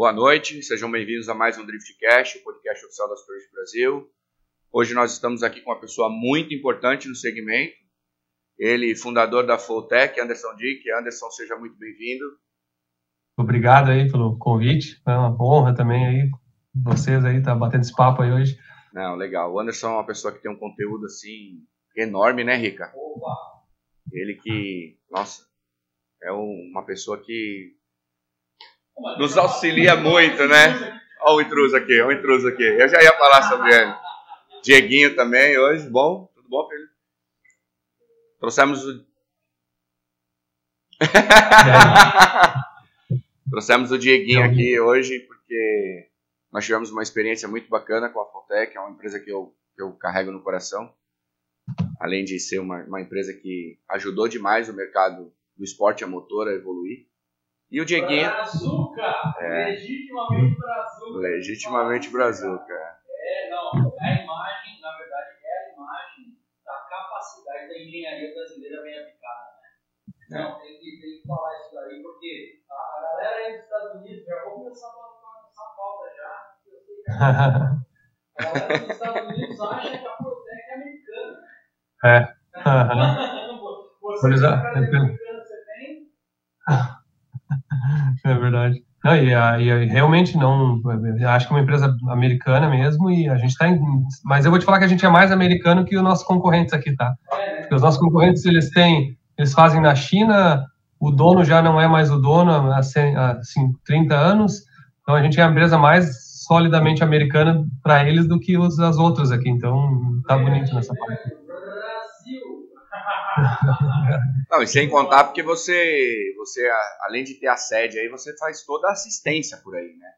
Boa noite, sejam bem-vindos a mais um Driftcast, o podcast oficial das Torres Brasil. Hoje nós estamos aqui com uma pessoa muito importante no segmento, ele, fundador da Fulltech, Anderson Dick. Anderson, seja muito bem-vindo. Obrigado aí pelo convite, é uma honra também aí, vocês aí, tá batendo esse papo aí hoje. Não, legal. O Anderson é uma pessoa que tem um conteúdo assim enorme, né, Rica? Opa! Ele que, nossa, é uma pessoa que nos auxilia muito, né? Olha o intruso aqui, olha o intruso aqui. Eu já ia falar sobre ele. Dieguinho também hoje, bom? Tudo bom, filho? Trouxemos o. Trouxemos o Dieguinho aqui hoje porque nós tivemos uma experiência muito bacana com a Fotec, é uma empresa que eu, que eu carrego no coração. Além de ser uma, uma empresa que ajudou demais o mercado do esporte a motor a evoluir. E o Dieguinho. Brazuca! É, legitimamente Brazuca. Legitimamente Brazuca. É, não. É a imagem, na verdade, é a imagem da capacidade da engenharia brasileira bem aplicada. Né? É. Não, tem que, tem que falar isso daí, porque a, a galera aí dos Estados Unidos, já vou começar a falar essa pauta já, eu sei que a galera dos Estados Unidos acha que a Protec é americana. É. Uhum. Você, Por exemplo, americano, você tem? É verdade. Não, e, e, realmente não. Acho que é uma empresa americana mesmo e a gente está em. Mas eu vou te falar que a gente é mais americano que os nossos concorrentes aqui, tá? Porque os nossos concorrentes eles têm, eles fazem na China, o dono já não é mais o dono há assim, 30 anos. Então a gente é a empresa mais solidamente americana para eles do que os, as outras aqui. Então tá bonito nessa parte. Não, e sem contar porque você, você além de ter a sede aí, você faz toda a assistência por aí, né?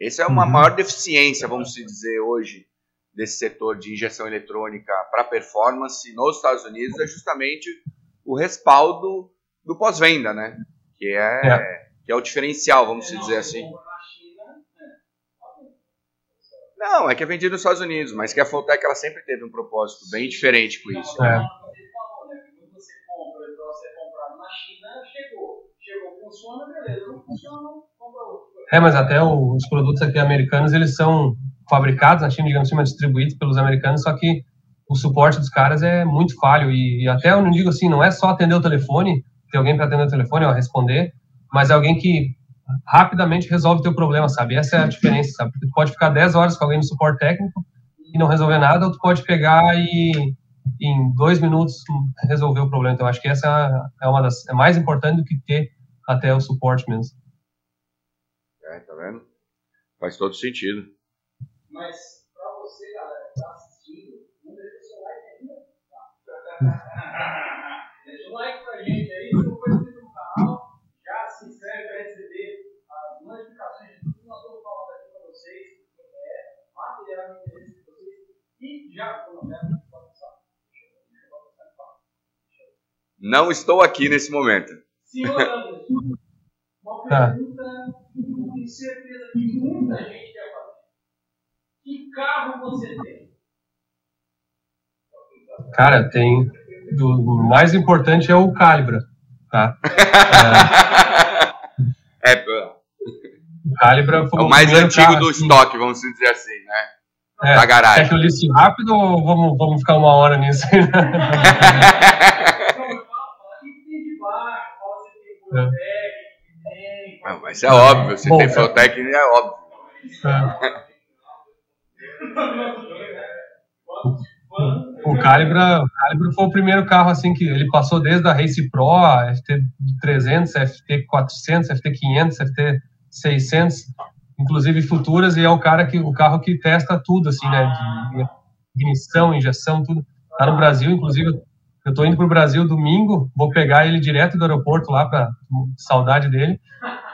E essa é uma maior deficiência, vamos dizer, hoje, desse setor de injeção eletrônica para performance nos Estados Unidos, é justamente o respaldo do pós-venda, né? Que é, é, que é o diferencial, vamos dizer assim. Não, é que é vendido nos Estados Unidos, mas que a Fulltech ela sempre teve um propósito bem diferente com isso. É. É, mas até os produtos aqui americanos, eles são fabricados na China, digamos assim, mas distribuídos pelos americanos, só que o suporte dos caras é muito falho. E, e até eu não digo assim, não é só atender o telefone, ter alguém para atender o telefone ou responder, mas é alguém que rapidamente resolve o teu problema, sabe? Essa é a diferença, sabe? Tu pode ficar 10 horas com alguém no suporte técnico e não resolver nada, ou tu pode pegar e em dois minutos resolver o problema. Então, acho que essa é uma das é mais importante do que ter até o suporte mesmo. É, tá vendo? Faz todo sentido. Mas para você, galera, que tá assistindo, não deixa o seu like ainda. Tá? deixa o like pra gente aí, depois no canal, já se inscreve para receber notificações de tudo que nós estamos falando aqui para vocês, é material de interesse de vocês, e já Não estou aqui nesse momento. Senhor Anderson, uma pergunta que eu tenho certeza que muita gente quer fazer. Que carro você tem? Cara, tem. O mais importante é o Calibra, tá? É, é Calibra foi é o mais antigo carro, do assim. estoque, vamos dizer assim, né? É, da garagem. Quer que eu liste rápido ou vamos, vamos ficar uma hora nisso? é. Mas é óbvio, se Bom, tem Flotec é óbvio. É. O Calibra, o Calibra foi o primeiro carro assim que ele passou desde a Race Pro, a FT300, FT400, FT500, FT 600, inclusive futuras, e é o cara que o carro que testa tudo, assim, né? De ignição, injeção, tudo. Tá no Brasil, inclusive, eu tô indo pro Brasil domingo, vou pegar ele direto do aeroporto lá para saudade dele.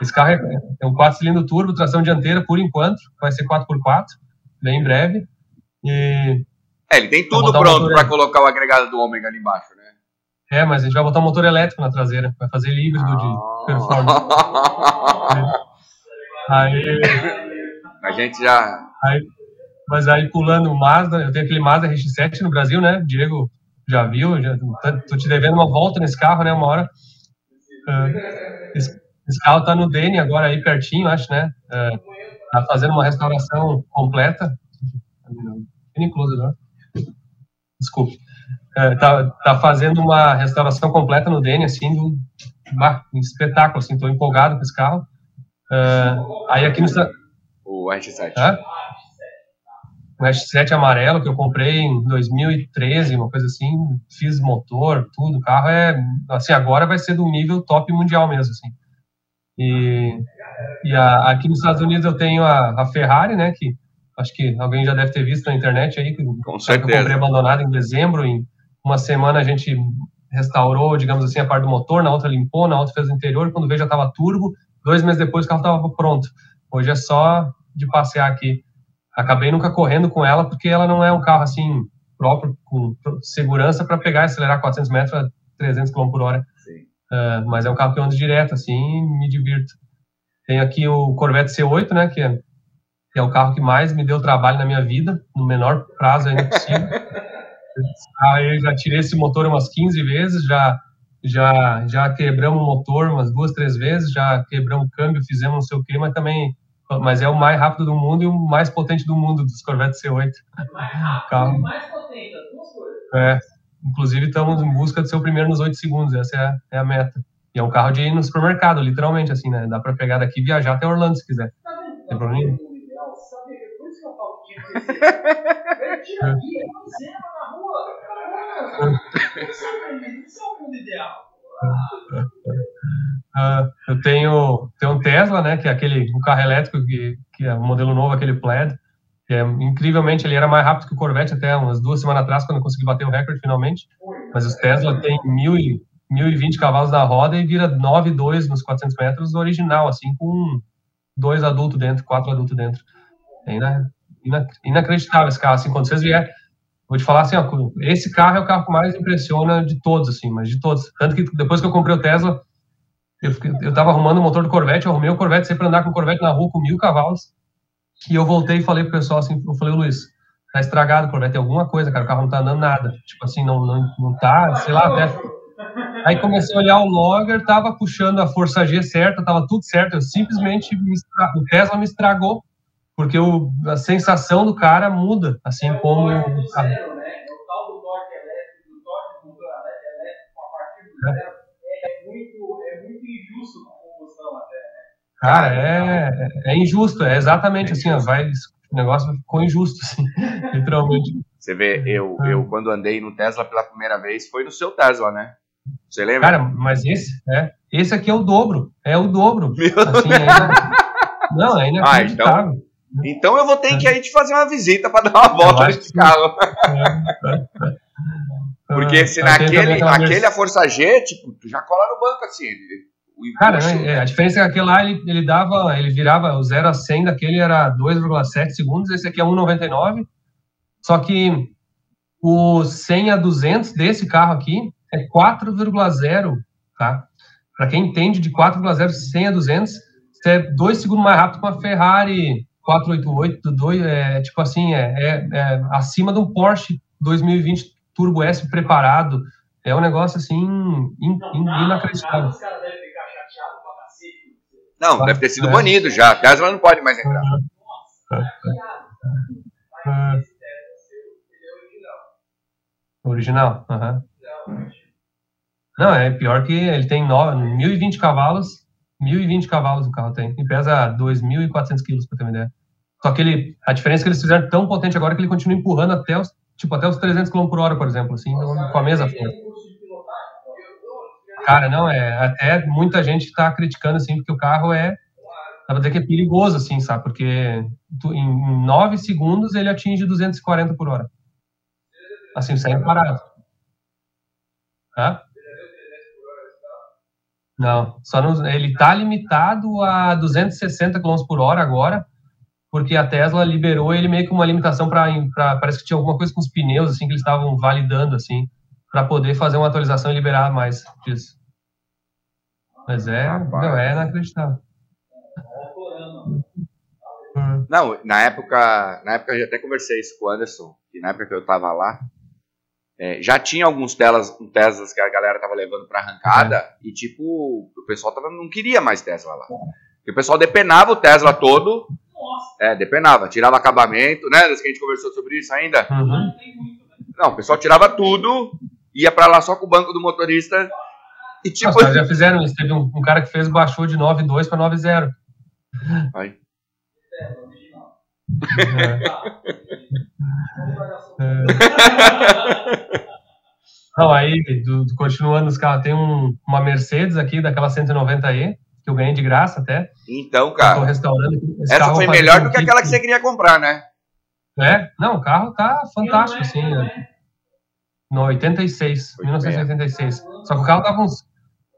Esse carro é, é um 4 cilindro turbo, tração dianteira por enquanto, vai ser 4x4, bem em breve. E é, ele tem tudo pronto para colocar o agregado do ômega ali embaixo, né? É, mas a gente vai botar um motor elétrico na traseira, vai fazer híbrido ah. de performance. Aí. A gente já. Aí, mas aí pulando o Mazda, eu tenho aquele Mazda RX-7 no Brasil, né? Diego já viu, já, tô te devendo uma volta nesse carro, né? Uma hora. Uh, esse, esse carro tá no Dene agora aí pertinho, acho, né? É, tá fazendo uma restauração completa. Incluso, né? Desculpe. É, tá, tá fazendo uma restauração completa no Dene, assim, do, um espetáculo, assim, tô empolgado com esse carro. É, aí aqui no... O RX-7. O RX-7 amarelo que eu comprei em 2013, uma coisa assim, fiz motor, tudo, o carro é, assim, agora vai ser do nível top mundial mesmo, assim. E, e a, aqui nos Estados Unidos eu tenho a, a, Ferrari, né, que acho que alguém já deve ter visto na internet aí, que, Com certeza. que eu comprei abandonado em dezembro, em uma semana a gente restaurou, digamos assim, a parte do motor, na outra limpou, na outra fez o interior, quando veio já estava turbo, dois meses depois o carro estava pronto. Hoje é só de passear aqui. Acabei nunca correndo com ela, porque ela não é um carro assim próprio, com segurança para pegar e acelerar 400 metros a 300 km por hora. Uh, mas é um carro que eu ando direto, assim, e me divirto. Tenho aqui o Corvette C8, né, que é, que é o carro que mais me deu trabalho na minha vida, no menor prazo ainda possível. Aí já tirei esse motor umas 15 vezes, já já já quebramos o motor umas duas, três vezes, já quebramos o câmbio, fizemos não sei o quê, mas também mas é o mais rápido do mundo e o mais potente do mundo dos Corvette C8. Mais rápido carro. mais potente, as duas coisas. É, inclusive estamos em busca de ser o primeiro nos 8 segundos, essa é a, é a meta. E é um carro de ir no supermercado, literalmente, assim, né? Dá para pegar daqui e viajar até Orlando se quiser. Tá vendo? Tem problema que eu falo que tinha que ser. na rua, Isso é o mundo ideal. Uh, eu tenho, tenho um Tesla, né, que é aquele um carro elétrico que, que é um modelo novo, aquele Plaid, que é incrivelmente ele era mais rápido que o Corvette até umas duas semanas atrás quando eu consegui bater o recorde finalmente. Mas os Tesla tem mil e 1020 cavalos da roda e vira 9,2 nos 400 metros original, assim, com dois adultos dentro, quatro adultos dentro. É ina, ina, inacreditável esse carro, assim, quando vocês vierem, vou te falar assim, ó, esse carro é o carro que mais impressiona de todos, assim, mas de todos. Tanto que depois que eu comprei o Tesla, eu, eu tava arrumando o motor do Corvette, eu arrumei o Corvette sempre andar com o Corvette na rua com mil cavalos, e eu voltei e falei pro pessoal assim, eu falei, Luiz, tá estragado o Corvette, tem alguma coisa, cara, o carro não tá andando nada. Tipo assim, não, não, não tá, sei lá, até Aí comecei a olhar o logger, tava puxando a força G certa, tava tudo certo. Eu simplesmente estra... o Tesla me estragou, porque o, a sensação do cara muda, assim é como. O do zero? O tal do torque elétrico, do torque do motor elétrico a partir do é. zero é muito, é muito injusto a combustão até, né? Cara, é, é injusto, é exatamente assim, ó, vai, o negócio ficou injusto, assim, literalmente. Você vê, eu, é. eu quando andei no Tesla pela primeira vez, foi no seu Tesla, né? Você lembra? Cara, mas esse, é, esse aqui é o dobro. É o dobro. Meu assim, é, não, é inacreditável. Ah, então, então eu vou ter que aí te fazer uma visita para dar uma volta nesse carro. Porque se naquele, naquele a Força G, tipo, tu já cola no banco assim. Cara, é, a diferença é que aquele lá ele, ele dava, ele virava o 0 a 100 daquele era 2,7 segundos, esse aqui é 1,99. Só que o 100 a 200 desse carro aqui é 4,0, tá? Para quem entende de 4,0 100 a 200, você é dois segundos mais rápido que uma Ferrari 488, dois, é, tipo assim, é, é, é, acima de um Porsche 2020 Turbo S preparado. É um negócio assim in, in, inacreditável. Não, deve ter sido é. banido já. Tesla não pode mais entrar. Original, aham. Uhum. Não, é pior que ele tem 1.020 cavalos, 1.020 cavalos o carro tem, e pesa 2.400 quilos, para ter uma ideia. Só que ele, a diferença é que eles fizeram tão potente agora que ele continua empurrando até os, tipo, até os 300 km por hora, por exemplo, assim, com a mesma força. Cara, não, é, até muita gente está criticando, assim, porque o carro é, dá pra dizer que é perigoso, assim, sabe, porque tu, em 9 segundos ele atinge 240 por hora. Assim, saindo parado. Hã? Não, só no, ele está limitado a 260 km por hora agora, porque a Tesla liberou ele meio que uma limitação para parece que tinha alguma coisa com os pneus assim que eles estavam validando assim para poder fazer uma atualização e liberar mais disso. Mas é, não é inacreditável. Não, na época, na época eu até conversei isso com o Anderson, que na época que eu estava lá, é, já tinha alguns Teslas, Teslas que a galera tava levando para arrancada é. e tipo o pessoal tava, não queria mais Tesla lá. Porque o pessoal depenava o Tesla todo. Nossa. É, depenava, tirava acabamento, né? Das que a gente conversou sobre isso ainda. Uhum. Não, o pessoal tirava tudo, ia para lá só com o banco do motorista e tipo. Nossa, já fizeram isso. Teve um, um, cara que fez, baixou de 9.2 para 9.0. Aí. É. É. Não, aí, do, continuando os carros, tem um, uma Mercedes aqui, daquela 190E, que eu ganhei de graça até. Então, cara. Restaurando. Essa foi melhor do que aquela que você queria comprar, né? É, não, o carro tá fantástico, assim. Né? No 86, 1986. Só que o carro tava tá uns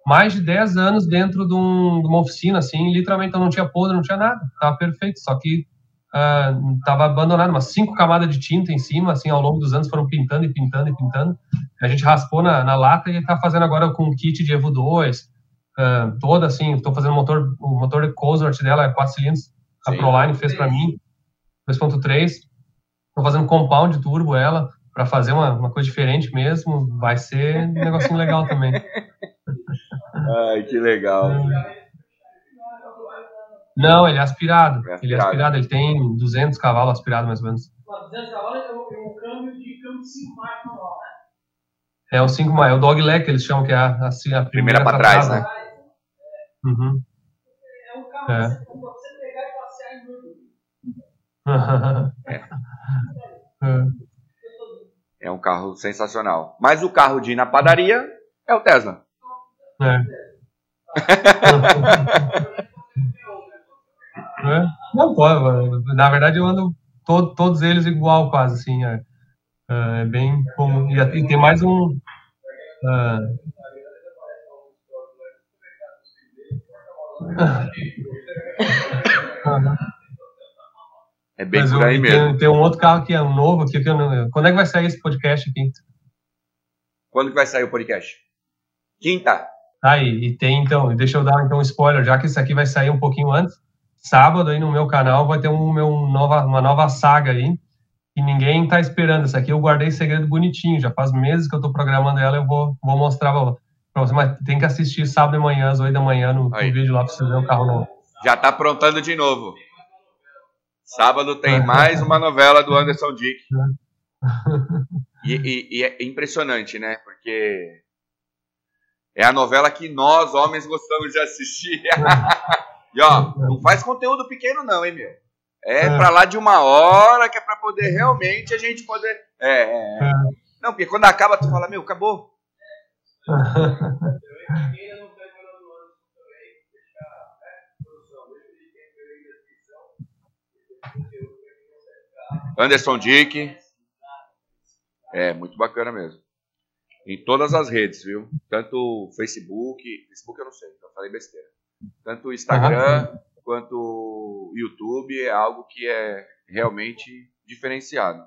mais de 10 anos dentro de, um, de uma oficina, assim, literalmente não tinha podre, não tinha nada, tava perfeito, só que uh, tava abandonado, umas cinco camadas de tinta em cima, assim, ao longo dos anos foram pintando e pintando e pintando, a gente raspou na, na lata e tá fazendo agora com um kit de Evo 2, uh, toda, assim, tô fazendo motor, o motor de Cosworth dela é 4 cilindros, a Sim. Proline fez para mim, 2.3, tô fazendo compound turbo ela, para fazer uma, uma coisa diferente mesmo, vai ser um negocinho legal também. Ai, que legal. Não, ele é aspirado. É ele é aspirado, ele tem 200 cavalos aspirado, mais ou menos. 200 cavalos é o câmbio de câmbio 5 mais normal, né? É o 5 mais, é o dog leg que eles chamam, que é a, a, a primeira, para trás, né? Uhum. É um carro é. pra você pegar e passear em é. é. é um carro sensacional. Mas o carro de ir na padaria é o Tesla. É. é. Não, pô, na verdade eu ando todo, todos eles igual quase, assim, é, é, bem comum. E, tem mais um... É, é bem Mas por aí eu, mesmo. Tem, tem, um outro carro que é um novo aqui. Que eu não, quando é que vai sair esse podcast aqui? Quando que vai sair o podcast? Quinta. Ah, e, e, tem então, deixa eu dar então um spoiler, já que isso aqui vai sair um pouquinho antes. Sábado aí no meu canal vai ter um, meu, nova, uma nova saga aí, e ninguém tá esperando. Essa aqui eu guardei segredo bonitinho, já faz meses que eu tô programando ela, eu vou, vou mostrar pra você, mas tem que assistir sábado de manhã, às 8 da manhã, no, no vídeo lá pra você ver o carro novo. Já tá aprontando de novo. Sábado tem mais uma novela do Anderson Dick. E, e, e é impressionante, né? Porque é a novela que nós, homens, gostamos de assistir. e ó, não faz conteúdo pequeno, não, hein, meu? É, é. pra lá de uma hora que é pra poder realmente a gente poder. É, é, é. é. Não, porque quando acaba, tu fala, meu, acabou. Anderson Dick. É, muito bacana mesmo. Em todas as redes, viu? Tanto Facebook, Facebook eu não sei, então falei besteira. Tanto o Instagram uhum. quanto o YouTube é algo que é realmente diferenciado.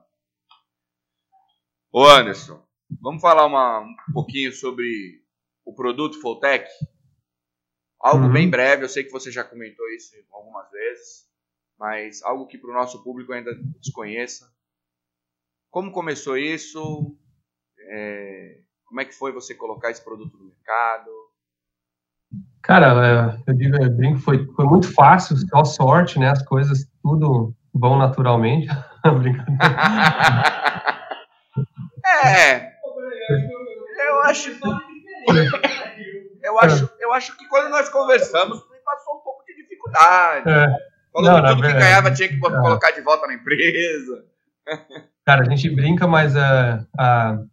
Ô Anderson, vamos falar uma, um pouquinho sobre o produto Foltec? Algo uhum. bem breve, eu sei que você já comentou isso algumas vezes, mas algo que para o nosso público ainda desconheça. Como começou isso? É, como é que foi você colocar esse produto no mercado? Cara, é, eu digo, eu brinco, foi, foi muito fácil, só sorte, né? As coisas tudo vão naturalmente. é. Eu acho. Eu acho, eu acho que quando nós conversamos, passou um pouco de dificuldade. É. Falou Não, que tudo que ganhava tinha que é. colocar de volta na empresa. Cara, a gente brinca, mas uh, uh,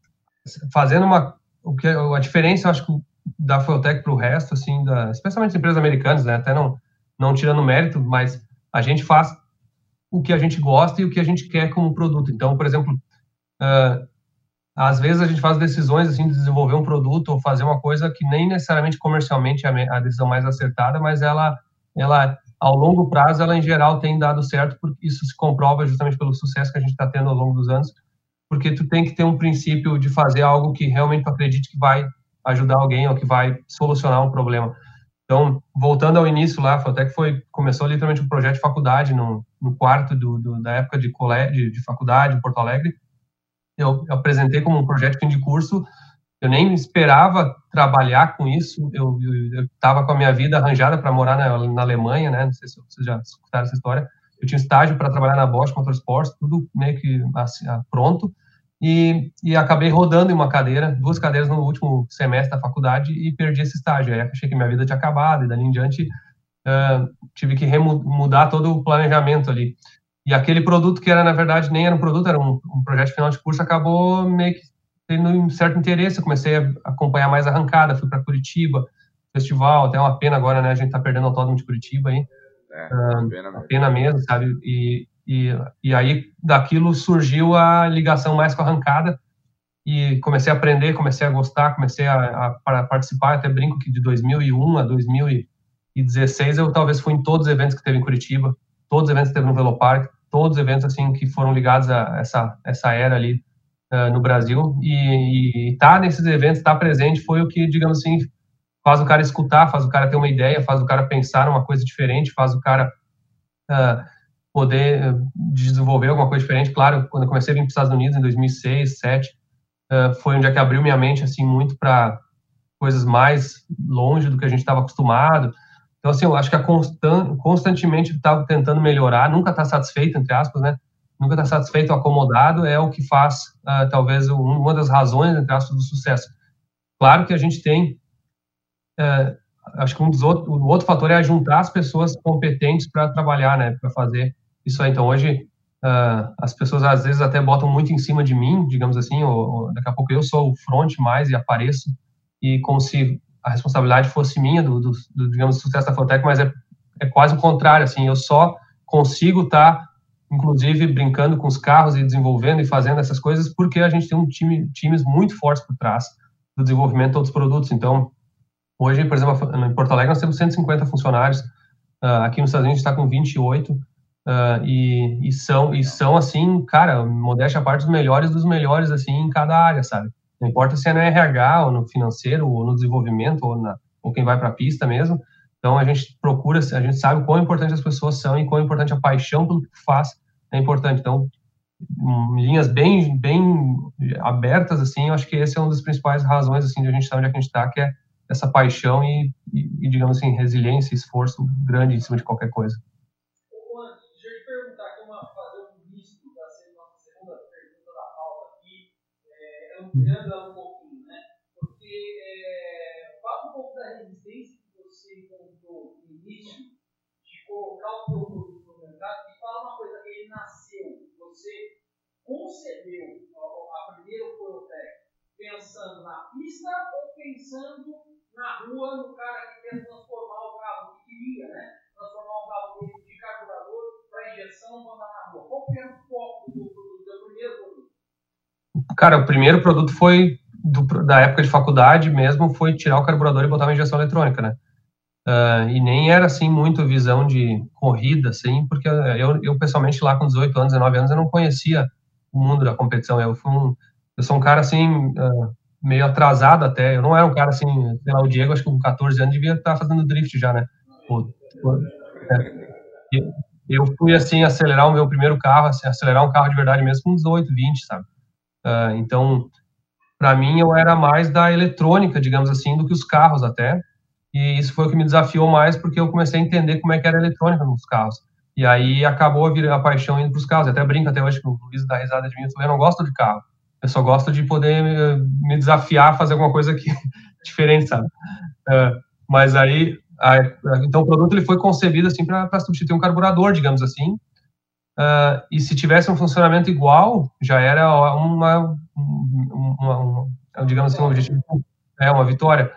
fazendo uma o que a diferença, eu acho que da Fueltech para o resto, assim, da, especialmente as empresas americanas, né, até não não tirando mérito, mas a gente faz o que a gente gosta e o que a gente quer como produto. Então, por exemplo, uh, às vezes a gente faz decisões assim de desenvolver um produto ou fazer uma coisa que nem necessariamente comercialmente é a decisão mais acertada, mas ela ela ao longo prazo ela em geral tem dado certo porque isso se comprova justamente pelo sucesso que a gente está tendo ao longo dos anos porque tu tem que ter um princípio de fazer algo que realmente tu acredite que vai ajudar alguém ou que vai solucionar um problema. Então, voltando ao início lá, até que foi começou literalmente um projeto de faculdade no, no quarto do, do, da época de colégio, de, de faculdade em Porto Alegre. Eu, apresentei como um projeto de curso, eu nem esperava trabalhar com isso, eu estava com a minha vida arranjada para morar na, na, Alemanha, né, não sei se vocês já escutaram essa história, eu tinha estágio para trabalhar na Bosch Motorsports, tudo meio que assim, ah, pronto, e, e, acabei rodando em uma cadeira, duas cadeiras no último semestre da faculdade e perdi esse estágio. Aí achei que minha vida tinha acabado e dali em diante uh, tive que mudar todo o planejamento ali. E aquele produto que era, na verdade, nem era um produto, era um, um projeto final de curso, acabou meio que tendo um certo interesse. Eu comecei a acompanhar mais a arrancada, fui para Curitiba, festival, até uma pena agora, né? A gente tá perdendo o autódromo de Curitiba aí. É, uh, pena mesmo. pena mesmo, sabe? E, e, e aí, daquilo surgiu a ligação mais com a arrancada e comecei a aprender, comecei a gostar, comecei a, a, participar, até brinco que de 2001 a 2016 eu talvez fui em todos os eventos que teve em Curitiba, todos os eventos que teve no Velopark, todos os eventos assim que foram ligados a essa essa era ali uh, no Brasil e estar tá nesses eventos, estar tá presente foi o que, digamos assim, faz o cara escutar, faz o cara ter uma ideia, faz o cara pensar uma coisa diferente, faz o cara uh, poder eh, desenvolver alguma coisa diferente. Claro, quando eu comecei a vir para os Estados Unidos em 2006, 2007, uh, foi onde é que abriu minha mente assim muito para coisas mais longe do que a gente estava acostumado. Então, assim, eu acho que a constant, constantemente estava tentando melhorar, nunca está satisfeito, entre aspas, né? Nunca está satisfeito acomodado é o que faz, uh, talvez, uma das razões, entre aspas, do sucesso. Claro que a gente tem uh, acho que um dos outros, o outro fator é juntar as pessoas competentes para trabalhar, né, para fazer isso aí. Então, hoje, uh, as pessoas às vezes até botam muito em cima de mim, digamos assim, ou, ou, daqui a pouco eu sou o front mais e apareço, e como se a responsabilidade fosse minha, do, do, do digamos, sucesso da Fotec, mas é, é quase o contrário, assim, eu só consigo estar, tá, inclusive, brincando com os carros e desenvolvendo e fazendo essas coisas, porque a gente tem um time, times muito fortes por trás do desenvolvimento de outros produtos, então, hoje, por exemplo, em Porto Alegre nós temos 150 funcionários, uh, aqui nos Estados Unidos está com 28, Uh, e, e, são, e são, assim, cara, modéstia à parte, os melhores dos melhores, assim, em cada área, sabe? Não importa se é no RH, ou no financeiro, ou no desenvolvimento, ou, na, ou quem vai para a pista mesmo. Então, a gente procura, a gente sabe quão importante as pessoas são e quão importante a paixão pelo que faz é importante. Então, linhas bem, bem abertas, assim, eu acho que esse é uma das principais razões, assim, de a gente estar onde é a gente está, que é essa paixão e, e, digamos assim, resiliência, esforço grande em cima de qualquer coisa. Ampliando um pouquinho, né? Porque é, fala um pouco da resistência que você encontrou no início de colocar o seu produto no mercado e fala uma coisa, ele nasceu, você concebeu a, a primeiro Forotec pensando na pista ou pensando na rua, no cara que quer transformar o carro que queria, né? Transformar um carro de carburador para injeção e mandar na rua. Qual que era o foco do produto, do primeiro produto? Cara, o primeiro produto foi do, da época de faculdade mesmo, foi tirar o carburador e botar uma injeção eletrônica, né? Uh, e nem era assim muito visão de corrida, assim, porque eu, eu pessoalmente lá com 18 anos, 19 anos, eu não conhecia o mundo da competição. Eu fui um, eu sou um cara assim uh, meio atrasado até. Eu não era um cara assim, sei lá, o Diego acho que com 14 anos devia estar fazendo drift já, né? É. Eu fui assim acelerar o meu primeiro carro, assim, acelerar um carro de verdade mesmo com 18, 20, sabe? Uh, então, para mim, eu era mais da eletrônica, digamos assim, do que os carros até. E isso foi o que me desafiou mais, porque eu comecei a entender como é que era a eletrônica nos carros. E aí acabou a, a paixão indo para os carros. Eu até brinco até hoje que o Luiz dá risada de mim. Eu falei, eu não gosto de carro. Eu só gosto de poder me, desafiar a fazer alguma coisa que, diferente, sabe? Uh, mas aí, a, então o produto ele foi concebido assim para substituir um carburador, digamos assim, Uh, e se tivesse um funcionamento igual, já era uma, uma, uma digamos assim, um objetivo, é uma vitória.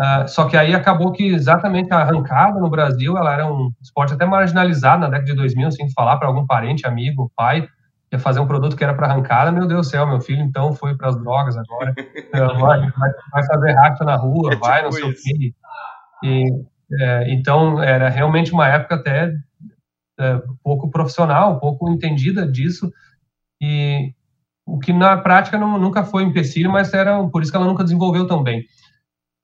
Uh, só que aí acabou que exatamente a arrancada no Brasil, ela era um esporte até marginalizado na década de 2000, assim, falar para algum parente, amigo, pai, ia fazer um produto que era para arrancada, meu Deus do céu, meu filho então foi para as drogas agora, vai, vai, fazer racha na rua, é vai, tipo não sei o quê. E, é, então, era realmente uma época até é, pouco profissional, pouco entendida disso, e o que na prática não, nunca foi empecilho, mas era por isso que ela nunca desenvolveu tão bem.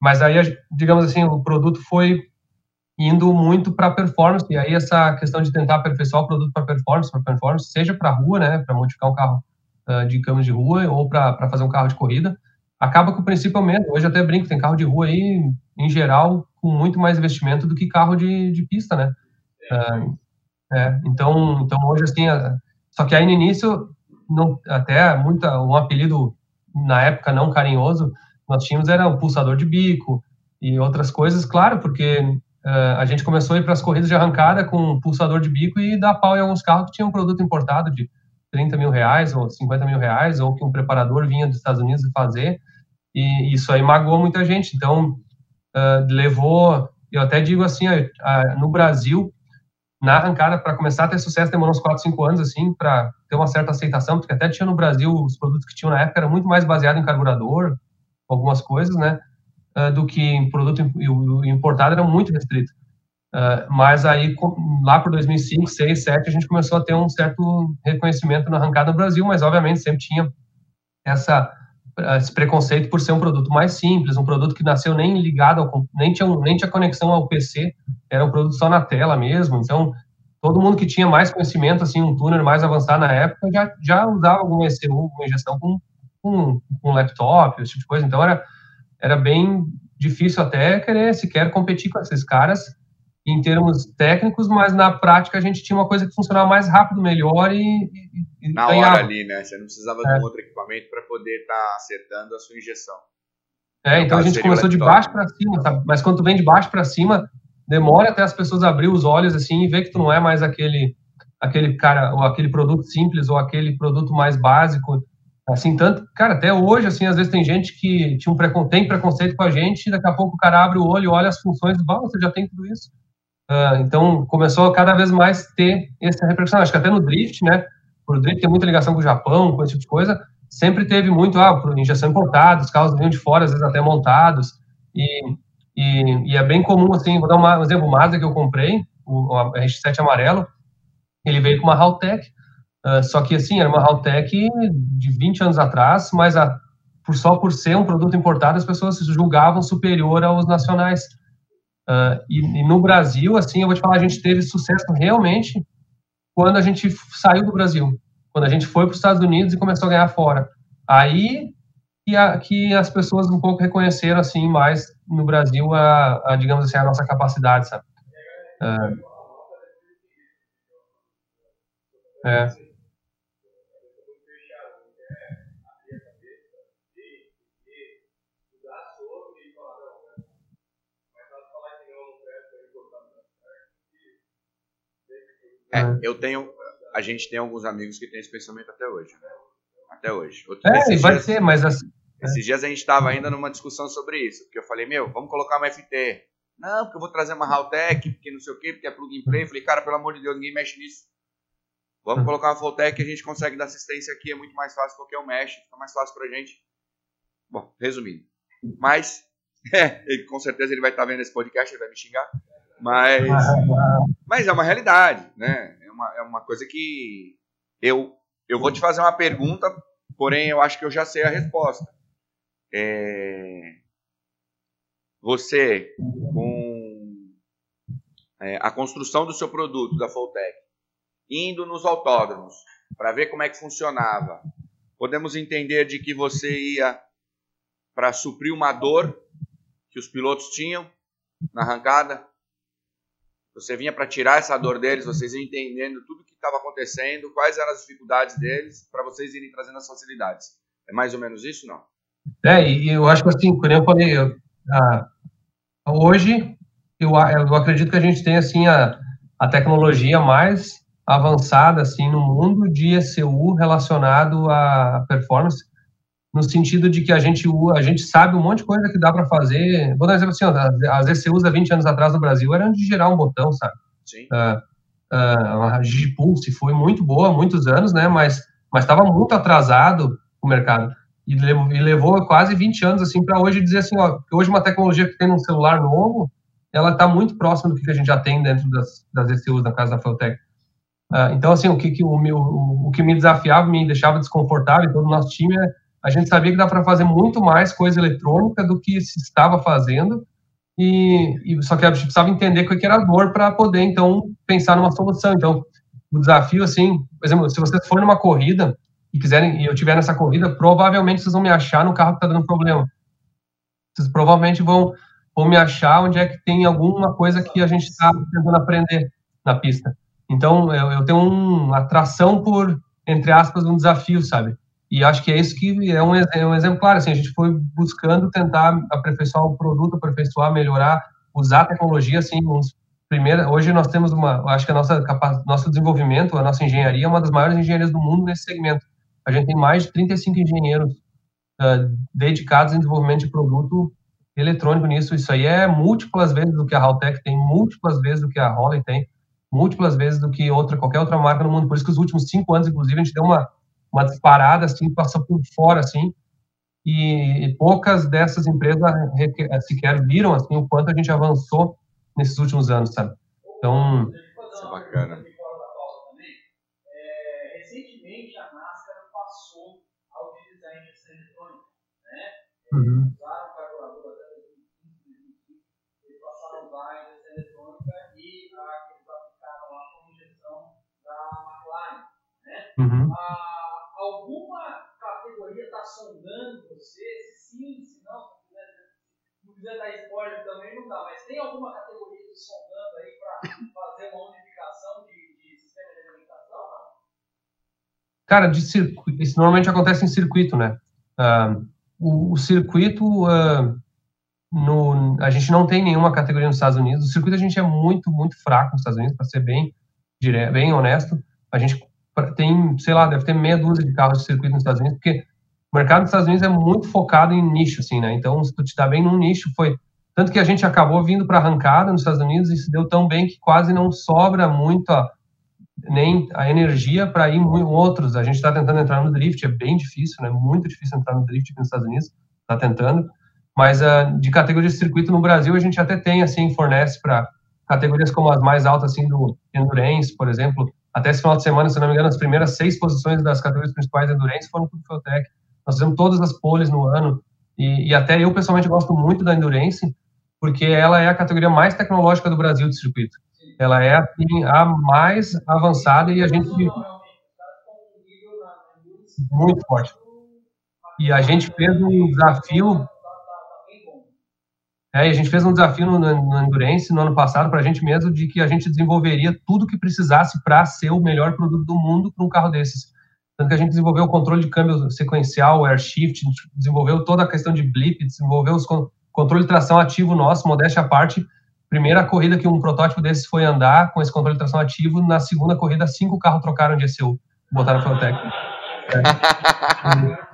Mas aí, digamos assim, o produto foi indo muito para performance, e aí essa questão de tentar aperfeiçoar o produto para performance, para performance, seja para rua, né, para modificar um carro uh, de câmeras de rua ou para fazer um carro de corrida. Acaba que o princípio é o mesmo. Hoje até brinco, tem carro de rua aí, em geral, com muito mais investimento do que carro de, de pista, né? Uh, é, então, então hoje assim, só que aí no início, não, até muita, um apelido na época não carinhoso, nós tínhamos era o pulsador de bico e outras coisas, claro, porque uh, a gente começou a ir para as corridas de arrancada com pulsador de bico e dar pau em alguns carros que tinham um produto importado de 30 mil reais ou 50 mil reais, ou que um preparador vinha dos Estados Unidos fazer, e isso aí magoou muita gente. Então, uh, levou, eu até digo assim, uh, no Brasil, na arrancada, para começar a ter sucesso, demorou uns 4, 5 anos, assim, para ter uma certa aceitação, porque até tinha no Brasil, os produtos que tinham na época eram muito mais baseados em carburador, algumas coisas, né, uh, do que em produto importado, era muito restrito. Uh, mas aí, lá por 2005, 6, 2007, a gente começou a ter um certo reconhecimento na arrancada no Brasil, mas obviamente sempre tinha essa, esse preconceito por ser um produto mais simples, um produto que nasceu nem ligado, ao, nem, tinha, nem tinha conexão ao PC, era um produto só na tela mesmo, então todo mundo que tinha mais conhecimento, assim, um tuner mais avançado na época, já, já usava alguma ECU, alguma injeção com, com, com laptop, esse tipo de coisa, então era, era bem difícil até querer sequer competir com esses caras, em termos técnicos, mas na prática a gente tinha uma coisa que funcionava mais rápido, melhor e, e na ganhava. hora ali, né? Você não precisava é. de um outro equipamento para poder estar tá acertando a sua injeção. É, então a gente começou de baixo para cima, sabe? Mas quando tu vem de baixo para cima, demora até as pessoas abrir os olhos assim e ver que tu não é mais aquele aquele cara ou aquele produto simples ou aquele produto mais básico. Assim, tanto, cara, até hoje, assim, às vezes tem gente que tinha um precon, tem preconceito com a gente, e daqui a pouco o cara abre o olho, olha as funções, e você já tem tudo isso. Uh, então, começou a cada vez mais ter essa repercussão. Acho que até no drift, né? O drift tem muita ligação com o Japão, com esse tipo de coisa. Sempre teve muito, ah, por injeção importada, os carros vinham de fora, às vezes até montados. E, e, e é bem comum, assim, vou dar uma, um exemplo, o Mazda que eu comprei, o, o RX-7 amarelo, ele veio com uma Haltech, uh, só que, assim, era uma Haltech de 20 anos atrás, mas a, por só por ser um produto importado, as pessoas se julgavam superior aos nacionais. Uh, e, e, no Brasil, assim, eu vou te falar, a gente teve sucesso realmente quando a gente saiu do Brasil, quando a gente foi para os Estados Unidos e começou a ganhar fora. Aí que, a, que as pessoas um pouco reconheceram, assim, mais no Brasil, a, a digamos assim, a nossa capacidade, sabe? Uh, é. É, é, eu tenho. A gente tem alguns amigos que têm esse pensamento até hoje, né? Até hoje. é, vai dias, ser, mas assim. Esses é. dias a gente estava ainda numa discussão sobre isso, porque eu falei, meu, vamos colocar uma FT. Não, porque eu vou trazer uma Haltech, porque não sei o quê, porque é plug and play. Eu falei, cara, pelo amor de Deus, ninguém mexe nisso. Vamos colocar uma que a gente consegue dar assistência aqui, é muito mais fácil qualquer um mexe, fica mais fácil pra gente. Bom, resumindo. Mas, é, ele, com certeza ele vai estar tá vendo esse podcast, ele vai me xingar. Mas, mas é uma realidade, né? É uma, é uma coisa que eu, eu vou te fazer uma pergunta, porém eu acho que eu já sei a resposta. É, você, com é, a construção do seu produto, da Fulltech, indo nos autódromos para ver como é que funcionava, podemos entender de que você ia para suprir uma dor que os pilotos tinham na arrancada, você vinha para tirar essa dor deles, vocês entendendo tudo o que estava acontecendo, quais eram as dificuldades deles, para vocês irem trazendo as facilidades. É mais ou menos isso, não? É, e eu acho que assim, como eu falei, eu, ah, hoje eu, eu acredito que a gente tem assim a, a tecnologia mais avançada assim no mundo de ECU relacionado à performance no sentido de que a gente, a gente sabe um monte de coisa que dá para fazer. Vou dar um exemplo assim, ó, as ECUs há 20 anos atrás no Brasil eram de gerar um botão, sabe? Sim. Uh, uh, a Gipulse foi muito boa há muitos anos, né? Mas mas estava muito atrasado o mercado e levou, e levou quase 20 anos assim para hoje dizer assim, ó, hoje uma tecnologia que tem num celular novo, ela está muito próxima do que a gente já tem dentro das, das ECUs na casa da Feltec. Uh, então assim, o que, que o, meu, o que me desafiava, me deixava desconfortável, todo o nosso time é a gente sabia que dá para fazer muito mais coisa eletrônica do que se estava fazendo, e, e só que a gente precisava entender o que era a dor para poder, então, pensar numa solução. Então, o desafio, assim, por exemplo, se você for numa corrida, e quiserem e eu tiver nessa corrida, provavelmente vocês vão me achar no carro que está dando problema. Vocês provavelmente vão, vão me achar onde é que tem alguma coisa que a gente está tentando aprender na pista. Então, eu, eu tenho uma atração por, entre aspas, um desafio, sabe? E acho que é isso que é um, é um exemplo claro. Assim, a gente foi buscando tentar aperfeiçoar o produto, aperfeiçoar, melhorar, usar a tecnologia. Assim, uns, primeira, hoje nós temos uma, acho que a nossa nosso desenvolvimento, a nossa engenharia é uma das maiores engenharias do mundo nesse segmento. A gente tem mais de 35 engenheiros uh, dedicados em desenvolvimento de produto eletrônico nisso. Isso aí é múltiplas vezes do que a Haltech tem, múltiplas vezes do que a Holly tem múltiplas vezes do que outra qualquer outra marca no mundo. Por isso que os últimos cinco anos, inclusive, a gente deu uma uma disparada assim, passou por fora assim. E, poucas dessas empresas sequer viram assim o quanto a gente avançou nesses últimos anos, sabe? Então, isso é bacana. É, recentemente a NASCAR passou ao utilizar injeção eletrônica, né? Uhum. Uhum. Ah, alguma categoria está sondando você? Se sim, se não, se quiser, não quiser dar dá. Mas tem alguma categoria te sondando aí para fazer uma unificação de, de sistema de alimentação? Cara, de circuito, isso normalmente acontece em circuito, né? Uh, o, o, circuito, uh, no, a gente não tem nenhuma categoria nos Estados Unidos. O circuito a gente é muito, muito fraco nos Estados Unidos, para ser bem, dire, bem honesto. A gente tem, sei lá, deve ter meia dúzia de carros de circuito nos Estados Unidos, porque o mercado dos Estados Unidos é muito focado em nicho, assim, né? Então, se tu te dá bem num nicho, foi tanto que a gente acabou vindo para arrancada nos Estados Unidos e se deu tão bem que quase não sobra muito a, nem a energia para ir em outros. A gente está tentando entrar no drift, é bem difícil, né? Muito difícil entrar no drift aqui nos Estados Unidos, está tentando. Mas uh, de categoria de circuito no Brasil, a gente até tem, assim, fornece para categorias como as mais altas, assim, do Endurance, por exemplo, até esse final de semana, se não me engano, as primeiras seis posições das categorias principais de Endurance foram para o Fueltech. Nós fizemos todas as poles no ano. E, e, até eu, pessoalmente, gosto muito da Endurance, porque ela é a categoria mais tecnológica do Brasil de circuito. Ela é assim, a mais avançada e a gente. Muito forte. E a gente fez um desafio é, a gente fez um desafio no, no Endurance no ano passado para a gente mesmo de que a gente desenvolveria tudo que precisasse para ser o melhor produto do mundo para um carro desses. Tanto que a gente desenvolveu o controle de câmbio sequencial, o air shift, desenvolveu toda a questão de blip, desenvolveu os controle de tração ativo nosso, modéstia à parte. Primeira corrida que um protótipo desses foi andar com esse controle de tração ativo, na segunda corrida, cinco carros trocaram de ECU, botaram técnico. É.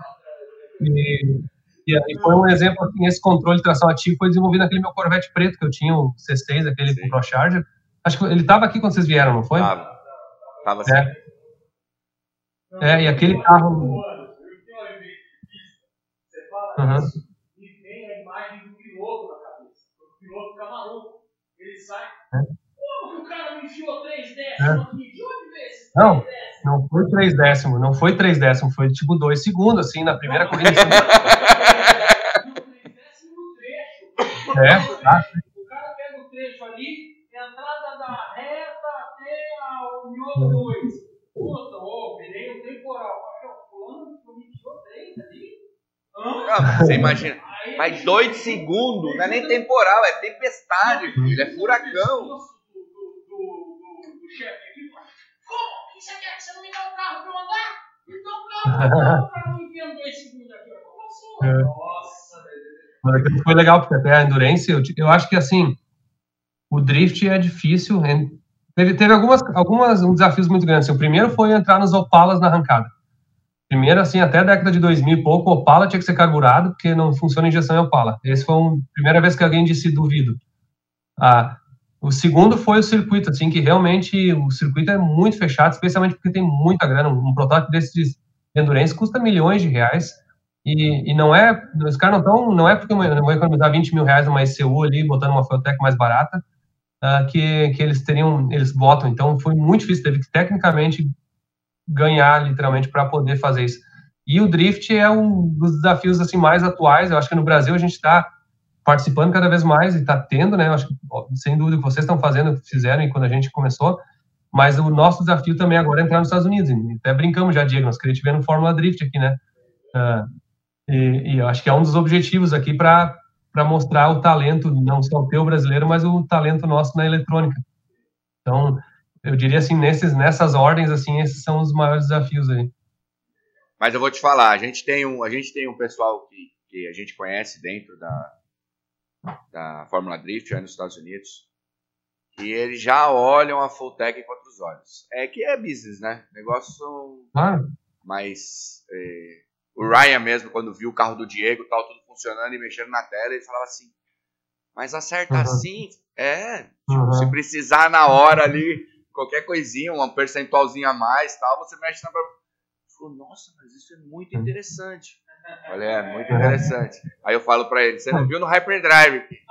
E, e, foi um exemplo, assim, esse controle de tração ativo foi desenvolvido naquele meu Corvette preto que eu tinha, o C6, aquele sim. com ProCharger. Acho que ele estava aqui quando vocês vieram, não foi? Tava. Tava sim. É. é, e aquele carro... Uhum. E tem a imagem do piloto na cabeça. O piloto fica maluco. Ele sai. É. Como que o cara me enfiou é. esse Não, não foi três décimos, não foi três décimos, foi tipo dois segundos, assim, na primeira corrida. É, tá. O cara pega o trecho ali, entrada da reta até o miolo 2. Puta, ô, virei um temporal. Fulano 3 ali. Você imagina. Mas dois segundos, não é nem temporal, é tempestade, filho, é furacão. Do, chefe aqui, como? Você quer que você não me dá o carro pra eu andar? Então, carro pra não enfiar dois segundos aqui. Como assim? Nossa, velho. Mas foi legal, porque até a Endurance, eu, eu acho que assim, o drift é difícil. Teve, teve algumas, algumas um desafios muito grandes. O primeiro foi entrar nos Opalas na arrancada. Primeiro, assim, até a década de 2000 e pouco, o Opala tinha que ser carburado, porque não funciona injeção em Opala. Esse foi a primeira vez que alguém disse duvido. Ah, o segundo foi o circuito, assim, que realmente o circuito é muito fechado, especialmente porque tem muita grana. Um protótipo desse de endurance custa milhões de reais. E, e não é, os caras não estão, não é porque eu vou economizar 20 mil reais numa ECU ali, botando uma Fueltech mais barata, uh, que, que eles teriam, eles votam. Então foi muito difícil, teve que tecnicamente ganhar literalmente para poder fazer isso. E o drift é um dos desafios assim mais atuais. Eu acho que no Brasil a gente está participando cada vez mais e está tendo, né? Acho que sem dúvida que vocês estão fazendo, fizeram e quando a gente começou, Mas o nosso desafio também agora é entrar nos Estados Unidos. Até brincamos já, Diego, nós queríamos ver no Fórmula Drift aqui, né? Uh, e, e, eu acho que é um dos objetivos aqui para mostrar o talento, não só o teu brasileiro, mas o talento nosso na eletrônica. Então, eu diria assim, nesses, nessas ordens, assim, esses são os maiores desafios aí. Mas eu vou te falar, a gente tem um, a gente tem um pessoal que, que a gente conhece dentro da, da Fórmula Drift aí nos Estados Unidos, e eles já olham a Fulltech com outros olhos. É que é business, né? Negócio. Ah. Mas é, o Ryan mesmo, quando viu o carro do Diego tal, tudo funcionando e mexendo na tela, ele falava assim, mas acerta uhum. assim? É, tipo, uhum. se precisar na hora ali, qualquer coisinha, um percentualzinho a mais tal, você mexe na falou, nossa, mas isso é muito hum. interessante. Olha, é muito interessante. Aí eu falo para ele, você não viu no Hyperdrive?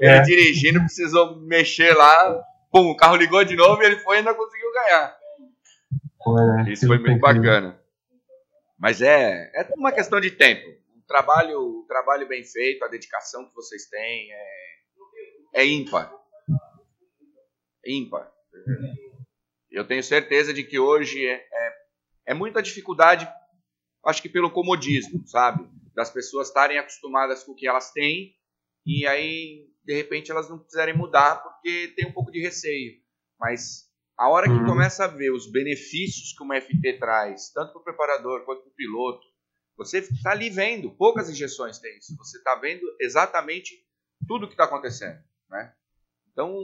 Ele é. dirigindo, precisou mexer lá, pum, o carro ligou de novo e ele foi e ainda conseguiu ganhar. Né? Isso foi muito bacana. Mas é, é uma questão de tempo. O trabalho, o trabalho bem feito, a dedicação que vocês têm é, é ímpar. Ímpar. Eu tenho certeza de que hoje é, é é muita dificuldade, acho que pelo comodismo, sabe? Das pessoas estarem acostumadas com o que elas têm e aí, de repente, elas não quiserem mudar porque tem um pouco de receio. Mas a hora que uhum. começa a ver os benefícios que uma FT traz, tanto para o preparador quanto para o piloto, você está ali vendo, poucas injeções tem isso, você está vendo exatamente tudo o que está acontecendo, né? Então,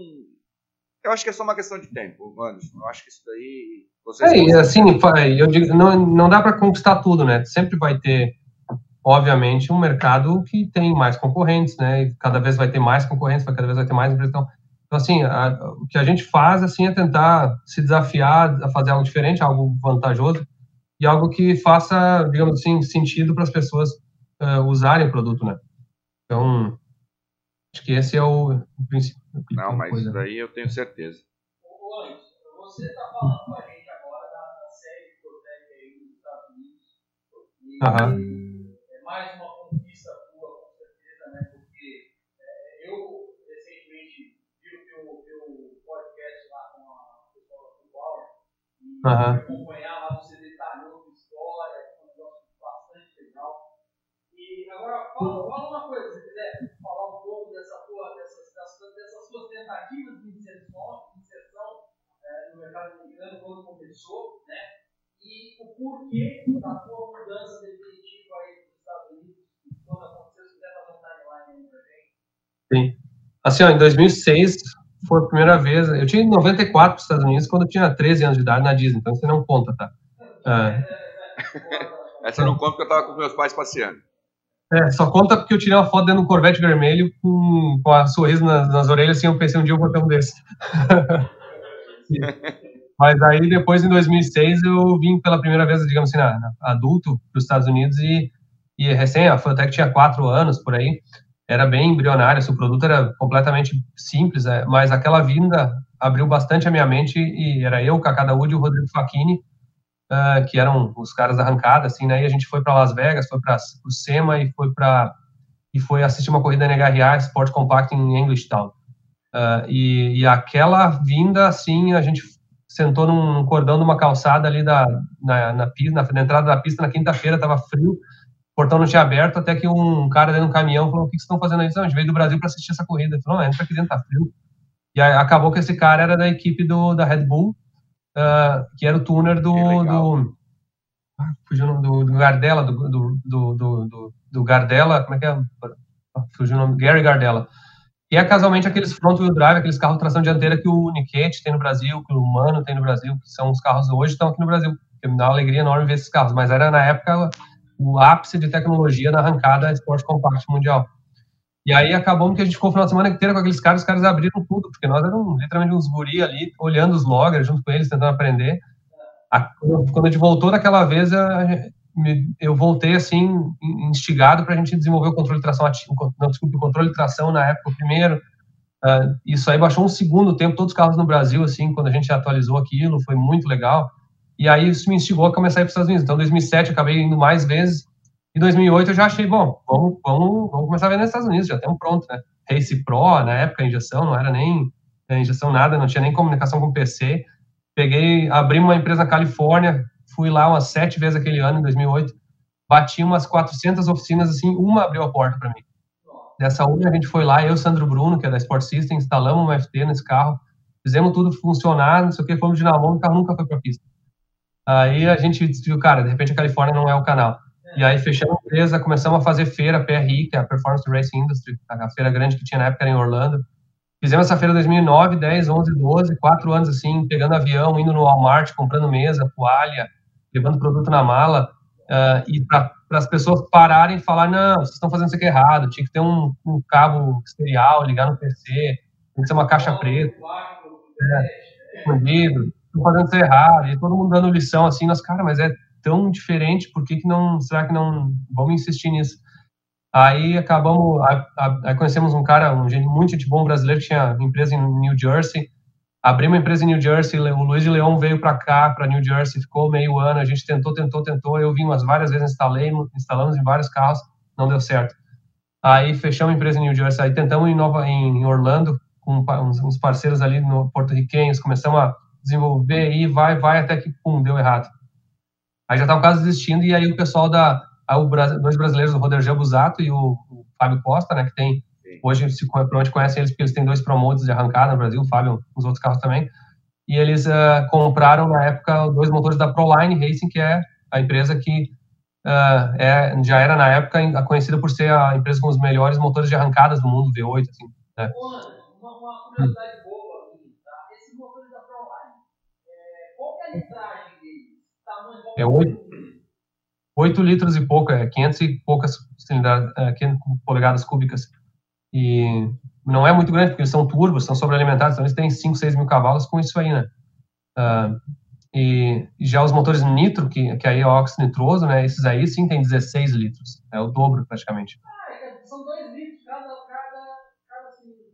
eu acho que é só uma questão de tempo, Anderson. Eu acho que isso daí é, assim, eu digo, não, não dá para conquistar tudo, né? Sempre vai ter, obviamente, um mercado que tem mais concorrentes, né? E cada vez vai ter mais concorrentes, cada vez vai ter mais empresas. Então, então assim, a, o que a gente faz, assim, é tentar se desafiar a fazer algo diferente, algo vantajoso e algo que faça, digamos assim, sentido para as pessoas uh, usarem o produto, né? Então, acho que esse é o, o princípio. Não, mas isso daí eu tenho certeza. Você está falando com a gente Uhum. É mais uma conquista tua, com certeza, né? Porque é, eu recentemente vi o teu, teu podcast lá com a pessoa Full Power e uhum. acompanhar lá, você detalhou a história, foi um negócio bastante legal. E agora, fala, fala uma coisa, se quiser falar um pouco dessa tua, dessas, dessas, dessas suas tentativas de inserção, de inserção é, no mercado americano quando começou, né? E o porquê da tua mudança definitiva aí para os Estados Unidos, quando aconteceu, se quiser fazer um timeline gente. Sim. Assim, ó, em 2006 foi a primeira vez, eu tinha 94 para os Estados Unidos quando eu tinha 13 anos de idade na Disney, então você não conta, tá? É. Essa eu não conta porque eu estava com meus pais passeando. É, só conta porque eu tirei uma foto dentro de um Corvette vermelho com, com a sorriso nas, nas orelhas, assim, eu pensei um dia eu vou ter um desse. Mas aí depois, em 2006, eu vim pela primeira vez, digamos assim, na, na, adulto para os Estados Unidos e, e recém, a Fantech tinha quatro anos por aí, era bem embrionária, seu produto era completamente simples, é, mas aquela vinda abriu bastante a minha mente e era eu, Cacá Daúde e o Rodrigo Facchini, uh, que eram os caras da arrancada, assim, né, e a gente foi para Las Vegas, foi para o SEMA e foi para e foi assistir uma corrida NHRA Sport Compact em Englishtown. Uh, e, e aquela vinda, assim, a gente sentou num cordão de uma calçada ali da, na, na, na, na entrada da pista na quinta-feira, estava frio, o portão não tinha aberto, até que um cara dentro do caminhão falou, o que vocês estão fazendo aí? Não, a gente veio do Brasil para assistir essa corrida. Ele falou, não, entra aqui dentro, tá frio. E aí, acabou que esse cara era da equipe do, da Red Bull, uh, que era o tuner do... do ah, fugiu o nome do, do Gardella, do, do, do, do, do Gardella, como é que é? Fugiu o nome, Gary Gardella que é casualmente aqueles front-wheel drive, aqueles carros de tração dianteira que o Niket tem no Brasil, que o Mano tem no Brasil, que são os carros hoje estão aqui no Brasil. Que me dá uma alegria enorme ver esses carros, mas era na época o ápice de tecnologia na arrancada Sport Compact Mundial. E aí acabou que a gente ficou o final de semana inteira com aqueles caras, os caras abriram tudo, porque nós éramos literalmente uns guri ali, olhando os loggers junto com eles, tentando aprender. Quando a gente voltou daquela vez, eu voltei assim instigado para a gente desenvolver o controle de tração não, desculpe, o controle de tração na época primeiro. Uh, isso aí baixou um segundo tempo todos os carros no Brasil assim, quando a gente atualizou aquilo, foi muito legal. E aí isso me instigou a começar a ir para os Estados Unidos. Então, em 2007 eu acabei indo mais vezes. Em 2008 eu já achei, bom, vamos, vamos, vamos começar a ver nos Estados Unidos, já temos pronto, né? Race Pro, na época a injeção não era nem né, injeção nada, não tinha nem comunicação com PC. Peguei, abri uma empresa na Califórnia, fui lá umas sete vezes aquele ano, em 2008, bati umas 400 oficinas, assim, uma abriu a porta para mim. Dessa uma a gente foi lá, eu Sandro Bruno, que é da Sport System, instalamos um FT nesse carro, fizemos tudo funcionar, não sei o que, fomos de namoro, o carro nunca foi para pista. Aí a gente viu, cara, de repente a Califórnia não é o canal. E aí fechamos a empresa, começamos a fazer feira, PRI, que é a Performance Racing Industry, a feira grande que tinha na época era em Orlando. Fizemos essa feira em 2009, 10, 11, 12, quatro anos assim, pegando avião, indo no Walmart, comprando mesa, toalha, levando produto na mala, uh, e para as pessoas pararem e falar, não, vocês estão fazendo isso aqui errado, tinha que ter um, um cabo serial, ligar no PC, tem que ser uma caixa preta, é, escondido, estão fazendo isso errado, e todo mundo dando lição assim, nós, cara, mas é tão diferente, por que, que não, será que não, vamos insistir nisso? Aí acabamos, aí conhecemos um cara, um gente muito bom brasileiro que tinha empresa em New Jersey, abri uma empresa em New Jersey, o Luiz de Leão veio para cá, para New Jersey, ficou meio ano, a gente tentou, tentou, tentou, eu vim umas várias vezes, instalei, instalamos em vários carros, não deu certo. Aí fechamos a empresa em New Jersey, aí tentamos em Nova, em Orlando, com uns parceiros ali no porto-riquenhos, começamos a desenvolver e vai, vai, até que, pum, deu errado. Aí já estava quase desistindo, e aí o pessoal da, aí o, dois brasileiros, o Roder Busato e o, o Fábio Costa, né, que tem Hoje, se, provavelmente conhecem eles porque eles têm dois promotes de arrancada no Brasil, o Fábio, os outros carros também. E eles uh, compraram, na época, dois motores da Proline Racing, que é a empresa que uh, é, já era, na época, conhecida por ser a empresa com os melhores motores de arrancadas do mundo, V8. Assim, né? uma, uma curiosidade hum. boa aqui, tá? Esses motores da Proline, é, qual é a litragem deles? Tamanho, é 8, 8 litros e pouco, é 500 e poucas cilindradas, é, 500 polegadas cúbicas. E não é muito grande, porque eles são turbos, são sobrealimentados, então eles têm 5, 6 mil cavalos com isso aí, né? Uh, e já os motores nitro, que, que aí é óxido nitroso, né? Esses aí sim tem 16 litros, é o dobro praticamente. Ah, são 2 litros cada, cada, cada cilindro.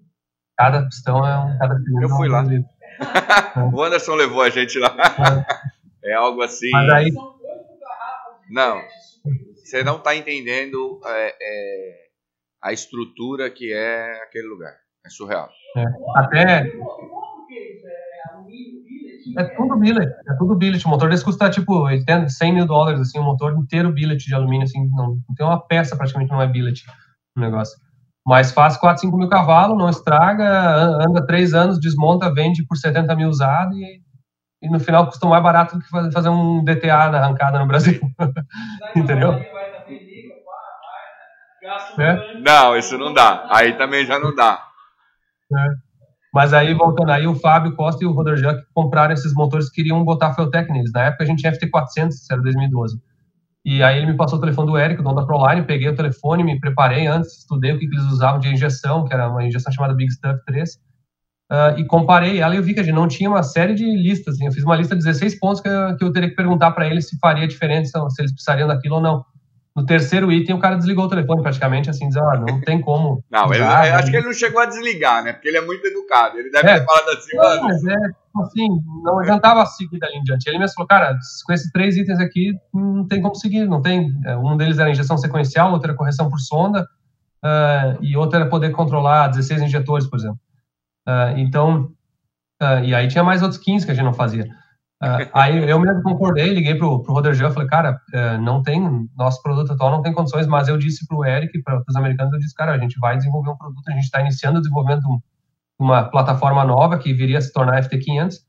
Cada pistão é um. Cada cilindro Eu fui lá. o Anderson levou a gente lá. É, é algo assim. Mas aí... Não, você não está entendendo. É, é a estrutura que é aquele lugar. É surreal. É. Até. É tudo billet, é tudo billet. O motor desse custa tipo 80, 100 mil dólares, assim, um motor inteiro billet de alumínio, assim, não, não tem uma peça praticamente, não é billet o negócio. Mas faz 4, 5 mil cavalos, não estraga, anda 3 anos, desmonta, vende por 70 mil usado e, e no final custa mais barato do que fazer um DTA na arrancada no Brasil. Entendeu? É? Não, isso não dá. Aí também já não dá. É. Mas aí, voltando aí, o Fábio Costa e o Roder Jack compraram esses motores queriam botar Feltec neles. Na época a gente tinha FT400, isso era 2012. E aí ele me passou o telefone do Eric, dono da Proline, peguei o telefone, me preparei antes, estudei o que, que eles usavam de injeção, que era uma injeção chamada Big Stuff 3, uh, ah, e comparei ela e eu vi que a gente não tinha uma série de listas. Assim, eu fiz uma lista de 16 pontos que eu, que eu teria que perguntar para eles se faria diferença, se eles precisariam daquilo ou não. No terceiro item, o cara desligou o telefone praticamente, assim, dizendo, ah, não tem como. Não, ele, acho né? que ele não chegou a desligar, né? Porque ele é muito educado. Ele deve é, ter falado assim, não, mas é, assim, não adiantava seguir dali em diante. Ele mesmo falou, cara, com esses três itens aqui, não tem como seguir, não tem. É, um deles era injeção sequencial, outro era correção por sonda, uh, e outro era poder controlar 16 injetores, por exemplo. Uh, então, uh, e aí tinha mais outros 15 que a gente não fazia. Uh, aí eu mesmo concordei, liguei pro, pro Roder Jean, falei, cara, uh, não tem, nosso produto atual não tem condições, mas eu disse pro Eric, para os americanos, eu disse, cara, a gente vai desenvolver um produto, a gente está iniciando o desenvolvimento de uma plataforma nova que viria a se tornar FT500, uh,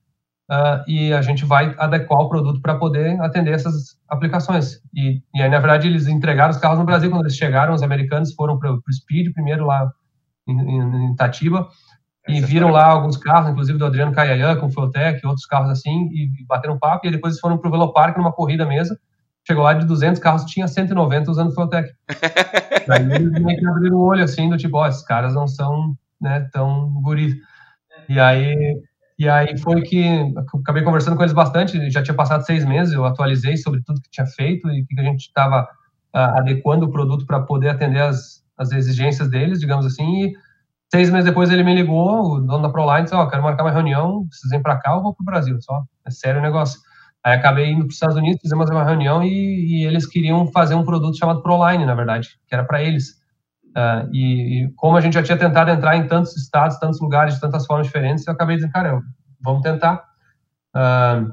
ah, e a gente vai adequar o produto para poder atender essas aplicações. E, e aí, na verdade, eles entregaram os carros no Brasil, quando eles chegaram, os americanos foram para o Speed primeiro lá em, em, em Tatiba, e viram lá alguns carros, inclusive do Adriano Caiayan, com Flotec, outros carros assim, e bateram papo, e depois eles foram pro Velopark numa corrida mesmo, chegou lá de 200 carros, tinha 190 usando Flotec. Daí eles meio que abriram o olho assim, do tipo, ó, esses caras não são, né, tão guris. E aí, e aí foi que acabei conversando com eles bastante, já tinha passado seis meses, eu atualizei sobre tudo que tinha feito e que a gente estava uh, adequando o produto para poder atender as, as exigências deles, digamos assim, e Seis meses depois ele me ligou, o dono da Proline, disse, ó, oh, quero marcar uma reunião, vocês vêm para cá ou vou para o Brasil, só, é sério o negócio. Aí acabei indo para os Estados Unidos, fizemos uma reunião e, e, eles queriam fazer um produto chamado Proline, na verdade, que era para eles. Uh, e, e, como a gente já tinha tentado entrar em tantos estados, tantos lugares, de tantas formas diferentes, eu acabei dizendo, cara, vamos tentar. Uh,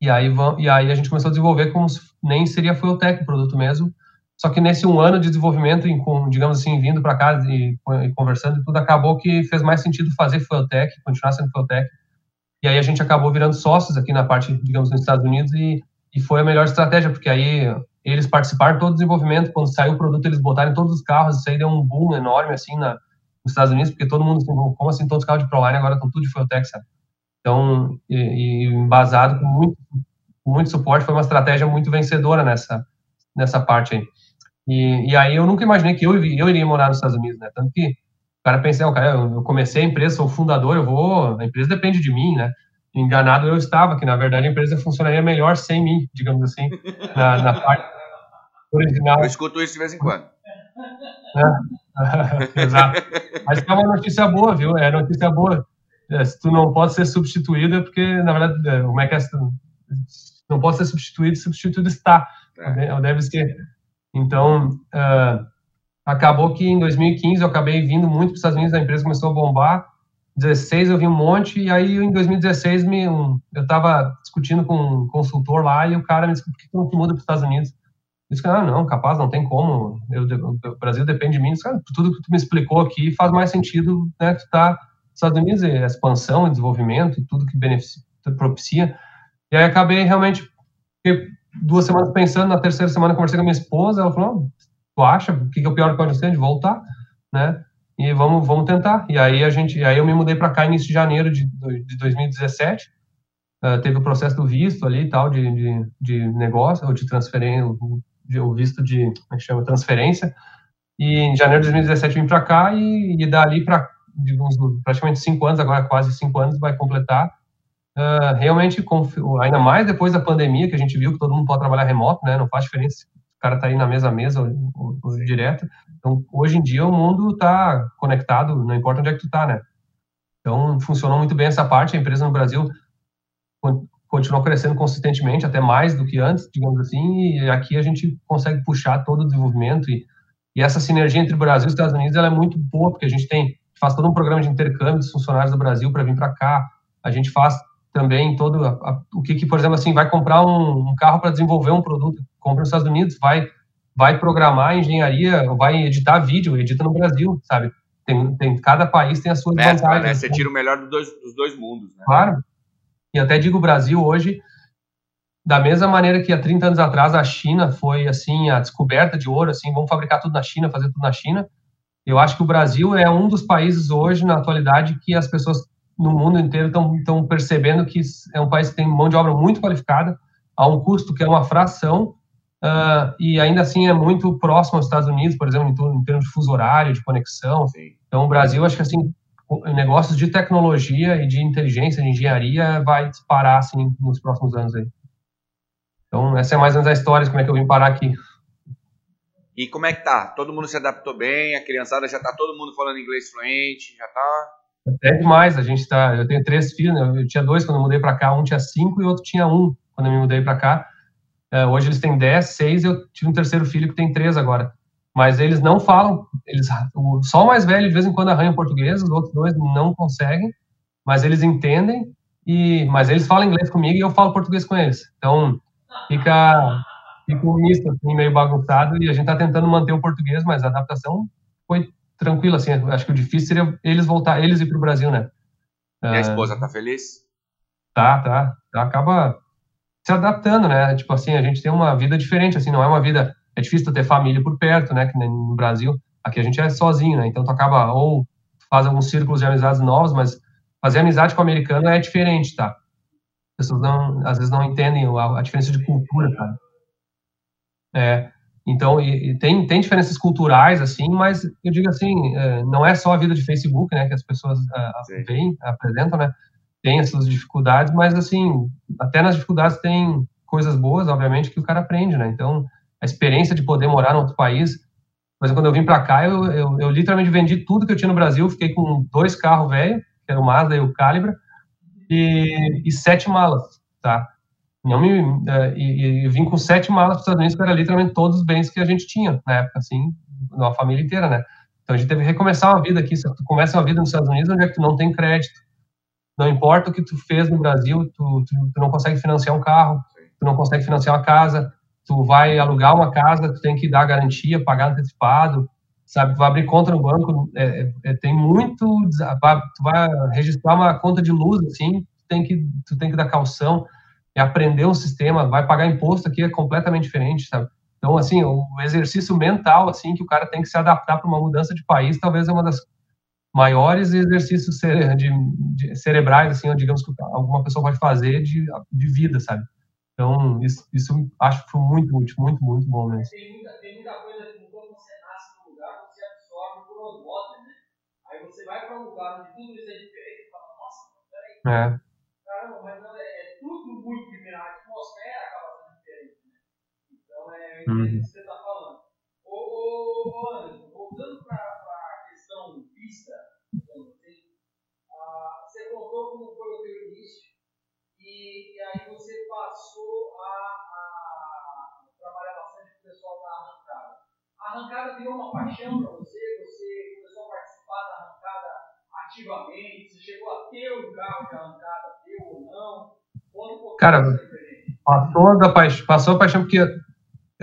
e, aí, e aí a gente começou a desenvolver como nem seria Fueltech o produto mesmo, só que nesse um ano de desenvolvimento, digamos assim, vindo para cá e, conversando e tudo, acabou que fez mais sentido fazer Fueltech, continuar sendo Fueltech. E aí a gente acabou virando sócios aqui na parte, digamos, nos Estados Unidos e, e foi a melhor estratégia, porque aí eles participaram todo o desenvolvimento, quando saiu o produto, eles botaram em todos os carros, isso aí deu um boom enorme, assim, na, nos Estados Unidos, porque todo mundo, como assim, todos os carros de Proline agora estão tudo de Fueltech, sabe? Então, e, e embasado com muito, com muito suporte, foi uma estratégia muito vencedora nessa, nessa parte aí. E, e aí eu nunca imaginei que eu, eu iria morar nos Estados Unidos, né? Tanto que o cara pensa, oh, cara, eu comecei a empresa, sou fundador, eu vou, a empresa depende de mim, né? Enganado eu estava, que na verdade a empresa funcionaria melhor sem mim, digamos assim, na, na parte original. Eu escuto isso de vez em quando. É. Exato. Mas é uma notícia boa, viu? É notícia boa. É, se tu não pode ser substituído, é porque, na verdade, é, como é que é? Não pode ser substituído, substituído está. É. Deve ser. Então, uh, acabou que em 2015 eu acabei vindo muito para os Estados Unidos, a empresa começou a bombar. 16 eu vi um monte, e aí em 2016 me, um, eu estava discutindo com um consultor lá e o cara me disse: por que tu não muda para os Estados Unidos? Eu disse: ah, não, capaz, não tem como, eu, o Brasil depende de mim. disse, tudo que tu me explicou aqui faz mais sentido, né? Tu tá nos Estados Unidos, a expansão, desenvolvimento, tudo que beneficia, propicia. E aí acabei realmente, duas semanas pensando, na terceira semana conversei com a minha esposa, ela falou, tu acha, o que é o pior que pode acontecer? De voltar, né? E vamos, vamos tentar. E aí a gente, aí eu me mudei para cá início de janeiro de, de 2017, uh, eh, teve o processo do visto ali e tal, de, de, de negócio, ou de transferência, o visto de, como é que chama, transferência, e em janeiro de 2017 vim para cá e, e dali para praticamente cinco anos, agora quase cinco anos, vai completar, uh, realmente, ainda mais depois da pandemia, que a gente viu que todo mundo pode trabalhar remoto, né? Não faz diferença o cara tá aí na mesa a mesa ou, ou, direto. Então, hoje em dia, o mundo está conectado, não importa onde é que tu tá, né? Então, funcionou muito bem essa parte. A empresa no Brasil continuou crescendo consistentemente, até mais do que antes, digamos assim, e aqui a gente consegue puxar todo o desenvolvimento e, e essa sinergia entre o Brasil e os Estados Unidos ela é muito boa, porque a gente tem faz todo um programa de intercâmbio dos funcionários do Brasil para vir para cá, a gente faz também todo a, a, o que, que, por exemplo, assim, vai comprar um, um carro para desenvolver um produto, compra nos Estados Unidos, vai vai programar engenharia, vai editar vídeo, edita no Brasil, sabe? Tem, tem cada país tem a sua Mescla, Né? Você tira o melhor dos dois, dos dois mundos, né? Claro. E até digo, o Brasil hoje, da mesma maneira que há 30 anos atrás a China foi, assim, a descoberta de ouro, assim, vamos fabricar tudo na China, fazer tudo na China. Eu acho que o Brasil é um dos países hoje, na atualidade, que as pessoas no mundo inteiro estão percebendo que é um país que tem mão de obra muito qualificada, a um custo que é uma fração, uh, e ainda assim é muito próximo aos Estados Unidos, por exemplo, em, em termos de fuso horário, de conexão. Sim. Então, o Brasil, acho que assim, negócios de tecnologia e de inteligência, de engenharia, vai disparar assim, nos próximos anos aí. Então, essa é mais ou menos a história de como é que eu vim parar aqui. E como é que tá? Todo mundo se adaptou bem? A criançada já tá todo mundo falando inglês fluente? Já tá é demais, a gente tá. Eu tenho três filhos, né? eu tinha dois quando eu mudei para cá, um tinha cinco e outro tinha um quando eu me mudei para cá. É, hoje eles têm dez, seis, eu tive um terceiro filho que tem três agora. Mas eles não falam, eles o, só o mais velho de vez em quando arranha português, os outros dois não conseguem, mas eles entendem e mas eles falam inglês comigo e eu falo português com eles. Então fica fica um misto assim, meio bagunçado e a gente está tentando manter o português, mas a adaptação foi tranquilo, assim. Acho que o difícil seria eles voltar, eles ir para o Brasil, né? E a esposa tá feliz? Tá, tá. Acaba se adaptando, né? Tipo assim, a gente tem uma vida diferente, assim, não é uma vida. É difícil ter família por perto, né? Que no Brasil, aqui a gente é sozinho, né? Então tu acaba ou faz alguns círculos de amizades novos, mas fazer amizade com o americano é diferente, tá? As pessoas não, às vezes não entendem a, a diferença de cultura, cara. É, então, e, e tem, tem diferenças culturais, assim, mas eu digo assim, é, não é só a vida de Facebook, né, que as pessoas uh, veem, apresentam, né, tem as suas dificuldades, mas, assim, até nas dificuldades tem coisas boas, obviamente, que o cara aprende, né, então, a experiência de poder morar em outro país, mas quando eu vim para cá, eu, eu, eu, literalmente vendi tudo que eu tinha no Brasil, fiquei com dois carros velhos, que era o Mazda e o Calibra, e, e sete malas, tá? Não me, uh, e, e, vim com sete malas para os Estados Unidos, que era literalmente todos os bens que a gente tinha na época, assim, uma família inteira, né? Então a gente teve que recomeçar uma vida aqui. Se tu começa uma vida nos Estados Unidos, onde é que tu não tem crédito, não importa o que tu fez no Brasil, tu, tu, tu não consegue financiar um carro, tu não consegue financiar uma casa, tu vai alugar uma casa, tu tem que dar garantia, pagar antecipado, sabe? Tu vai abrir conta no banco, é, é, é tem muito, tu vai registrar uma conta de luz, assim, tu tem que, tu tem que dar calção, é aprender um sistema, vai pagar imposto aqui é completamente diferente, sabe? Então, assim, o exercício mental, assim, que o cara tem que se adaptar para uma mudança de país, talvez é uma das maiores exercícios cere de, de cerebrais, assim, digamos que alguma pessoa pode fazer de, de vida, sabe? Então, isso, isso acho que foi muito útil, muito, muito bom mesmo. Tem muita, tem muita coisa que quando você nasce num lugar, você absorve por osmose, né? Aí você vai para um lugar onde tudo isso é diferente e fala, nossa, peraí. É. Caramba, mas não, é, é tudo muito diferente. A atmosfera acaba sendo diferente, né? Então, é, uhum. isso que você está falando. Ô, ô, ô Anderson, voltando para a questão vista, assim, ah, você contou como foi o teu início e, e aí você passou a, a, trabalhar bastante com o pessoal da arrancada. A arrancada virou uma paixão para você? Você começou a participar da arrancada ativamente? Você chegou a ter um carro de arrancada, teu ou não? Cara, passou, da paixão, passou a paixão porque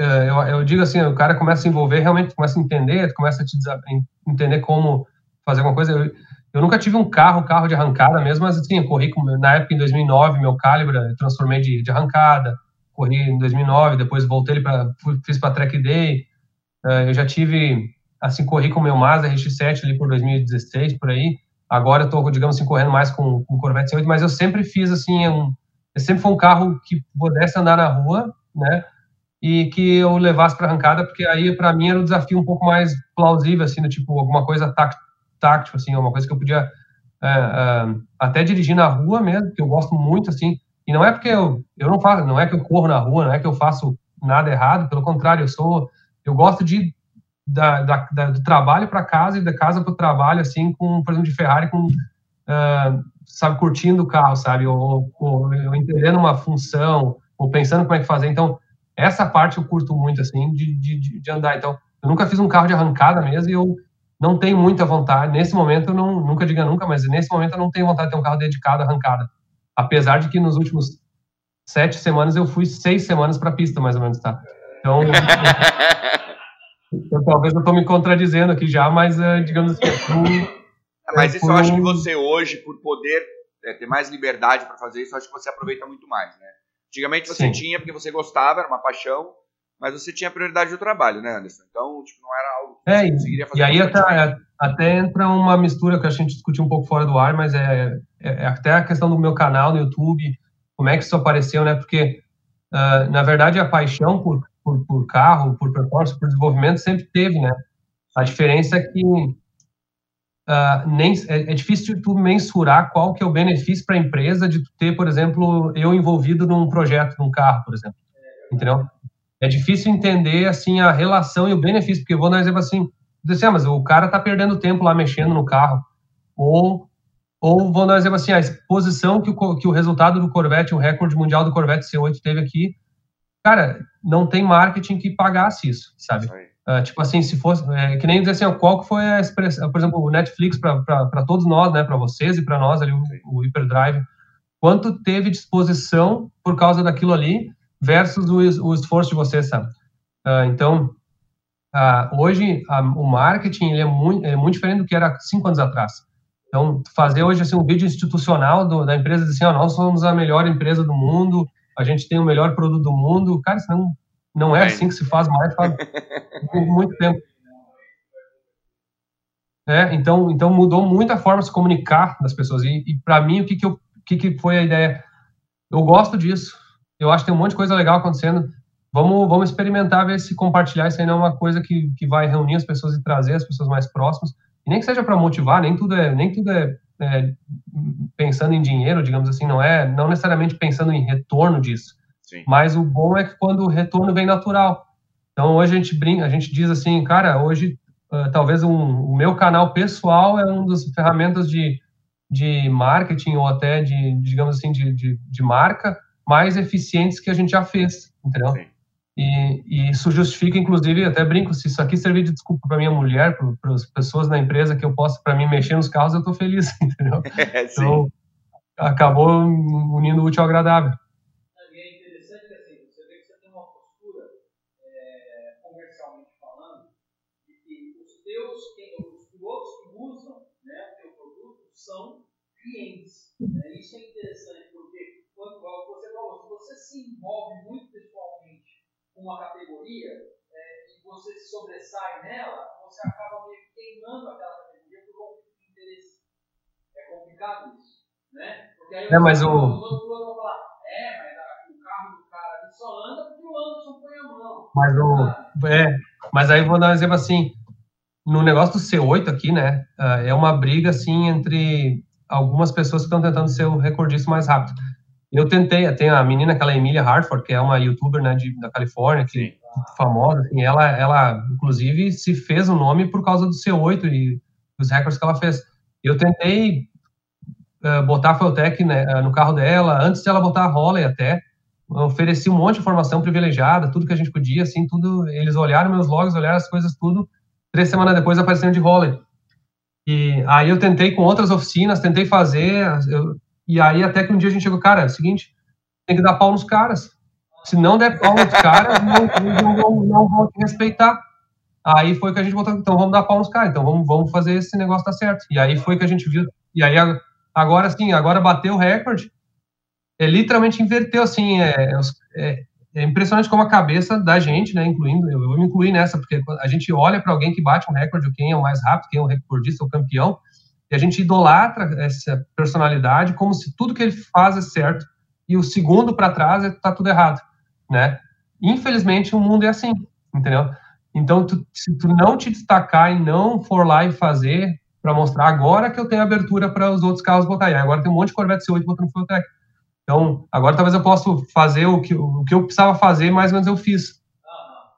eu, eu, digo assim, o cara começa a se envolver, realmente começa a entender, começa a te entender como fazer alguma coisa. Eu, eu nunca tive um carro, carro de arrancada mesmo, mas assim, eu corri com, na época em 2009, meu Calibra, transformei de, de arrancada, corri em 2009, depois voltei para fiz para Track Day. Uh, eu já tive assim, corri com o meu Mazda RX-7 ali por 2016 por aí. Agora eu tô, digamos assim, correndo mais com o Corvette C8, mas eu sempre fiz assim, um, eu sempre foi um carro que pudesse andar na rua, né? E que eu levasse para arrancada, porque aí para mim era um desafio um pouco mais plausível, assim, do tipo alguma coisa táctil, assim, é uma coisa que eu podia é, é, até dirigir na rua mesmo, que eu gosto muito, assim, e não é porque eu, eu não faço, não é que eu corro na rua, não é que eu faço nada errado, pelo contrário, eu sou, eu gosto de da, da, da do trabalho para casa e da casa para o trabalho, assim, com, por exemplo, de Ferrari, com, uh, sabe, curtindo o carro, sabe, ou, ou, ou entendendo uma função, ou pensando como é que fazer, então, essa parte eu curto muito, assim, de, de, de andar, então, eu nunca fiz um carro de arrancada mesmo, e eu não tenho muita vontade. Nesse momento, eu não, nunca diga nunca, mas nesse momento eu não tenho vontade de ter um carro dedicado arrancada. Apesar de que nos últimos sete semanas eu fui seis semanas para a pista, mais ou menos, tá? Então, eu, talvez eu estou me contradizendo aqui já, mas uh, digamos assim. Mas isso eu acho que você hoje, por poder é, ter mais liberdade para fazer isso, acho que você aproveita muito mais, né? Antigamente você Sim. tinha porque você gostava, era uma paixão, mas você tinha prioridade do trabalho, né, Anderson? Então, tipo, não era algo que é, você conseguiria fazer. E aí até, até, entra uma mistura que a gente discutiu um pouco fora do ar, mas é, é, é, até a questão do meu canal no YouTube, como é que isso apareceu, né? Porque, uh, na verdade, a paixão por, por, por, carro, por performance, por desenvolvimento sempre teve, né? A diferença é que uh, nem, é, é, difícil tu mensurar qual que é o benefício para a empresa de ter, por exemplo, eu envolvido num projeto, num carro, por exemplo. Entendeu? é difícil entender assim a relação e o benefício, porque eu vou dar um exemplo assim, assim ah, mas o cara tá perdendo tempo lá mexendo no carro, ou ou vou dar um exemplo assim, a exposição que o, que o resultado do Corvette, o recorde mundial do Corvette C8 teve aqui, cara, não tem marketing que pagasse isso, sabe? Uh, tipo assim, se fosse, é, que nem dizer assim, ó, qual que foi a expressão, por exemplo, o Netflix para todos nós, né, para vocês e para nós ali, o, o Hyperdrive, quanto teve disposição por causa daquilo ali, versus o, o esforço de você, sabe? Uh, então, uh, hoje o marketing é, muito, é muito diferente do que era cinco anos atrás. Então, fazer hoje assim, um vídeo institucional do, da empresa, assim, ó, nós somos a melhor empresa do mundo, a gente tem o melhor produto do mundo, cara, isso não, não é assim que se faz mais faz muito tempo. É, então, então mudou muito a forma de se comunicar das pessoas. E, e para mim, o que que, eu, que que foi a ideia? Eu gosto disso. Eu acho que tem um monte de coisa legal acontecendo. Vamos, vamos experimentar, ver se compartilhar isso aí não é uma coisa que, que vai reunir as pessoas e trazer as pessoas mais próximas. E nem que seja para motivar, nem tudo é, nem tudo é, é, pensando em dinheiro, digamos assim, não é, não necessariamente pensando em retorno disso. Sim. Mas o bom é que quando o retorno vem natural. Então hoje a gente brinca, a gente diz assim, cara, hoje uh, talvez um, o meu canal pessoal é uma das ferramentas de, de marketing ou até de, digamos assim, de, de, de marca mais eficientes que a gente já fez, entendeu? Sim. E, e, isso justifica, inclusive, até brinco, se isso aqui servir de desculpa para minha mulher, para as pessoas na empresa que eu posso, para mim, mexer nos carros, eu estou feliz, entendeu? É, então, acabou unindo o útil ao agradável. são clientes. Né? Isso é interessante, porque, quando você falou, se você se envolve muito pessoalmente com uma categoria é, e você se sobressai nela, você acaba meio queimando aquela categoria por conflito de interesse. É complicado isso. Né? Porque aí é, mas o... falar, é, mas o carro do cara ali só anda porque o Anderson põe a mão. Mas, o... é, mas aí vou dar um exemplo assim no negócio do C8 aqui, né, ah, é uma briga, assim, entre algumas pessoas que estão tentando ser o recordista mais rápido. Eu tentei, tem a menina, aquela Emília Hartford, que é uma youtuber, né, de, da Califórnia, que famosa, assim, ela, ela, inclusive, se fez o um nome por causa do C8 e os recordes que ela fez. Eu tentei uh, botar a Feltec né, ah, no carro dela, antes de ela botar a Holly até, ofereci um monte de informação privilegiada, tudo que a gente podia, assim, tudo, eles olharam meus logs, olharam as coisas, tudo, Três semanas depois aparecendo de vôlei. E aí eu tentei com outras oficinas, tentei fazer, eu, e aí até que um dia a gente chegou, cara, é o seguinte, tem que dar pau nos caras. Se não der pau nos caras, não, não, não, vão te respeitar. Aí foi que a gente botou, então vamos dar pau nos caras, então vamos, vamos fazer esse negócio dar certo. E aí foi que a gente viu, e aí agora sim, agora bateu o recorde, é, literalmente inverteu, assim, é, é, é impressionante como a cabeça da gente, né, incluindo, eu vou me incluir nessa, porque a gente olha para alguém que bate um recorde, quem é o mais rápido, quem é o recordista, o campeão, e a gente idolatra essa personalidade como se tudo que ele faz é certo e o segundo para trás está tudo errado, né? Infelizmente o mundo é assim, entendeu? Então, tu, se tu não te destacar e não for lá e fazer para mostrar agora que eu tenho abertura para os outros carros botar aí, agora tem um monte de Corvette C8 botando Fueltech então, agora talvez eu possa fazer o que, o que eu precisava fazer, mais ou menos eu fiz.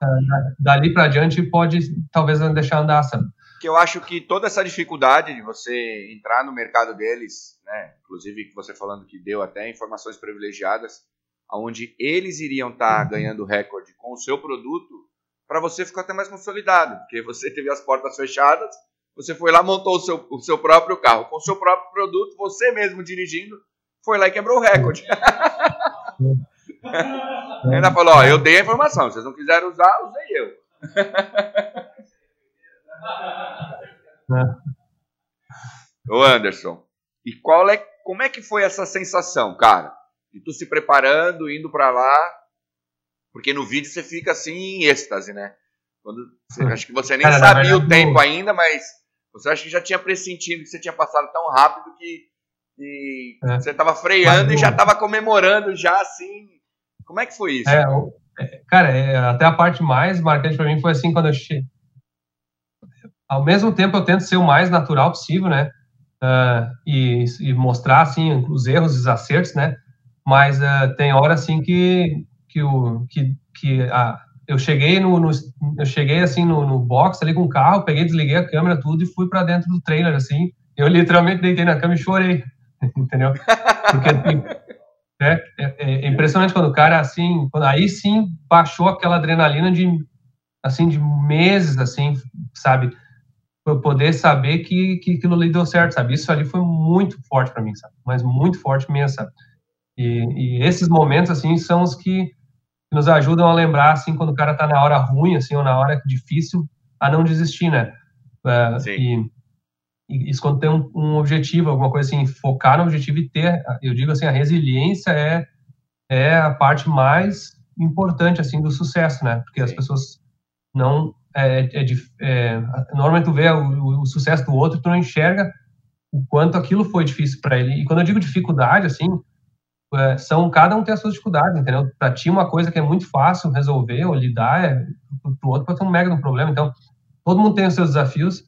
Uhum. Dali para adiante pode talvez deixar andar, sabe? Que eu acho que toda essa dificuldade de você entrar no mercado deles, né, inclusive você falando que deu até informações privilegiadas, onde eles iriam estar tá ganhando recorde com o seu produto, para você ficou até mais consolidado, porque você teve as portas fechadas, você foi lá, montou o seu, o seu próprio carro, com o seu próprio produto, você mesmo dirigindo, foi lá e quebrou o recorde. Ainda falou, ó, eu dei a informação, vocês não quiseram usar, usei eu. Ô Anderson, e qual é, como é que foi essa sensação, cara? De tu se preparando, indo para lá, porque no vídeo você fica assim em êxtase, né? Quando, você, acho que você nem cara, sabia o tempo ainda, mas você acha que já tinha pressentido que você tinha passado tão rápido que e é. você estava freando Mas, e já estava comemorando já assim. Como é que foi isso? É, é, cara, é, até a parte mais marcante para mim foi assim quando eu cheguei. Ao mesmo tempo eu tento ser o mais natural possível, né? Uh, e, e, mostrar assim os erros, os acertos, né? Mas uh, tem hora assim que que o que, que a, eu cheguei no, no, eu cheguei assim no, no box ali com o carro, peguei, desliguei a câmera tudo e fui para dentro do trailer assim. Eu literalmente deitei na cama e chorei. entendeu? Porque é, é, é, impressionante quando o cara assim, quando, aí sim baixou aquela adrenalina de assim de meses assim, sabe? Poder saber que, que aquilo ali deu certo, sabe? Isso ali foi muito forte para mim, sabe? Mas muito forte mesmo, sabe? E, e, esses momentos assim são os que nos ajudam a lembrar assim quando o cara tá na hora ruim assim ou na hora difícil a não desistir, né? É, Sim. E, isso quando tem um, um, objetivo, alguma coisa assim, focar no objetivo e ter, eu digo assim, a resiliência é, é a parte mais importante, assim, do sucesso, né? Porque as pessoas não, é, é, é normalmente tu vê o, o, sucesso do outro, tu não enxerga o quanto aquilo foi difícil para ele. E quando eu digo dificuldade, assim, é, são cada um tem as suas dificuldades, entendeu? Para ti uma coisa que é muito fácil resolver ou lidar, é, para o outro pode ser um mega um problema. Então, todo mundo tem os seus desafios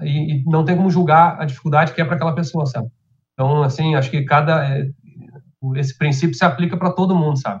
e, e, não tem como julgar a dificuldade que é para aquela pessoa, sabe? Então, assim, acho que cada é, esse princípio se aplica para todo mundo, sabe?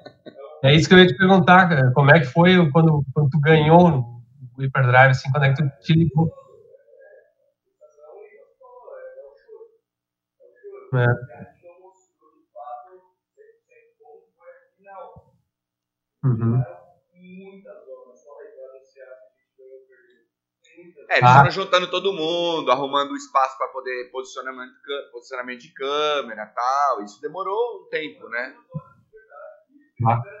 é isso que eu ia te perguntar, cara. Como é que foi quando, quando tu ganhou o Hyperdrive, assim, quando é que tu te ligou? É. Uhum. É, eles ah. foram juntando todo mundo, arrumando espaço para poder posicionamento, posicionamento de câmera e tal. Isso demorou um tempo, né? Ah.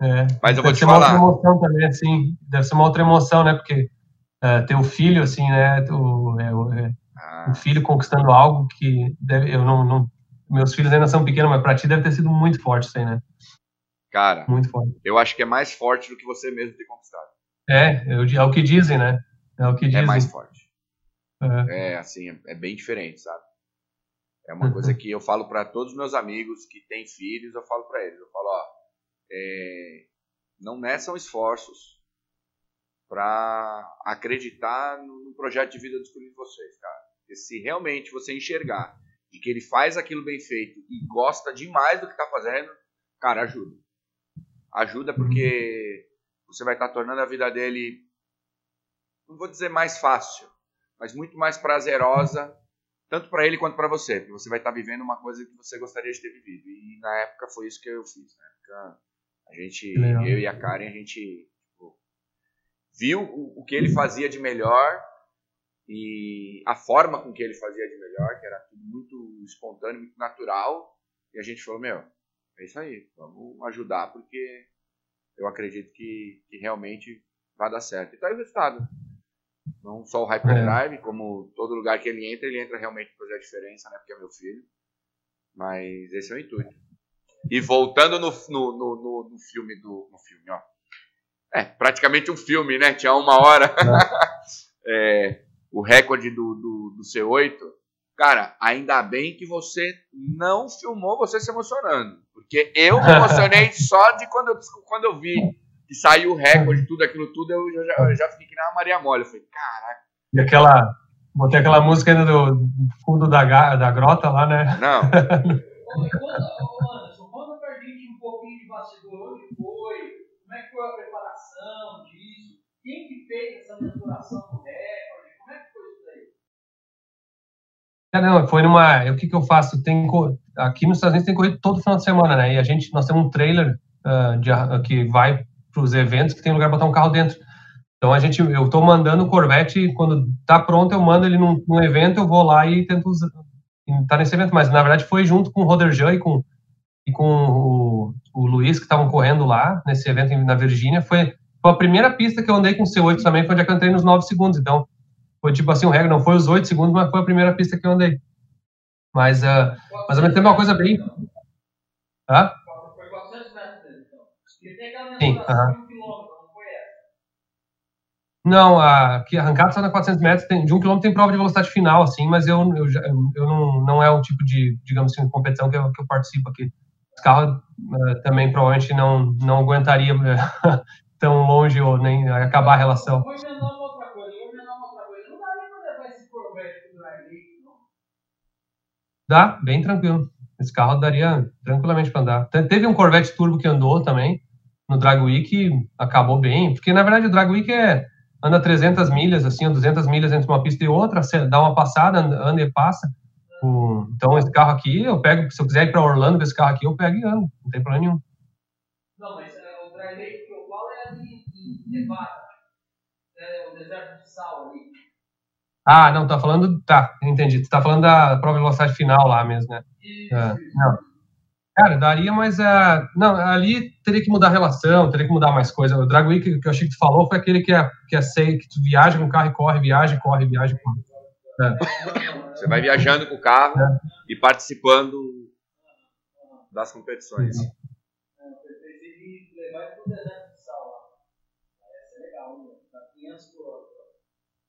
É. Mas eu vou deve te falar. Uma outra emoção também, assim, deve ser uma outra emoção, né? Porque uh, ter o filho, assim, né? O, é, o, é, ah. o filho conquistando algo que deve, eu não, não, meus filhos ainda são pequenos, mas para ti deve ter sido muito forte isso aí, né? Cara, muito forte. Eu acho que é mais forte do que você mesmo ter conquistado. É, é o que dizem, né? É o que é dizem. É mais forte. É, é assim, é bem diferente, sabe? É uma coisa que eu falo para todos os meus amigos que têm filhos, eu falo para eles, eu falo, ó, é, não meçam esforços para acreditar no projeto de vida dos de vocês, cara. Porque se realmente você enxergar de que ele faz aquilo bem feito e gosta demais do que está fazendo, cara, ajuda. Ajuda porque você vai estar tá tornando a vida dele, não vou dizer mais fácil, mas muito mais prazerosa, tanto para ele quanto para você, porque você vai estar tá vivendo uma coisa que você gostaria de ter vivido. E na época foi isso que eu fiz. Na época, a gente, Legal. eu e a Karen, a gente tipo, viu o, o que ele fazia de melhor e a forma com que ele fazia de melhor, que era tudo muito espontâneo, muito natural. E a gente falou, meu, é isso aí, vamos ajudar porque eu acredito que, que realmente vai dar certo. E tá aí o resultado. Não só o Hyperdrive, é. como todo lugar que ele entra, ele entra realmente para fazer a diferença, né? Porque é meu filho. Mas esse é o intuito. E voltando no, no, no, no filme do. No filme, ó. É, praticamente um filme, né? Tinha uma hora. É. o recorde do, do, do C8. Cara, ainda bem que você não filmou você se emocionando. Porque eu me emocionei só de quando eu, quando eu vi que saiu o recorde, tudo aquilo tudo, eu já, eu já fiquei que nem uma Maria Mole. Eu falei, caraca. E aquela. Botei aquela música ainda do fundo da, da grota lá, né? Não. Anderson, conta pra gente um pouquinho de bastidor, onde foi, como é que foi a preparação disso, quem que fez como é que foi isso? É, não, foi numa. O que, que eu faço? Tem, aqui nos Estados Unidos tem corrido todo final de semana, né? E a gente, nós temos um trailer uh, de, uh, que vai para os eventos que tem lugar para botar um carro dentro. Então a gente, eu estou mandando o Corvette quando está pronto, eu mando ele num, num, evento, eu vou lá e tento estar tá nesse evento. Mas na verdade foi junto com o Roder e com e com o, o Luiz que estavam correndo lá nesse evento na Virgínia. Foi, foi a primeira pista que eu andei com o C8 também, foi onde eu entrei nos 9 segundos. Então foi tipo assim, o regra não foi os 8 segundos, mas foi a primeira pista que eu andei. Mas, uh, mas ao mesmo tempo é uma coisa bem. Hã? Foi 400 metros. Sim, aham. Não, a, aqui arrancada só na 400 metros, tem, de um quilômetro tem prova de velocidade final, assim, mas eu, eu, eu não, não é o tipo de, digamos assim, competição que eu, que eu participo aqui. Os carros uh, também provavelmente não, não aguentaria uh, tão longe ou nem acabar a relação. Dá, bem tranquilo. Esse carro daria tranquilamente para andar. Teve um Corvette Turbo que andou também no Drag Week, acabou bem, porque na verdade o Drag Week é anda 300 milhas, assim, 200 milhas entre uma pista e outra, dá uma passada, anda e passa. Então esse carro aqui, eu pego, se eu quiser ir para Orlando com esse carro aqui, eu pego e ando, não tem problema nenhum. Não, mas é, o Drag Week que eu falo é ali em Nevada, é o deserto de sal ali. Ah, não, tá falando. Tá, entendi. Tu tá falando da prova de velocidade final lá mesmo, né? Isso, é, Não. Cara, daria, mas uh, não, ali teria que mudar a relação, teria que mudar mais coisa. O Drag Week que eu achei que tu falou foi aquele que é, que é sei, que tu viaja com o carro e corre, viaja, corre, viaja, corre. É. Você vai viajando com o carro é. e participando das competições. Uhum.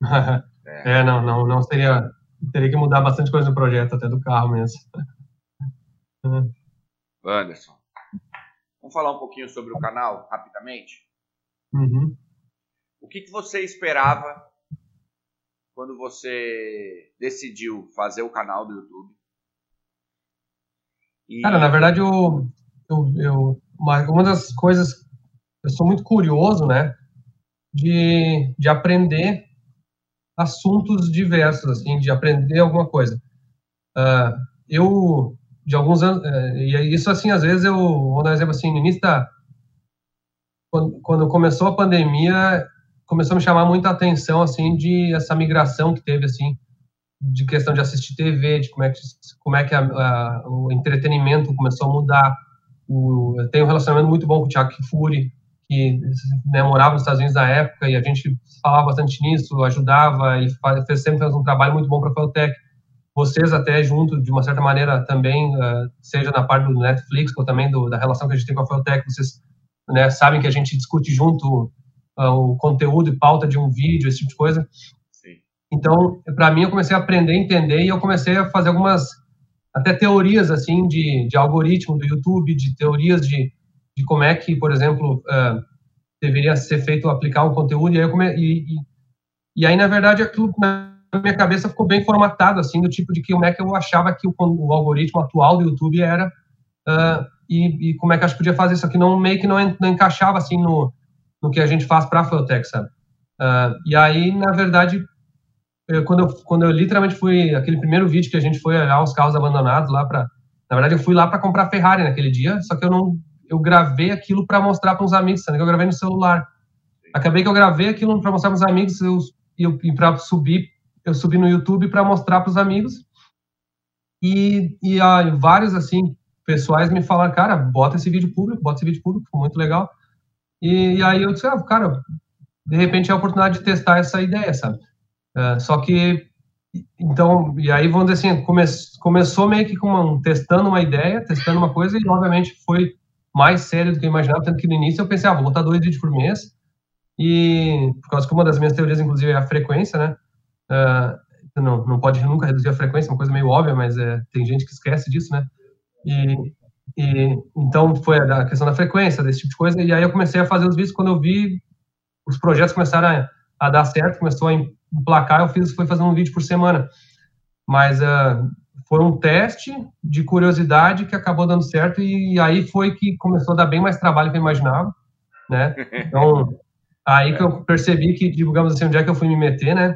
é, não, não, não seria. Teria que mudar bastante coisa no projeto, até do carro mesmo. Anderson, vamos falar um pouquinho sobre o canal, rapidamente? Uhum. O que, que você esperava quando você decidiu fazer o canal do YouTube? E... Cara, na verdade, eu, eu, eu uma, uma das coisas, eu sou muito curioso, né, de, de aprender assuntos diversos, assim, de aprender alguma coisa. Uh, eu, de alguns anos, uh, e isso, assim, às vezes eu, vou dar um exemplo assim, no início da, quando, quando começou a pandemia, começou a me chamar muita atenção, assim, de essa migração que teve, assim, de questão de assistir TV, de como é que, como é que a, a, o entretenimento começou a mudar. O, eu tenho um relacionamento muito bom com o Thiago Kifuri, que né, morava nos Estados Unidos na época, e a gente falava bastante nisso, ajudava, e fez, sempre fez um trabalho muito bom para a Feltec. Vocês até junto, de uma certa maneira, também, uh, seja na parte do Netflix, ou também do, da relação que a gente tem com a Feltec, vocês né, sabem que a gente discute junto uh, o conteúdo e pauta de um vídeo, esse tipo de coisa. Sim. Então, para mim, eu comecei a aprender, entender e eu comecei a fazer algumas até teorias assim de, de algoritmo do YouTube, de teorias de, de como é que, por exemplo, uh, deveria ser feito aplicar um conteúdo e aí, come, e, e, e, aí na verdade aquilo na minha cabeça ficou bem formatado assim do tipo de que como é que eu achava que o, o algoritmo atual do YouTube era uh, e, e, como é que eu podia fazer isso aqui não meio que não, não encaixava assim no no que a gente faz para a Feltec, sabe? Uh, e aí, na verdade, eu, quando, eu, quando eu literalmente fui, aquele primeiro vídeo que a gente foi olhar os carros abandonados lá para, na verdade, eu fui lá para comprar Ferrari naquele dia, só que eu não, eu gravei aquilo para mostrar para uns amigos, sabe? Que eu gravei no celular. Acabei que eu gravei aquilo para mostrar para os amigos eu, eu, e para subir, eu subi no YouTube para mostrar para os amigos. E, e ah, vários, assim, pessoais me falaram, cara, bota esse vídeo público, bota esse vídeo público, foi muito legal. E, e aí eu disse, ah, cara, de repente é a oportunidade de testar essa ideia, sabe? Uh, só que, então, e aí vamos dizer assim, come, começou meio que com uma, testando uma ideia, testando uma coisa, e obviamente foi mais sério do que eu imaginava, tanto que no início eu pensei, ah, vou botar dois vídeos por mês, e por causa que uma das minhas teorias, inclusive, é a frequência, né? Uh, não, não pode nunca reduzir a frequência, uma coisa meio óbvia, mas é, tem gente que esquece disso, né? E, e, então foi a questão da frequência, desse tipo de coisa. E aí eu comecei a fazer os vídeos quando eu vi os projetos começaram a, a dar certo, começou a emplacar, eu fiz, fui fazendo um vídeo por semana. Mas uh, foi um teste de curiosidade que acabou dando certo e, aí foi que começou a dar bem mais trabalho que eu imaginava, né? Então, aí que eu percebi que, digamos assim, onde é que eu fui me meter, né?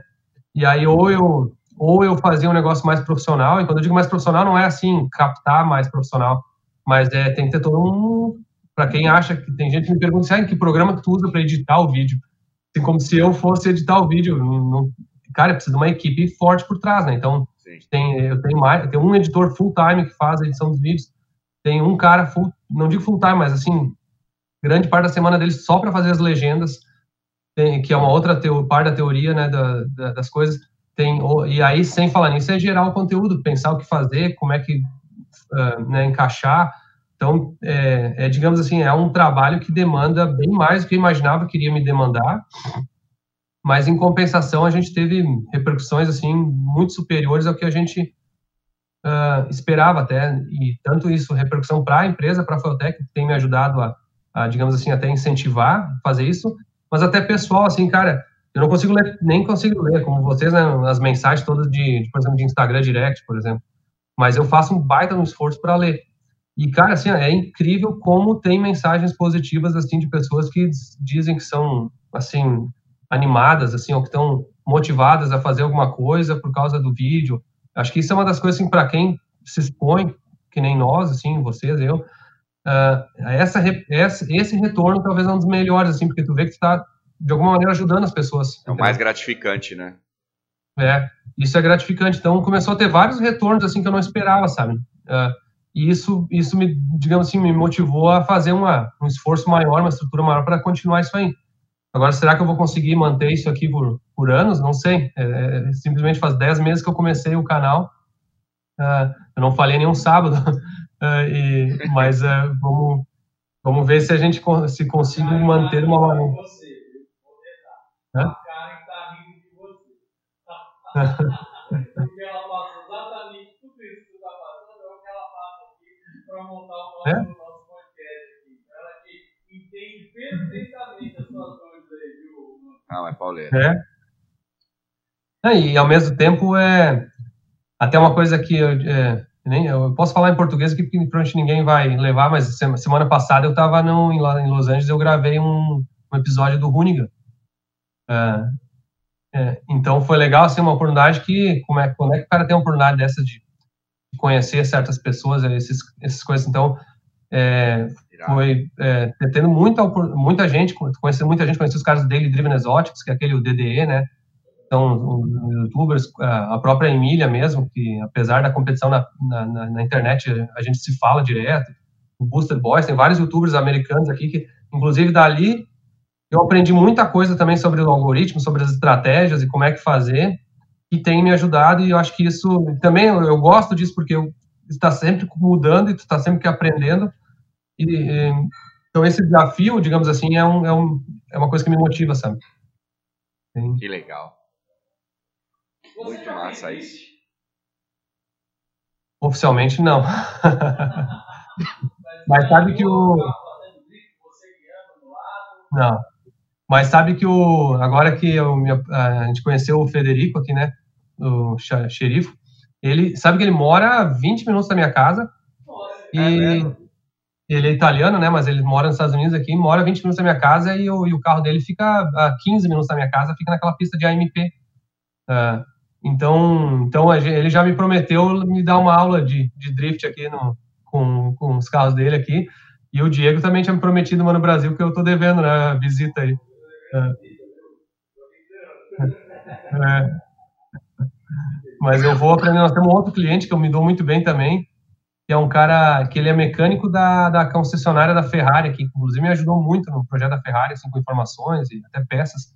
E aí ou eu ou eu fazia um negócio mais profissional, e quando eu digo mais profissional, não é assim, captar mais profissional, mas é, tem que ter todo um. Para quem acha que tem gente que me pergunta assim, ah, que programa que tu usa para editar o vídeo? Assim, como se eu fosse editar o vídeo. Não, cara, precisa de uma equipe forte por trás, né? Então, tem, eu tenho mais, eu tenho um editor full time que faz a edição dos vídeos, tem um cara full, não digo full time, mas assim, grande parte da semana dele só para fazer as legendas, tem, que é uma outra teo, parte da teoria, né, da, da, das coisas. Tem, e aí, sem falar nisso, é gerar o conteúdo, pensar o que fazer, como é que uh, né, encaixar. Então, é, é, digamos assim, é um trabalho que demanda bem mais do que eu imaginava que iria me demandar, mas em compensação a gente teve repercussões assim muito superiores ao que a gente uh, esperava até, e tanto isso, repercussão para a empresa, para a Feltec, que tem me ajudado a, a, digamos assim, até incentivar fazer isso, mas até pessoal, assim, cara, eu não consigo ler, nem consigo ler, como vocês, né, as mensagens todas de, de por exemplo, de Instagram Direct, por exemplo. Mas eu faço um baita no esforço para ler. E, cara, assim, é incrível como tem mensagens positivas, assim, de pessoas que dizem que são, assim, animadas, assim, ou que estão motivadas a fazer alguma coisa por causa do vídeo. Acho que isso é uma das coisas, assim, para quem se expõe, que nem nós, assim, vocês, eu, uh, essa, essa, esse retorno talvez é um dos melhores, assim, porque tu vê que tu está, de alguma maneira, ajudando as pessoas. É o mais gratificante, né? É, isso é gratificante. Então, começou a ter vários retornos, assim, que eu não esperava, sabe? Uh, e isso, isso me, digamos assim, me motivou a fazer uma, um esforço maior, uma estrutura maior para continuar isso aí. Agora, será que eu vou conseguir manter isso aqui por, por anos? Não sei. É, é simplesmente faz 10 meses que eu comecei o canal. Uh, eu não falei nenhum sábado, uh, e, mas uh, vamos, vamos ver se a gente se consiga manter uma. Hã? Porque ela passa exatamente tudo isso que você está fazendo, é o que ela passa aqui para montar o nosso, é? nosso podcast aqui. Ela que entende perfeitamente as suas dores aí, viu? Ah, mas Pauleira. É. E ao mesmo tempo é até uma coisa que eu, é, nem, eu posso falar em português porque provavelmente ninguém vai levar, mas semana passada eu estava em Los Angeles eu gravei um, um episódio do Runiga. É, é, então foi legal, assim, uma oportunidade que, como é, como é que o cara tem uma oportunidade dessa de conhecer certas pessoas, esses, essas coisas, então é, foi é, tendo muita, muita gente, conhecendo muita gente, conheci os caras do Daily Driven Exotics, que é aquele o DDE, né, então youtubers, a própria Emília mesmo, que apesar da competição na, na, na internet, a gente se fala direto, o Booster Boys, tem vários youtubers americanos aqui que, inclusive dali, eu aprendi muita coisa também sobre o algoritmo, sobre as estratégias e como é que fazer, e tem me ajudado, e eu acho que isso também eu, gosto disso, porque está sempre mudando e está sempre aprendendo. E, então, esse desafio, digamos assim, é, um, é, um, é uma coisa que me motiva, sabe? Sim. Que legal. Muito massa isso. Oficialmente, não. Mas sabe que o. Não. Mas sabe que o agora que eu, a gente conheceu o Federico aqui, né, o xerife, ele sabe que ele mora a 20 minutos da minha casa e é ele é italiano, né, mas ele mora nos Estados Unidos aqui, mora 20 minutos da minha casa e o, e o carro dele fica a 15 minutos da minha casa, fica naquela pista de AMP. Uh, ah, então, então ele já me prometeu me dar uma aula de, de drift aqui no, com, com os carros dele aqui. E o Diego também tinha me prometido uma no Brasil que eu tô devendo, né, a visita aí. É. Mas eu vou aprender. Nós temos um outro cliente que eu me dou muito bem também, que é um cara que ele é mecânico da, da concessionária da Ferrari, que inclusive me ajudou muito no projeto da Ferrari, assim, com informações e até peças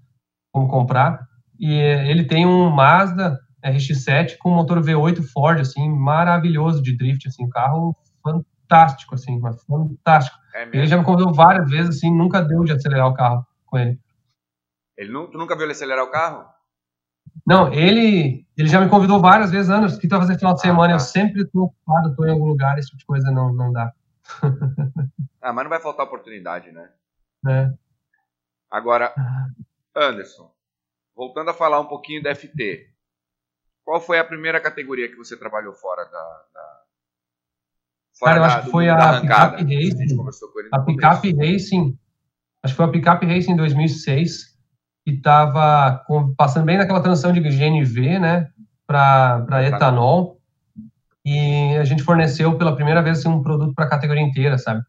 como comprar. E ele tem um Mazda RX-7 com motor V8 Ford, assim, maravilhoso de drift, assim, um carro fantástico, assim, fantástico. É ele já me convidou várias vezes, assim, nunca deu de acelerar o carro com ele. Ele não, tu nunca viu ele acelerar o carro? Não, ele, ele já me convidou várias vezes, anos, que vai fazer final de ah, semana, ah, tá. eu sempre estou ocupado, estou em algum lugar, esse tipo de coisa não, não dá. ah, mas não vai faltar oportunidade, né? É. Agora, Anderson, voltando a falar um pouquinho da FT, qual foi a primeira categoria que você trabalhou fora da. da fora Cara, eu acho que foi a Pickup Racing. A, a Pickup Racing, acho que foi a Pickup Racing em 2006 que estava passando bem naquela transição de GNV, né, para etanol. E a gente forneceu pela primeira vez assim, um produto para a categoria inteira, sabe?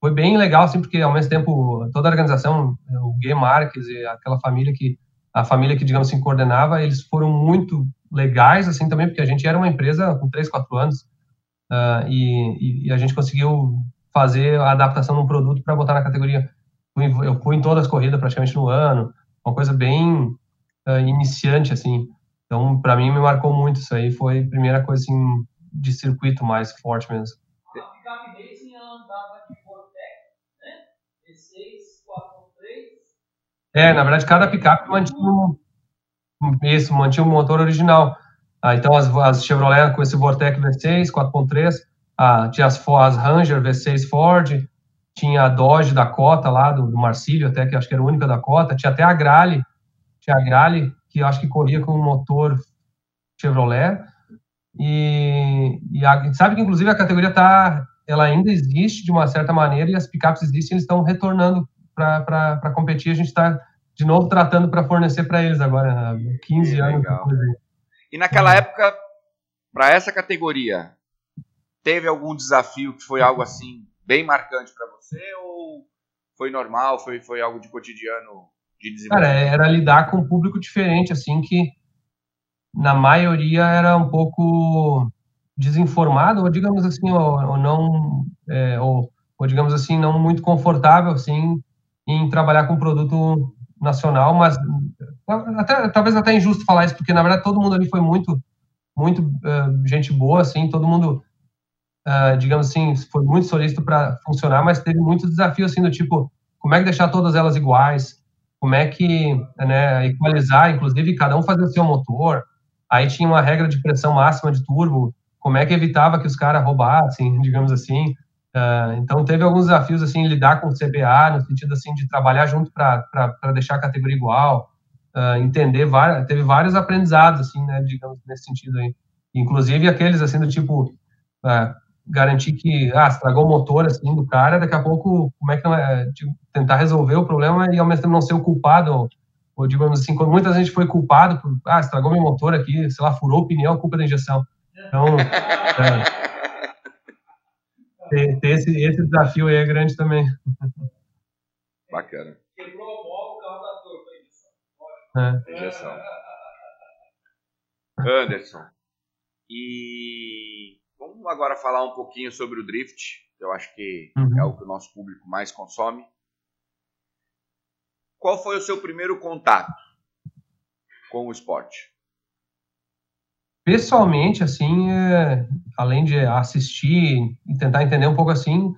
Foi bem legal, assim, porque ao mesmo tempo toda a organização, o Gui Marques e aquela família que a família que digamos assim coordenava, eles foram muito legais assim também, porque a gente era uma empresa com 3, 4 anos uh, e, e, a gente conseguiu fazer a adaptação de um produto para botar na categoria. Eu fui em todas as corridas praticamente no ano, uma coisa bem uh, iniciante, assim. Então, para mim, me marcou muito isso aí. Foi a primeira coisa, assim, de circuito mais forte mesmo. A picape racing andava de Vortex? V6, 4.3. É, na verdade, cada picape mantinha um, isso, mantinha o um motor original. Ah, então, as, as Chevrolet com esse Vortex V6, 4.3, ah, tinha as, as Ranger V6 Ford, tinha a Dodge Dakota lá, do, do Marcílio, até que acho que era a única Dakota, tinha até a Grale, tinha a Grale, que acho que corria com um motor Chevrolet, e, e a, sabe que inclusive a categoria tá, ela ainda existe de uma certa maneira, e as picapes existem, eles estão retornando para competir, a gente está de novo tratando para fornecer para eles agora, 15 anos. E naquela época, para essa categoria, teve algum desafio que foi algo assim bem marcante para você ou foi normal, foi, foi algo de cotidiano de desenvolvimento? Cara, era lidar com um público diferente, assim, que na maioria era um pouco desinformado ou digamos assim ou, ou não é, ou, ou, digamos assim não muito confortável assim em trabalhar com produto nacional mas até, talvez até injusto falar isso porque na verdade todo mundo ali foi muito muito uh, gente boa assim todo mundo uh, digamos assim foi muito solícito para funcionar mas teve muitos desafios assim do tipo como é que deixar todas elas iguais como é que né, equalizar inclusive cada um fazer o seu motor aí tinha uma regra de pressão máxima de turbo como é que evitava que os caras roubassem, digamos assim. Uh, então teve alguns desafios assim lidar com o CBA no sentido assim de trabalhar junto para deixar a categoria igual, uh, entender várias, teve vários aprendizados assim, né, digamos nesse sentido aí. Inclusive aqueles assim do tipo uh, garantir que ah, estragou o motor assim do cara, daqui a pouco como é que é, tipo, tentar resolver o problema e ao mesmo tempo não ser o culpado ou, ou digamos assim, quando muita gente foi culpado por ah, estragou meu motor aqui, sei lá, furou o pneu, culpa da injeção. Então, é, ter, ter esse, esse desafio aí é grande também. Bacana. Quebrou a o carro da torre, é. Injeção. Anderson. E vamos agora falar um pouquinho sobre o drift. Eu acho que uhum. é o que o nosso público mais consome. Qual foi o seu primeiro contato com o esporte? pessoalmente, assim, é, além de assistir e tentar entender um pouco assim,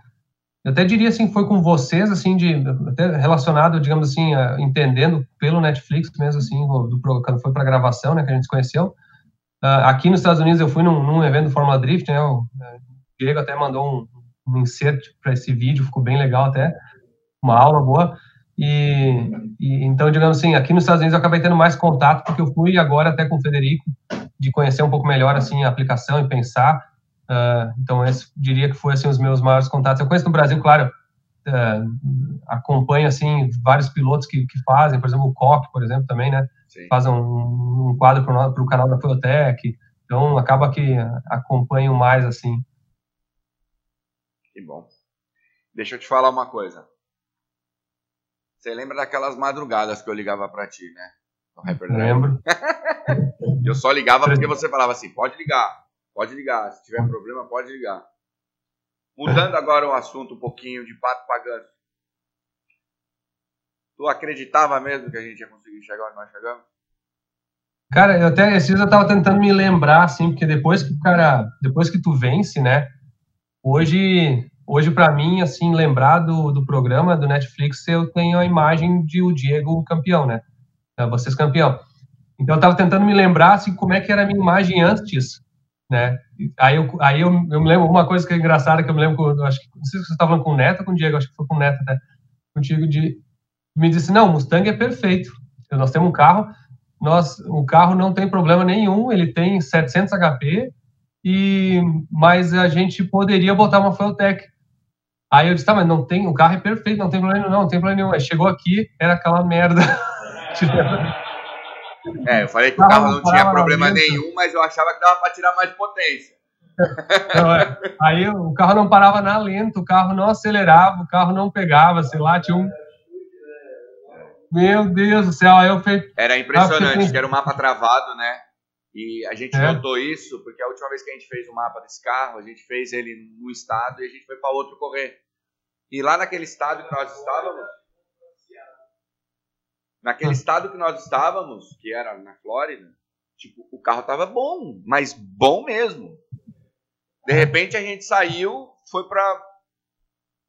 eu até diria assim, foi com vocês, assim, de até relacionado, digamos assim, entendendo pelo Netflix mesmo, assim, do, quando foi para gravação, né, que a gente se conheceu. Uh, aqui nos Estados Unidos eu fui num, num evento do Fórmula Drift, né, o, é, Diego até mandou um, um insert para esse vídeo, ficou bem legal até, uma aula boa. E, e, então, digamos assim, aqui nos Estados Unidos eu acabei tendo mais contato porque eu fui agora até com o Federico de conhecer um pouco melhor assim a aplicação e pensar. Uh, então, esse diria que foi assim os meus maiores contatos. Eu conheço no Brasil, claro, uh, acompanho assim vários pilotos que, que fazem, por exemplo, o Coque, por exemplo, também, né? Sim. Faz um, um quadro para o canal da Fiotec. Então, acaba que acompanho mais assim. Que bom. Deixa eu te falar uma coisa. Você lembra daquelas madrugadas que eu ligava para ti, né? Lembro. eu só ligava porque você falava assim: pode ligar, pode ligar. Se tiver problema, pode ligar. Mudando agora o assunto um pouquinho de pato pagando. Tu acreditava mesmo que a gente ia conseguir chegar onde nós chegamos? Cara, eu até esses dias eu tava tentando me lembrar, assim, porque depois que o cara, depois que tu vence, né? Hoje, hoje para mim, assim, lembrar do, do programa do Netflix, eu tenho a imagem de o Diego campeão, né? É, vocês campeão. Então eu estava tentando me lembrar assim como é que era a minha imagem antes, né? Aí eu, aí eu, eu me lembro uma coisa que é engraçada que eu me lembro, acho que não sei se você estava falando com o Neto ou com o Diego, acho que foi com o Neto até, contigo de me disse não, o Mustang é perfeito. Nós temos um carro, nós o carro não tem problema nenhum, ele tem 700 HP e mas a gente poderia botar uma Fueltech. Aí eu disse, tá, mas não tem, o carro é perfeito, não tem problema nenhum, não, não tem problema nenhum. Aí chegou aqui, era aquela merda. É, eu falei que o carro não tinha problema nenhum, mas eu achava que dava para tirar mais potência. Não, é. Aí o carro não parava na lenta, o carro não acelerava, o carro não pegava, sei lá, tinha um. Meu Deus do céu, aí eu fui. Era impressionante, que era um mapa travado, né? E a gente é. notou isso porque a última vez que a gente fez o mapa desse carro, a gente fez ele no estado e a gente foi para outro correr. E lá naquele estado que nós estávamos, Naquele ah. estado que nós estávamos, que era na Flórida, tipo, o carro tava bom, mas bom mesmo. De repente a gente saiu, foi para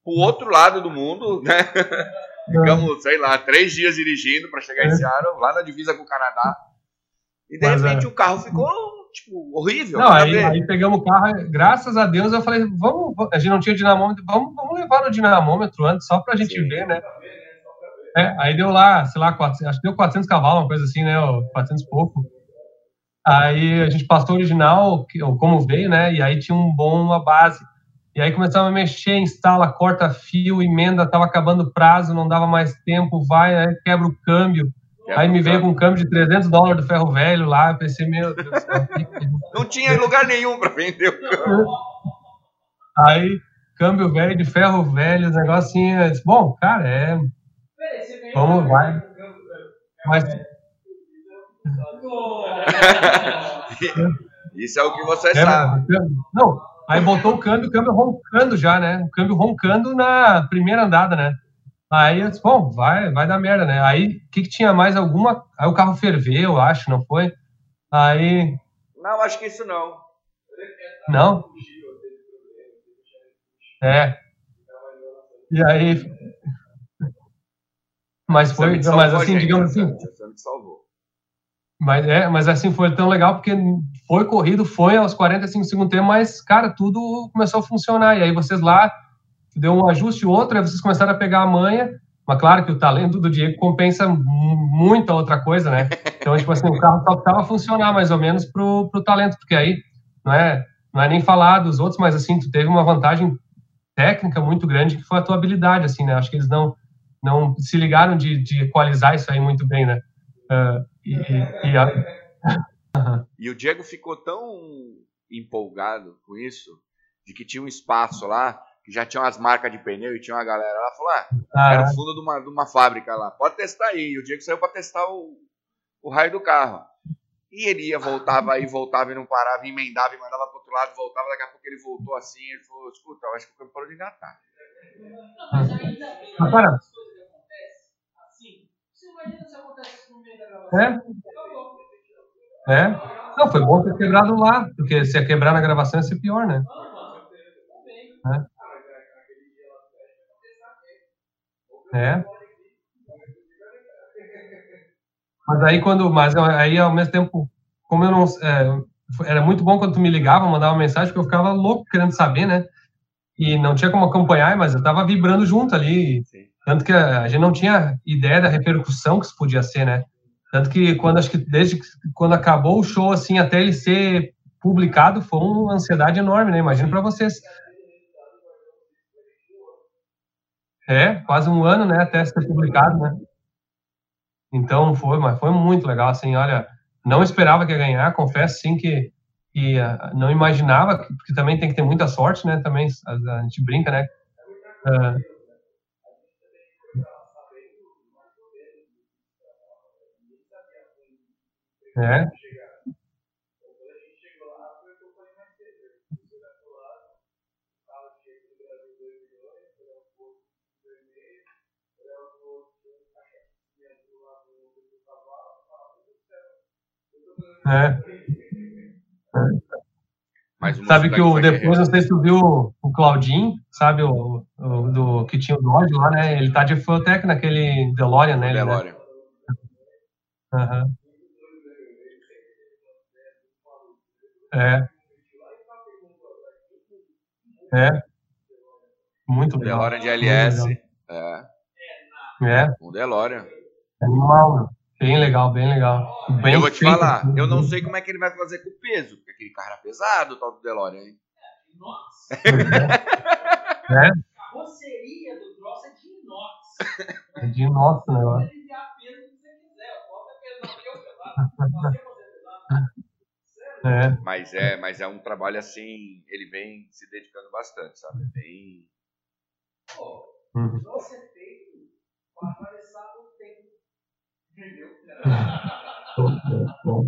o outro lado do mundo, né? Ficamos, sei lá, três dias dirigindo para chegar em é. Seattle, lá na divisa com o Canadá. E de mas repente é. o carro ficou, tipo, horrível. Não, aí, aí, pegamos o carro, graças a Deus, eu falei, vamos, a gente não tinha dinamômetro, vamos, vamos levar no dinamômetro antes, só pra gente Sim. ver, né? É, aí deu lá, sei lá, 400, acho que deu 400 cavalos, uma coisa assim, né? 400 e pouco. Aí a gente passou o original, como veio, né? E aí tinha um bom, uma base. E aí começamos a mexer, instala, corta fio, emenda, tava acabando o prazo, não dava mais tempo, vai, aí quebra o câmbio. Quebra aí me veio com um câmbio de 300 dólares do ferro velho lá, eu pensei, meu Deus do céu. Não tinha lugar nenhum para vender o câmbio. Aí, câmbio velho de ferro velho, negócio assim, bom, cara, é Vamos, vai. Mas... Isso é o que você é, sabe. Não, aí botou o câmbio, o câmbio roncando já, né? O câmbio roncando na primeira andada, né? Aí eu disse, bom, vai, vai dar merda, né? Aí, o que, que tinha mais alguma... Aí o carro ferveu, eu acho, não foi? Aí... Não, acho que isso não. Não? É. E aí... Mas foi, mas assim, digamos assim... Mas, é, mas assim, foi tão legal porque foi corrido, foi aos 45 segundos tempo, mas, cara, tudo começou a funcionar. E aí vocês lá deu um ajuste outro, aí vocês começaram a pegar a manha, mas claro que o talento do Diego compensa muita outra coisa, né? Então, tipo assim, o carro precisava funcionar mais ou menos pro, pro talento, porque aí não é, não é nem falar dos outros, mas assim, tu teve uma vantagem técnica muito grande que foi a tua habilidade, assim, né? Acho que eles não, não se ligaram de, de equalizar isso aí muito bem, né? Uh, e, e, a... e o Diego ficou tão empolgado com isso, de que tinha um espaço lá que já tinha umas marcas de pneu e tinha uma galera lá, falou, ah, ah era o fundo de uma, de uma fábrica lá, pode testar aí. E o Diego saiu para testar o, o raio do carro. E ele ia, voltava aí, voltava e não parava, emendava e mandava para outro lado, voltava, daqui a pouco ele voltou assim, ele falou, escuta, eu acho que o campo parou de engatar. Não, mas ah, para. coisas que acontecem assim. Você imagina se acontece no meio da gravação. É? É? Não, foi bom ter quebrado lá, porque se ia quebrar na gravação ia ser pior, né? É. É. Mas aí quando, mas aí ao mesmo tempo, como eu não, é, era muito bom quando tu me ligava, mandava uma mensagem, porque eu ficava louco querendo saber, né? E não tinha como acompanhar, mas eu tava vibrando junto ali. Tanto que a, gente não tinha ideia da repercussão que isso podia ser, né? Tanto que quando acho que desde quando acabou o show assim até ele ser publicado foi uma ansiedade enorme, né? Imagino para vocês. É, quase um ano, né, até ser publicado, né? Então foi, mas foi muito legal, assim, olha, não esperava que ia ganhar, confesso, sim, que, que uh, não imaginava, porque também tem que ter muita sorte, né, também, a, a gente brinca, né? Uh, é. É. sabe que o, depois, não sei se tu viu o Claudinho, sabe, o, o, do, que tinha o Dodge lá, né? Ele tá de Fueltech naquele DeLorean, né? DeLorean. Né? Uhum. É. É. Muito legal. DeLorean de LS. É. É. Um DeLorean. Animal, meu. Bem legal, bem legal. Bem eu vou te falar, eu não sei como é que ele vai fazer com o peso, porque aquele carro era pesado, o tal do DeLorean, hein? Nossa! é? A carroceria do troço é de inox. É de inox o negócio. A peso que você quiser, bota pesado, é. Mas é, mas é um trabalho assim, ele vem se dedicando bastante, sabe? Bem. Pô, você feito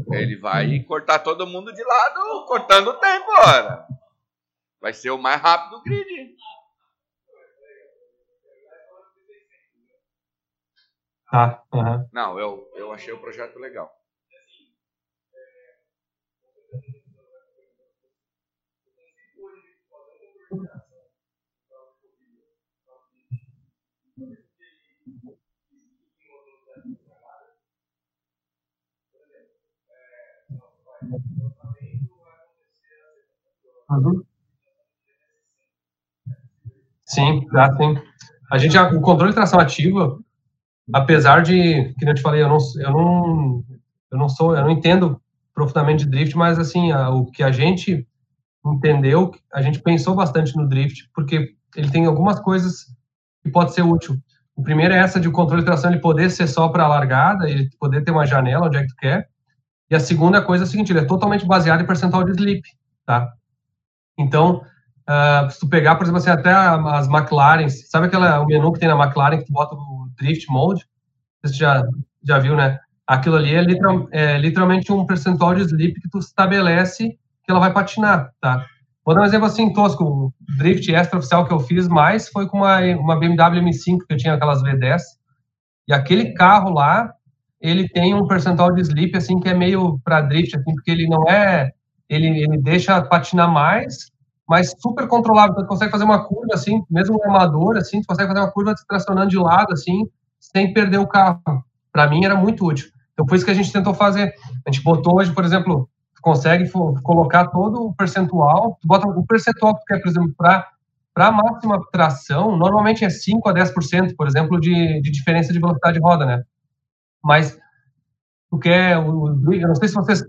para Ele vai cortar todo mundo de lado, cortando o tempo, ora. Vai ser o mais rápido do grid. Ah, uhum. Não, eu, eu achei o projeto legal. Sim, dá sim. A gente, o controle de tração ativa, apesar de, que eu te falei, eu não, eu não, eu não sou, eu não entendo profundamente de drift, mas assim, a, o que a gente entendeu, a gente pensou bastante no drift, porque ele tem algumas coisas que pode ser útil. O primeiro é essa de o controle de tração ele poder ser só para a largada, ele poder ter uma janela onde é que tu quer. E a segunda coisa é a seguinte, ele é totalmente baseado em percentual de slip, tá? Então, uh, se tu pegar, por exemplo, assim, até as McLaren, sabe aquela, o menu que tem na McLaren que tu bota o Drift Mode? Você já, já viu, né? Aquilo ali é, literal, é literalmente um percentual de slip que tu estabelece que ela vai patinar, tá? Vou dar um exemplo assim tosco, o drift extra oficial que eu fiz mais foi com uma, uma BMW M5 que eu tinha aquelas V10, e aquele carro lá, ele tem um percentual de slip assim que é meio para drift assim, porque ele não é ele, ele deixa patinar mais, mas super controlável. Então, tu consegue fazer uma curva assim, mesmo um amador assim, tu consegue fazer uma curva tracionando de lado assim, sem perder o carro. Para mim era muito útil. Então foi isso que a gente tentou fazer. A gente botou hoje, por exemplo, consegue colocar todo o percentual, tu bota o percentual que tu quer, por exemplo, para para máxima tração, normalmente é 5 a 10%, por exemplo, de, de diferença de velocidade de roda, né? Mas tu quer, o, eu não sei se vocês,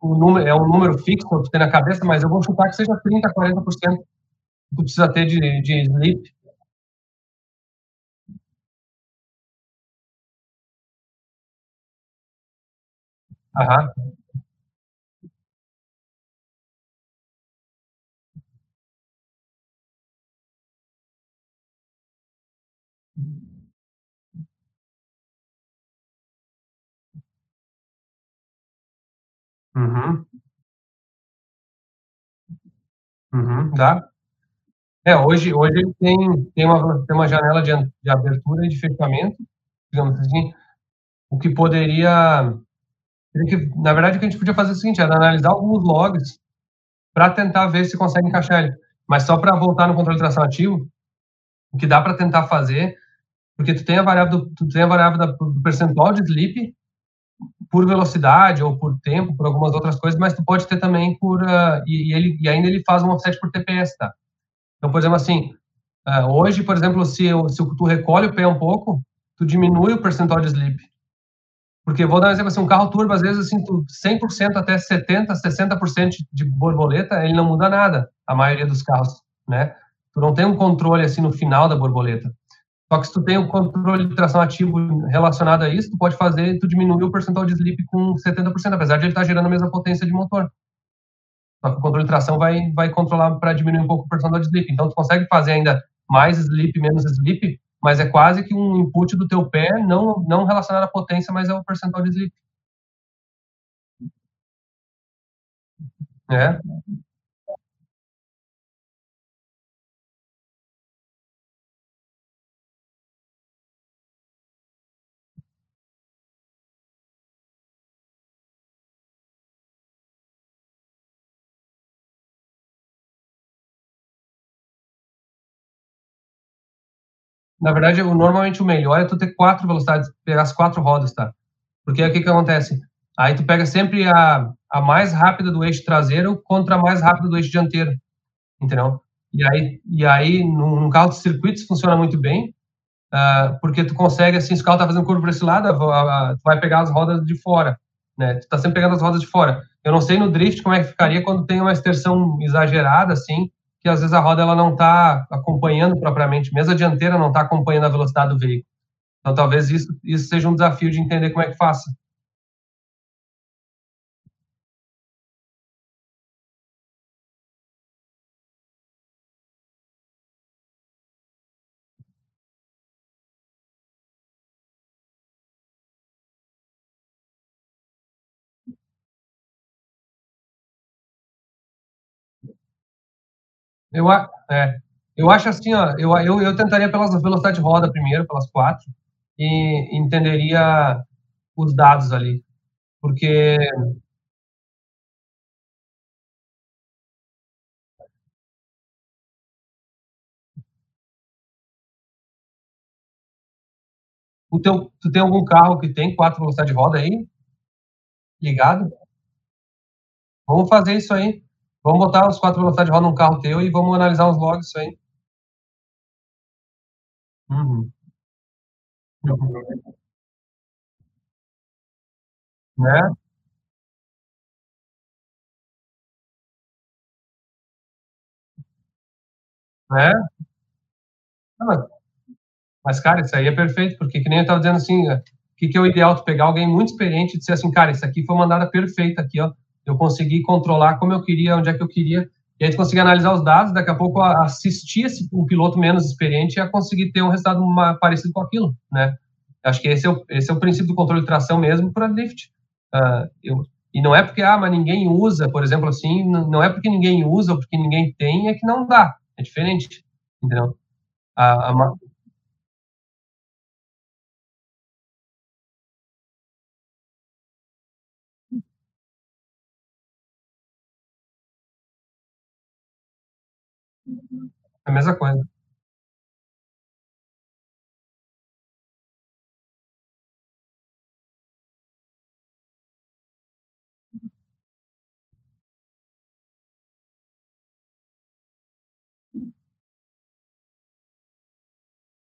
o número, é um número fixo que tu tem na cabeça, mas eu vou chutar que seja 30 a 40% que tu precisa ter de, de sleep. Aham. Uhum. Uhum, dá. É, hoje, hoje ele tem, tem, uma, tem uma janela de, de abertura e de fechamento, digamos assim, o que poderia. Que, na verdade, o que a gente podia fazer é o seguinte: era analisar alguns logs para tentar ver se consegue encaixar ele. Mas só para voltar no controle de tração ativo, o que dá para tentar fazer, porque tu tem a variável do, tu tem a variável da, do percentual de sleep por velocidade ou por tempo, por algumas outras coisas, mas tu pode ter também por uh, e, e, ele e ainda ele faz um offset por TPS, tá? Então, por exemplo, assim, uh, hoje, por exemplo, se, eu, se tu recolhe o pé um pouco, tu diminui o percentual de sleep. Porque vou dar um exemplo assim, um carro turbo, às vezes assim, tu 100% até 70, 60% de borboleta, ele não muda nada, a maioria dos carros, né? Tu não tem um controle assim no final da borboleta. Só que se tu tem o controle de tração ativo relacionado a isso, tu pode fazer, tu diminuir o percentual de slip com 70%, apesar de ele estar tá gerando a mesma potência de motor. Só que o controle de tração vai, vai controlar para diminuir um pouco o percentual de slip. Então, tu consegue fazer ainda mais slip, menos slip, mas é quase que um input do teu pé, não, não relacionado à potência, mas é o percentual de slip. É. Na verdade, normalmente o melhor é tu ter quatro velocidades, pegar as quatro rodas, tá? Porque aí o que que acontece? Aí tu pega sempre a, a mais rápida do eixo traseiro contra a mais rápida do eixo dianteiro, entendeu? E aí, e aí num, carro de circuitos funciona muito bem, uh, porque tu consegue, assim, se o carro tá fazendo curva para esse lado, a, a, tu vai pegar as rodas de fora, né? Tu tá sempre pegando as rodas de fora. Eu não sei no drift como é que ficaria quando tem uma extensão exagerada, assim, que às vezes a roda ela não está acompanhando propriamente, mesmo a dianteira não está acompanhando a velocidade do veículo. Então, talvez isso, isso seja um desafio de entender como é que faça. Eu, é, eu acho assim, ó, eu, eu, eu tentaria pelas velocidade de roda primeiro, pelas quatro, e entenderia os dados ali. Porque o teu, tu tem algum carro que tem quatro velocidade de roda aí? Ligado? Vamos fazer isso aí. Vamos botar os quatro velocidades de roda num carro teu e vamos analisar os logs isso aí. Uhum. Né? Né? Ah, mas, cara, isso aí é perfeito, porque que nem eu estava dizendo assim, o que, que é o ideal? Tu pegar alguém muito experiente e dizer assim, cara, isso aqui foi uma mandada perfeita aqui, ó eu consegui controlar como eu queria, onde é que eu queria, e aí conseguir analisar os dados, daqui a pouco assistir esse, um piloto menos experiente a conseguir ter um resultado uma, parecido com aquilo, né? Acho que esse é, o, esse é o princípio do controle de tração mesmo para drift. Uh, eu, E não é porque, ah, mas ninguém usa, por exemplo, assim, não é porque ninguém usa ou porque ninguém tem, é que não dá. É diferente, entendeu? A, a, é a mesma coisa.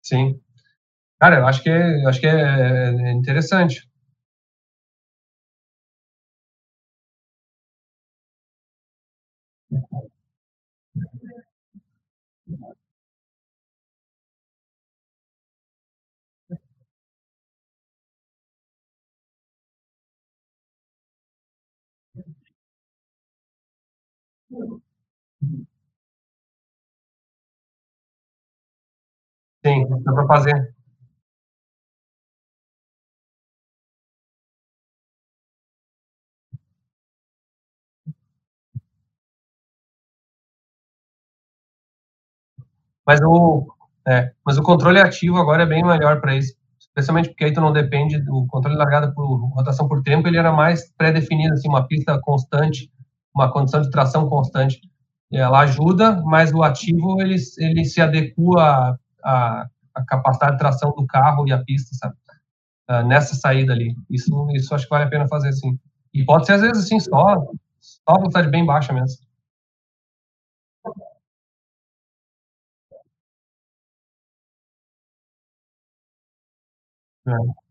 Sim. Cara, eu acho que é, acho que é, é interessante. Sim, dá para fazer. Mas o, é, mas o controle ativo agora é bem melhor para isso, especialmente porque aí tu não depende do controle largada por rotação por tempo, ele era mais pré-definido, assim, uma pista constante, uma condição de tração constante. Ela ajuda, mas o ativo ele, ele se adequa à, à capacidade de tração do carro e a pista, sabe? Uh, nessa saída ali. Isso, isso acho que vale a pena fazer, sim. E pode ser, às vezes, assim, só, só a velocidade bem baixa mesmo. É.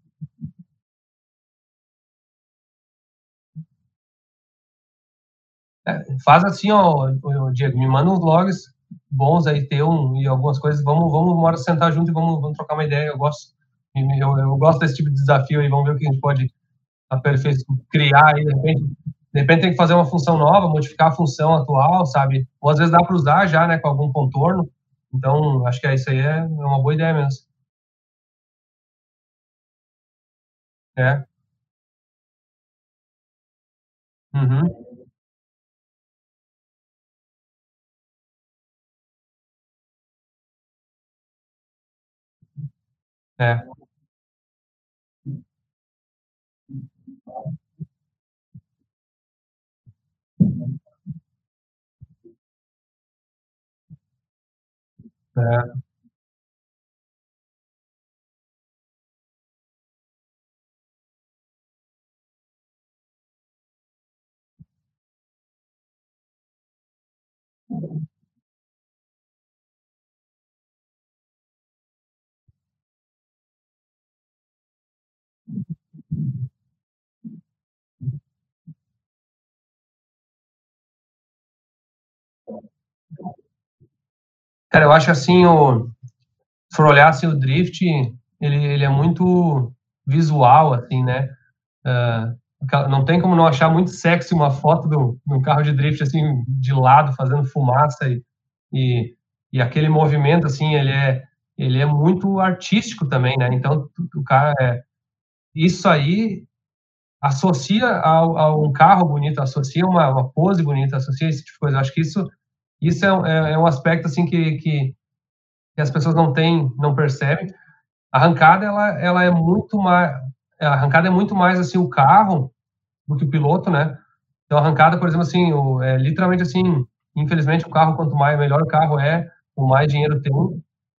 faz assim, ó, Diego, me manda uns logs bons aí, teu e algumas coisas. Vamos, vamos uma hora sentar junto e vamos, vamos trocar uma ideia. Eu gosto, eu, eu gosto desse tipo de desafio aí. Vamos ver o que a gente pode aperfeiçoar, criar aí. De repente, de repente tem que fazer uma função nova, modificar a função atual, sabe? Ou às vezes dá para usar já, né, com algum contorno. Então, acho que é isso aí é uma boa ideia mesmo. É. Uhum. É. É. Cara, eu acho assim, o, se for olhar assim, o drift, ele, ele é muito visual, assim, né? Uh, não tem como não achar muito sexy uma foto do, do carro de drift, assim, de lado, fazendo fumaça e, e, e aquele movimento, assim, ele é, ele é muito artístico também, né? Então, o cara, é, isso aí associa a, a, um carro bonito, associa uma, uma pose bonita, associa esse tipo de coisa. Eu acho que isso isso é, é, é um aspecto assim que, que, que, as pessoas não têm, não percebem. A arrancada ela, ela é muito mais, a arrancada é muito mais assim o carro do que o piloto, né? Então a arrancada, por exemplo, assim, o, é literalmente assim, infelizmente o carro quanto mais melhor o carro é, o mais dinheiro tem,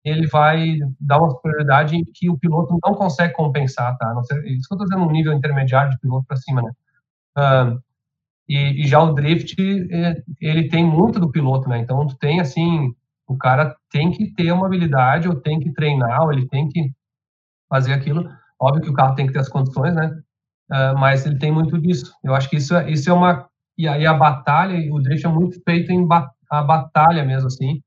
ele vai dar uma superioridade que o piloto não consegue compensar, tá? Não sei, isso que eu estou dizendo um nível intermediário de piloto para cima, né? Uh, e, e, já o drift, é, ele tem muito do piloto, né? Então, tu tem, assim, o cara tem que ter uma habilidade, ou tem que treinar, ou ele tem que fazer aquilo. Óbvio que o carro tem que ter as condições, né? Uh, mas ele tem muito disso. Eu acho que isso, é, isso é uma... E aí a batalha, o drift é muito feito em ba a batalha mesmo, assim.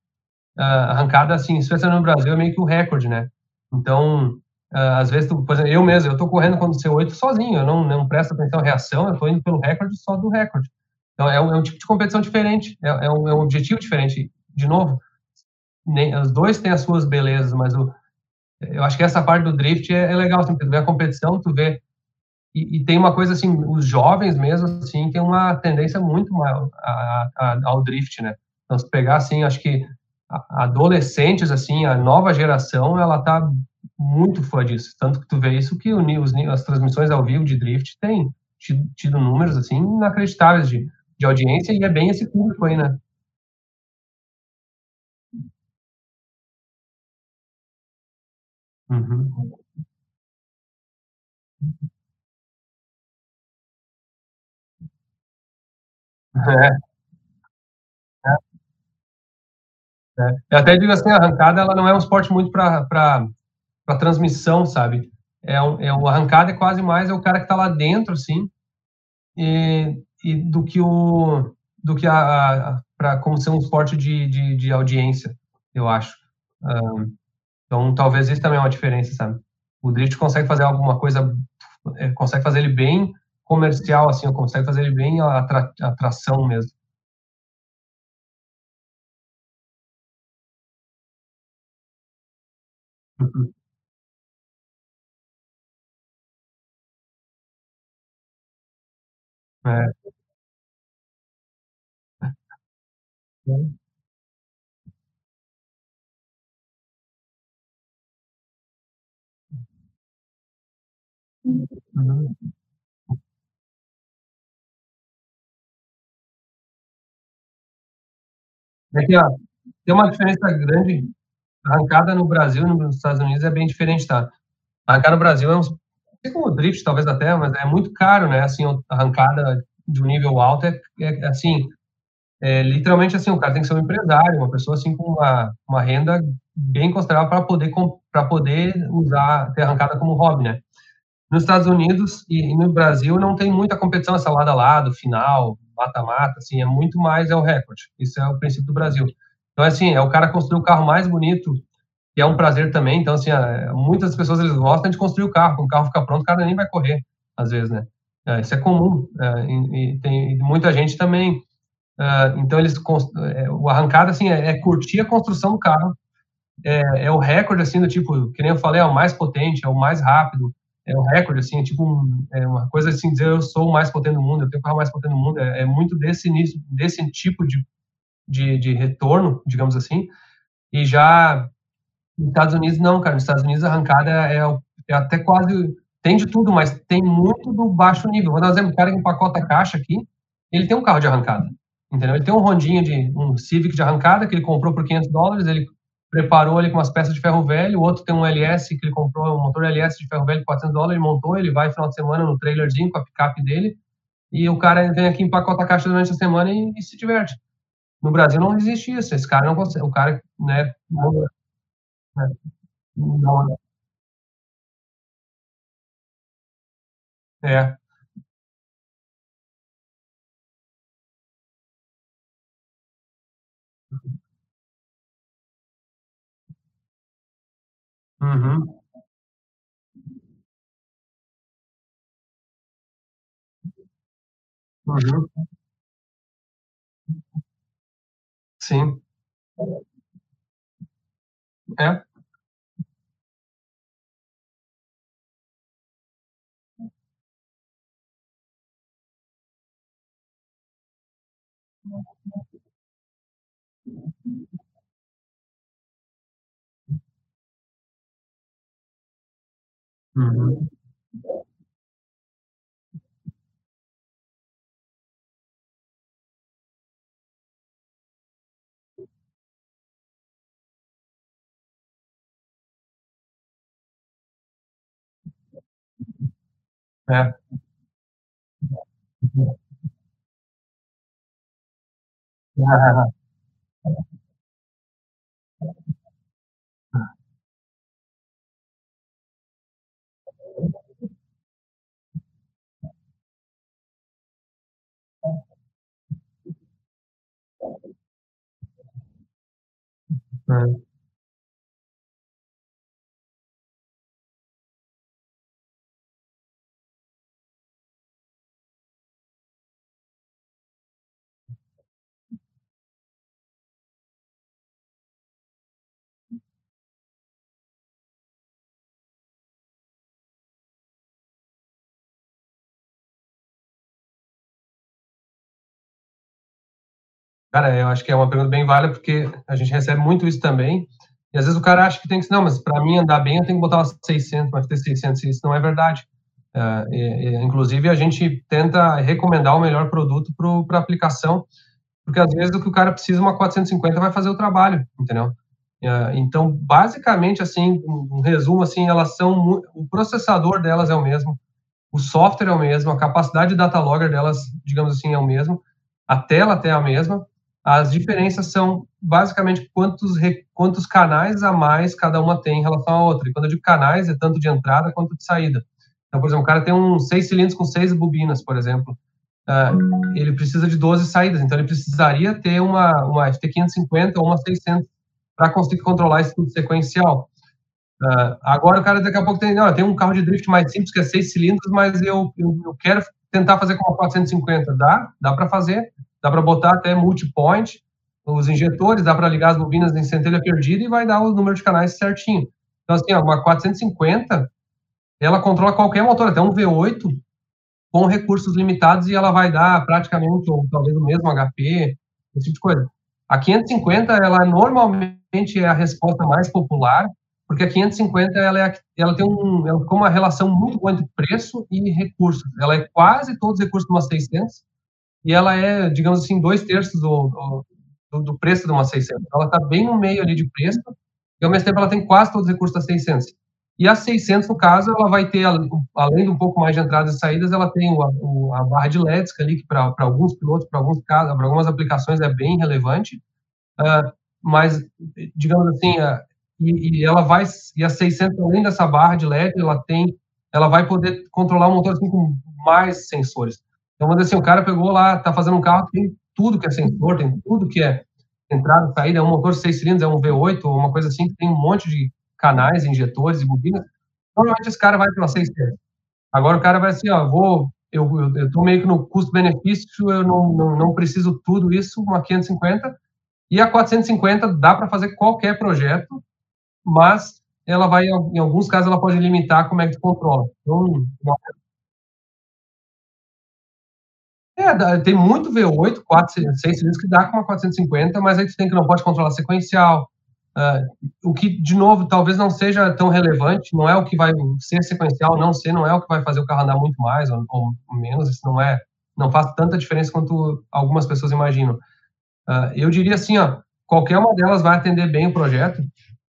Uh, arrancada, assim, especialmente no Brasil, é meio que o recorde, né? Então, às vezes, tu, por exemplo, eu mesmo, eu tô correndo quando C8 sozinho, eu não, não presto atenção à reação, eu tô indo pelo recorde só do recorde. Então, é um, é um tipo de competição diferente, é, é, um, é, um, objetivo diferente. De novo, nem, os dois têm as suas belezas, mas o, eu acho que essa parte do drift é, é legal, assim, tu vê a competição, tu vê, e, e, tem uma coisa assim, os jovens mesmo, assim, tem uma tendência muito maior a, a, ao drift, né? Então, se pegar, assim, acho que adolescentes, assim, a nova geração, ela tá muito fã disso. Tanto que tu vê isso que os, as transmissões ao vivo de drift têm tido, tido números, assim, inacreditáveis de, de audiência e é bem esse público aí, né? Uhum. É. É. É. Eu até digo assim, a arrancada ela não é um esporte muito para transmissão, sabe? É, um, é uma arrancada é quase mais é o cara que está lá dentro, assim, e, e do que o do que a, a para como ser um esporte de, de, de audiência, eu acho. Um, então, talvez isso também é uma diferença, sabe? O drift consegue fazer alguma coisa, é, consegue fazer ele bem comercial, assim, consegue fazer ele bem atra, atração mesmo. Uhum. É. Sim. Uhum. É que, ó, tem uma diferença grande, arrancada no Brasil e nos Estados Unidos é bem diferente, tá? Arrancada no Brasil é uns assim como drift talvez até, mas é muito caro, né, assim, arrancada de um nível alto é é assim, é literalmente assim, o cara tem que ser um empresário, uma pessoa, assim, com uma uma renda bem considerável para poder pra poder usar ter arrancada como hobby, né. Nos Estados Unidos e no Brasil não tem muita competição essa lado a lado, final, mata-mata, assim, é muito mais é o recorde. Isso é o princípio do Brasil. Então, assim, é o cara construir o carro mais bonito, que é um prazer também. Então, assim, muitas pessoas eles gostam de construir o carro. Quando o carro fica pronto, o cara nem vai correr, às vezes, né? É, isso é comum. É, e, e, tem muita gente também. É, então, eles é, o arrancada assim é, é, curtir a construção do carro. É, é, o recorde assim do tipo, que nem eu falei, é o mais potente, é o mais rápido, é o recorde, assim, é tipo um, é uma coisa assim, dizer eu sou o mais potente do mundo, eu tenho o carro mais potente do mundo, é, é muito desse início, desse tipo de, de, de, retorno, digamos assim, e já nos Estados Unidos não, cara, nos Estados Unidos a arrancada é, é até quase, tem de tudo, mas tem muito do baixo nível, vou dar um exemplo, o cara que empacota a caixa aqui, ele tem um carro de arrancada, entendeu? Ele tem um Rondinha de, um Civic de arrancada, que ele comprou por 500 dólares, ele preparou ali com umas peças de ferro velho, o outro tem um LS que ele comprou, um motor LS de ferro velho de 400 dólares, ele montou, ele vai final de semana no trailerzinho com a picape dele, e o cara vem aqui empacota a caixa durante a semana e, e, se diverte. No Brasil não existe isso, esse cara não consegue, o cara, né, não, é, não, é. Uhum. Uhum. Sim. É. Uhum. É. É. Cara, eu acho que é uma pergunta bem válida, porque a gente recebe muito isso também. E às vezes o cara acha que tem que, não, mas para mim andar bem eu tenho que botar umas 600, mas ter 600, isso não é verdade. E, inclusive, a gente tenta recomendar o melhor produto para aplicação, porque às vezes o que o cara precisa, uma 450 vai fazer o trabalho, entendeu? Uh, então, basicamente, assim, um resumo, assim, elas são, o processador delas é o mesmo, o software é o mesmo, a capacidade de data logger delas, digamos assim, é o mesmo, a tela até é a mesma, as diferenças são basicamente quantos, quantos canais a mais cada uma tem em relação à outra. E quando eu digo canais, é tanto de entrada quanto de saída. Então, por exemplo, o cara tem um seis cilindros com seis bobinas, por exemplo. Uh, ele precisa de 12 saídas, então ele precisaria ter uma, uma FT550 ou uma 600 para conseguir controlar esse tudo sequencial. Uh, agora o cara daqui a pouco tem, não, tem um carro de drift mais simples que é seis cilindros, mas eu, eu, eu quero tentar fazer com a 450. Dá, dá para fazer, dá para botar até multipoint, os injetores, dá para ligar as bobinas em centelha perdida e vai dar o número de canais certinho. Então, assim, uma 450, ela controla qualquer motor, até um V8, com recursos limitados, e ela vai dar praticamente, ou talvez o mesmo HP, esse tipo de coisa. A 550, ela normalmente é a resposta mais popular, porque a 550 ela, é, ela tem um, ela tem uma relação muito boa entre preço e recursos. Ela é quase todos os recursos de uma 600 e ela é, digamos assim, dois terços do, do, do preço de uma 600. Ela está bem no meio ali de preço e ao mesmo tempo ela tem quase todos os recursos da 600. E a 600, no caso, ela vai ter, além de um pouco mais de entradas e saídas, ela tem a, a barra de LEDs ali, que para alguns pilotos, para alguns casos, para algumas aplicações é bem relevante. Uh, mas, digamos assim, uh, e, e, ela vai, e a 600, além dessa barra de LED, ela tem, ela vai poder controlar o motor assim, com mais sensores. Então, dizer assim, o cara pegou lá, está fazendo um carro que tem tudo que é sensor, tem tudo que é entrada, saída, é um motor seis cilindros, é um V8, ou uma coisa assim, que tem um monte de canais, injetores e bobinas, normalmente esse cara vai para 600. Agora o cara vai assim, ó, vou, eu, eu, tô meio que no custo-benefício, eu não, não, não preciso tudo isso, uma 550, e a 450 dá para fazer qualquer projeto, mas ela vai, em alguns casos, ela pode limitar como é que tu controla. Então, é, tem muito V8, 4, 6 cilindros que dá com uma 450, mas aí tu tem que não pode controlar sequencial, Uh, o que, de novo, talvez não seja tão relevante, não é o que vai ser sequencial, não ser, não é o que vai fazer o carro andar muito mais ou, ou menos, isso não é, não faz tanta diferença quanto algumas pessoas imaginam. Uh, eu diria assim, ó, qualquer uma delas vai atender bem o projeto,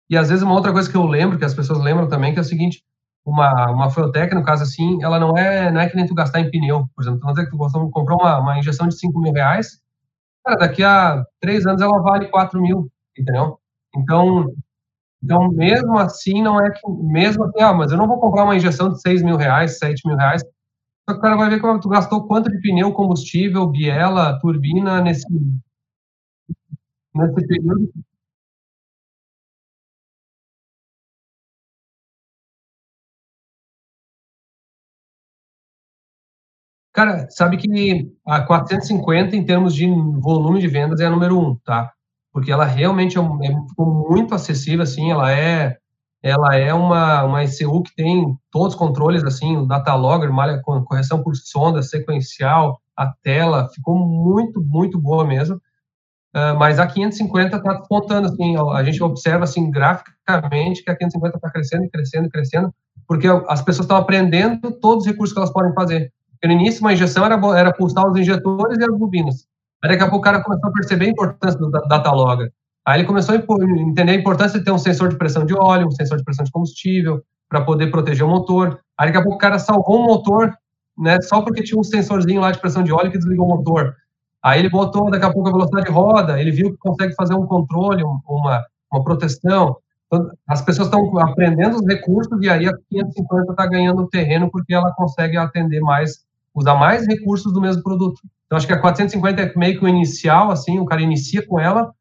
e às vezes uma outra coisa que eu lembro, que as pessoas lembram também, que é o seguinte, uma, uma Fueltec, no caso assim, ela não é, não é que nem tu gastar em pneu, por exemplo, dizer que tu comprou uma, uma injeção de 5 mil reais, cara, daqui a três anos ela vale 4 mil, entendeu? Então, então, mesmo assim, não é que, mesmo assim, ah, mas eu não vou comprar uma injeção de 6 mil reais, 7 mil reais, só que o cara vai ver como tu gastou quanto de pneu, combustível, biela, turbina nesse, nesse período. Cara, sabe que a 450, em termos de volume de vendas, é a número um, tá? porque ela realmente é, é muito acessível, assim, ela é ela é uma, uma ECU que tem todos os controles, assim, o data logger, malha, correção por sonda, sequencial, a tela, ficou muito, muito boa mesmo. Uh, mas a 550 está despontando, assim, a gente observa, assim, graficamente que a 550 está crescendo, crescendo, crescendo, porque as pessoas estão aprendendo todos os recursos que elas podem fazer. No início, uma injeção era, era pulsar os injetores e as bobinas. Aí daqui a pouco o cara começou a perceber a importância do data logger. Aí ele começou a entender a importância de ter um sensor de pressão de óleo, um sensor de pressão de combustível, para poder proteger o motor. Aí daqui a pouco o cara salvou um motor, né, só porque tinha um sensorzinho lá de pressão de óleo que desligou o motor. Aí ele botou daqui a pouco a velocidade de roda, ele viu que consegue fazer um controle, uma, uma proteção. Então, as pessoas estão aprendendo os recursos e aí a 550 está ganhando terreno porque ela consegue atender mais, usar mais recursos do mesmo produto. Então, acho que a 450 é meio que o inicial, assim, o cara inicia com ela,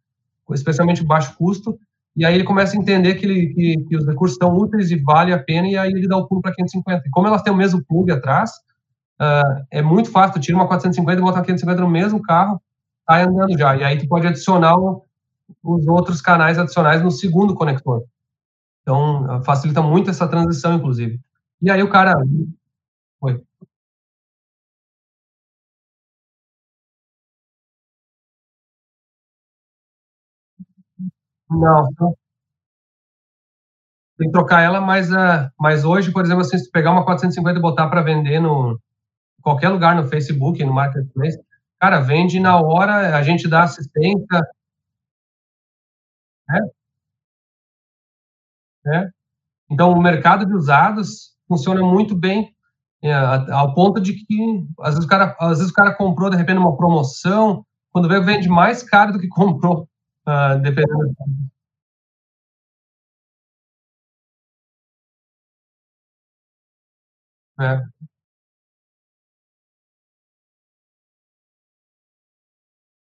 especialmente baixo custo, e aí ele começa a entender que, ele, que, que os recursos são úteis e vale a pena, e aí ele dá o pulo para 550. E como elas têm o mesmo plug atrás, uh, é muito fácil, tu tira uma 450 e bota a 550 no mesmo carro, tá andando já, e aí tu pode adicionar os outros canais adicionais no segundo conector. Então, facilita muito essa transição, inclusive. E aí o cara... Não, tem que trocar ela, mas, uh, mas hoje, por exemplo, assim, se pegar uma 450 e botar para vender no qualquer lugar no Facebook, no Marketplace, cara, vende na hora, a gente dá assistência. É? É. Então, o mercado de usados funciona muito bem, é, ao ponto de que, às vezes, o cara, às vezes o cara comprou, de repente, uma promoção, quando vê, vende mais caro do que comprou, uh, dependendo. É.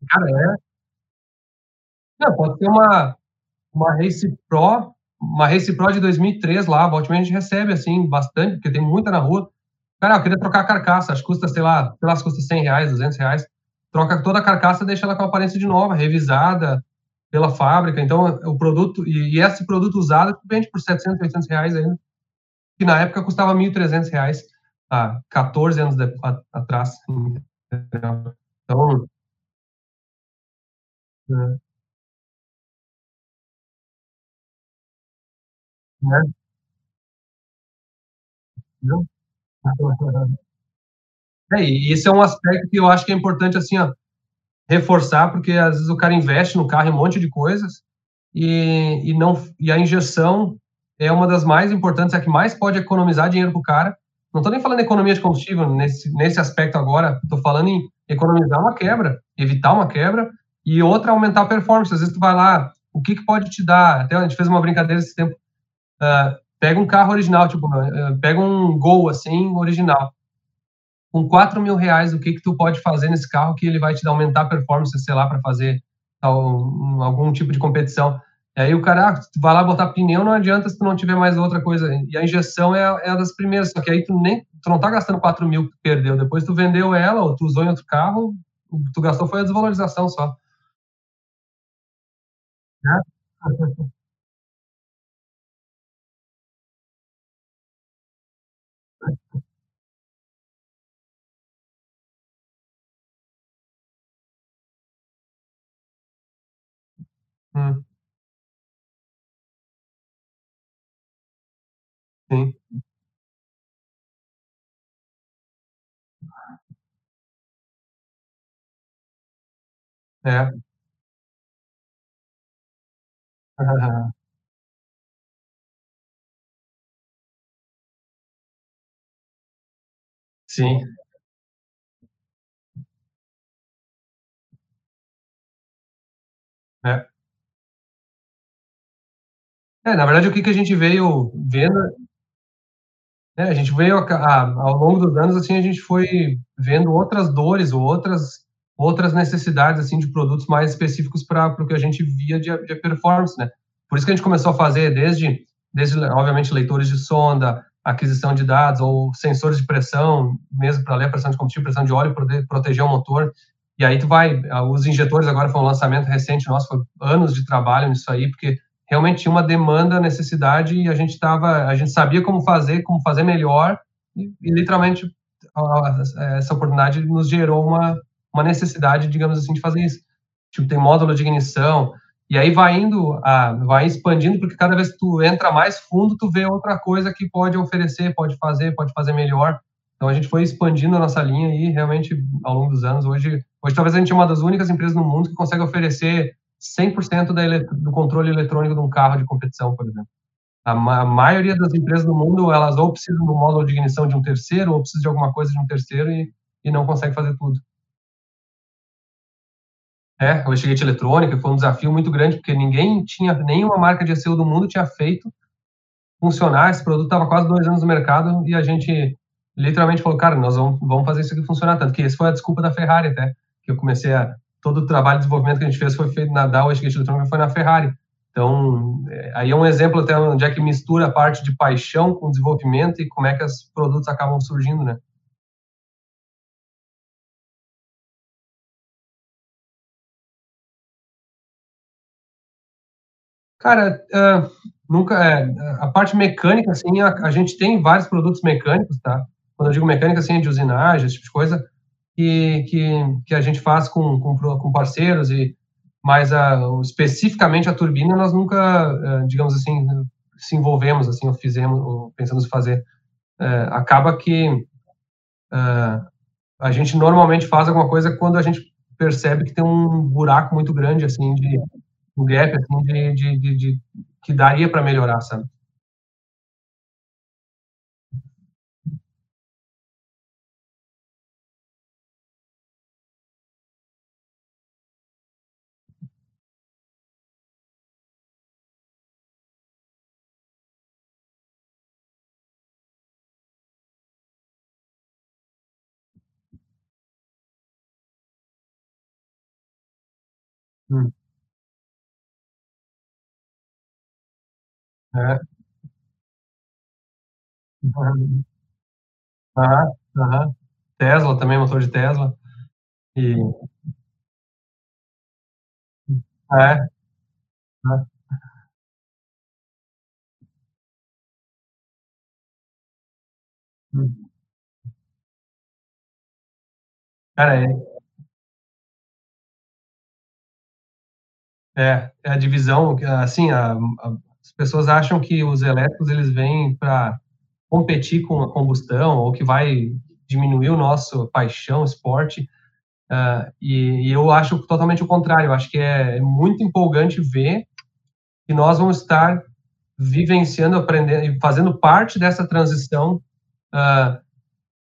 Cara, é. Não, pode ter uma uma Race Pro uma Race Pro de 2003 lá, volta a gente recebe, assim, bastante, porque tem muita na rua. Cara, eu queria trocar a carcaça, que custa, sei lá, sei lá, custa 100 reais, 200 reais. Troca toda a carcaça, deixa ela com aparência de nova, revisada pela fábrica. Então, o produto, e, esse produto usado vende por 700, 800 reais ainda, que na época custava 1.300 reais, há 14 anos de, a, atrás. Então, é. Né? Não? É, e esse é um aspecto que eu acho que é importante, assim, ó, reforçar, porque às vezes o cara investe no carro em um monte de coisas e, e não e a injeção é uma das mais importantes, é a que mais pode economizar dinheiro para o cara. Não estou nem falando economia de combustível nesse, nesse aspecto agora, estou falando em economizar uma quebra, evitar uma quebra e outra aumentar a performance. Às vezes tu vai lá, o que, que pode te dar? Até a gente fez uma brincadeira esse tempo. Uh, pega um carro original, tipo, uh, pega um Gol assim, original. Com 4 mil reais, o que que tu pode fazer nesse carro que ele vai te aumentar a performance, sei lá, para fazer tal, um, algum tipo de competição. E aí o cara, ah, tu vai lá botar pneu, não adianta se tu não tiver mais outra coisa. E a injeção é, é das primeiras, só que aí tu nem, tu não tá gastando 4 mil que perdeu. Depois tu vendeu ela, ou tu usou em outro carro, o que tu gastou foi a desvalorização só. Né? Hum. Sim. É. Sim. É. É, na verdade, o que que a gente veio vendo é, a gente veio a a ao longo dos anos, assim, a gente foi vendo outras dores ou outras outras necessidades, assim, de produtos mais específicos para o que a gente via de de performance, né. Por isso que a gente começou a fazer desde desde, obviamente, leitores de sonda, aquisição de dados ou sensores de pressão, mesmo para ler pressão de combustível, pressão de óleo, poder proteger o motor. E aí tu vai, os injetores agora foi um lançamento recente nosso, foi anos de trabalho nisso aí, porque realmente tinha uma demanda, necessidade e a gente estava, a gente sabia como fazer, como fazer melhor e, e literalmente essa oportunidade nos gerou uma, uma necessidade, digamos assim, de fazer isso. Tipo, tem módulo de ignição e aí vai indo, a, vai expandindo porque cada vez que tu entra mais fundo, tu vê outra coisa que pode oferecer, pode fazer, pode fazer melhor. Então a gente foi expandindo a nossa linha e realmente ao longo dos anos hoje, hoje talvez a gente é uma das únicas empresas no mundo que consegue oferecer 100% da do controle eletrônico de um carro de competição, por exemplo. A, ma a, maioria das empresas do mundo, elas ou precisam do módulo de ignição de um terceiro, ou precisam de alguma coisa de um terceiro e, e não conseguem fazer tudo. É, o Wastegate eletrônica foi um desafio muito grande, porque ninguém tinha, nenhuma marca de ECU do mundo tinha feito funcionar, esse produto estava quase dois anos no mercado e a gente literalmente falou, cara, nós vamos, vamos fazer isso aqui funcionar, tanto que essa foi a desculpa da Ferrari até, que eu comecei a, todo o trabalho de desenvolvimento que a gente fez foi feito na que a eletrônica foi na Ferrari. Então, é, aí é um exemplo até onde é que mistura a parte de paixão com desenvolvimento e como é que os produtos acabam surgindo, né? Cara, uh, nunca, é, a parte mecânica, assim, a, a, gente tem vários produtos mecânicos, tá? Quando eu digo mecânica, assim, de usinagem, esse tipo de coisa, que, que, que a gente faz com, com, com parceiros e mas a, especificamente a turbina nós nunca, digamos assim, se envolvemos assim ou fizemos ou pensamos em fazer. acaba que a gente normalmente faz alguma coisa quando a gente percebe que tem um buraco muito grande assim de um gap assim de, de, de, de que daria para melhorar, sabe? Hum. É. Aham, aham. Tesla também, motor de Tesla. E é. É. Hum. Cara, é É, é a divisão, assim, a, a, as pessoas acham que os elétricos eles vêm para competir com a combustão ou que vai diminuir o nosso paixão, esporte, uh, e, e, eu acho totalmente o contrário. Eu acho que é, é muito empolgante ver que nós vamos estar vivenciando, aprendendo e fazendo parte dessa transição uh,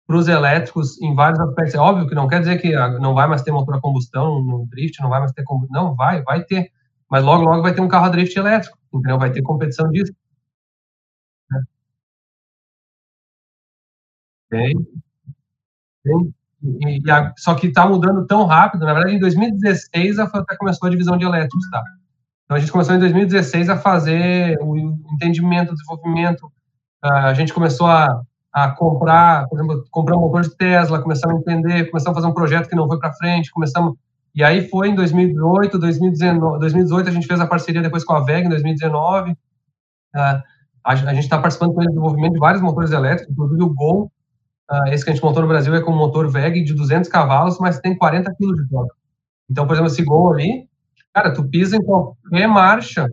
para os elétricos em vários aspectos. É óbvio que não quer dizer que não vai mais ter motor a combustão no drift, não vai mais ter combustão. Não, vai, vai ter. Mas logo, logo vai ter um carro a drift elétrico, entendeu? Vai ter competição disso. Tem. E, e a, só que está mudando tão rápido. Na verdade, em 2016 a começou a divisão de elétricos, tá? Então a gente começou em 2016 a fazer o entendimento, o desenvolvimento. A gente começou a a comprar, por exemplo, comprar um motor de Tesla, começamos a entender, começamos a fazer um projeto que não foi para frente, começamos e aí foi em 2018, 2019, 2018 a gente fez a parceria depois com a VEG em 2019. Uh, a, a, gente está participando do desenvolvimento de vários motores elétricos, inclusive o Gol, uh, esse que a gente montou no Brasil é com um motor VEG de 200 cavalos, mas tem 40 kg de torque. Então, por exemplo, esse Gol ali, cara, tu pisa em qualquer marcha,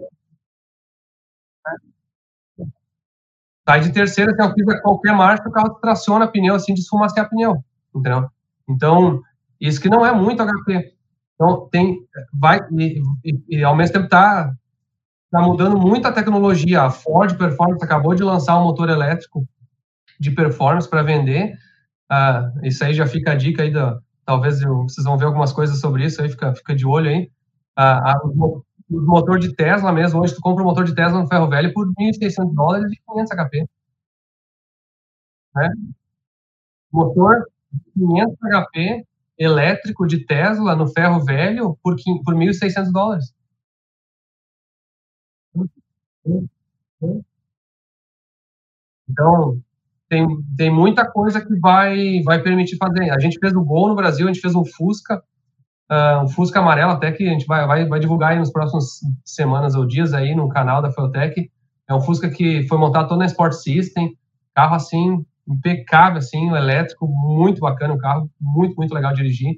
Sai de terceira, se eu fizer qualquer marcha, o carro traciona pneu assim, desfumacear pneu, entendeu? Então, isso que não é muito HP. Então, tem, vai, e, e, e ao mesmo tempo tá, tá mudando muito a tecnologia. A Ford Performance acabou de lançar um motor elétrico de performance para vender. Ah, isso aí já fica a dica aí, da, talvez eu, vocês vão ver algumas coisas sobre isso aí, fica, fica de olho aí. Ah, o motor de Tesla mesmo, hoje tu compra um motor de Tesla no ferro velho por 1.600 dólares e 500 HP. Né? Motor 500 HP elétrico de Tesla no ferro velho por, por 1.600 dólares. Então, tem, tem muita coisa que vai, vai permitir fazer. A gente fez o Gol no Brasil, a gente fez um Fusca, uh, um Fusca amarelo, até que a gente vai, vai, vai divulgar aí nos próximos semanas ou dias aí no canal da Feltec. É um Fusca que foi montado todo na Sport System, carro assim, impecável, assim, elétrico, muito bacana, um carro muito, muito legal dirigir.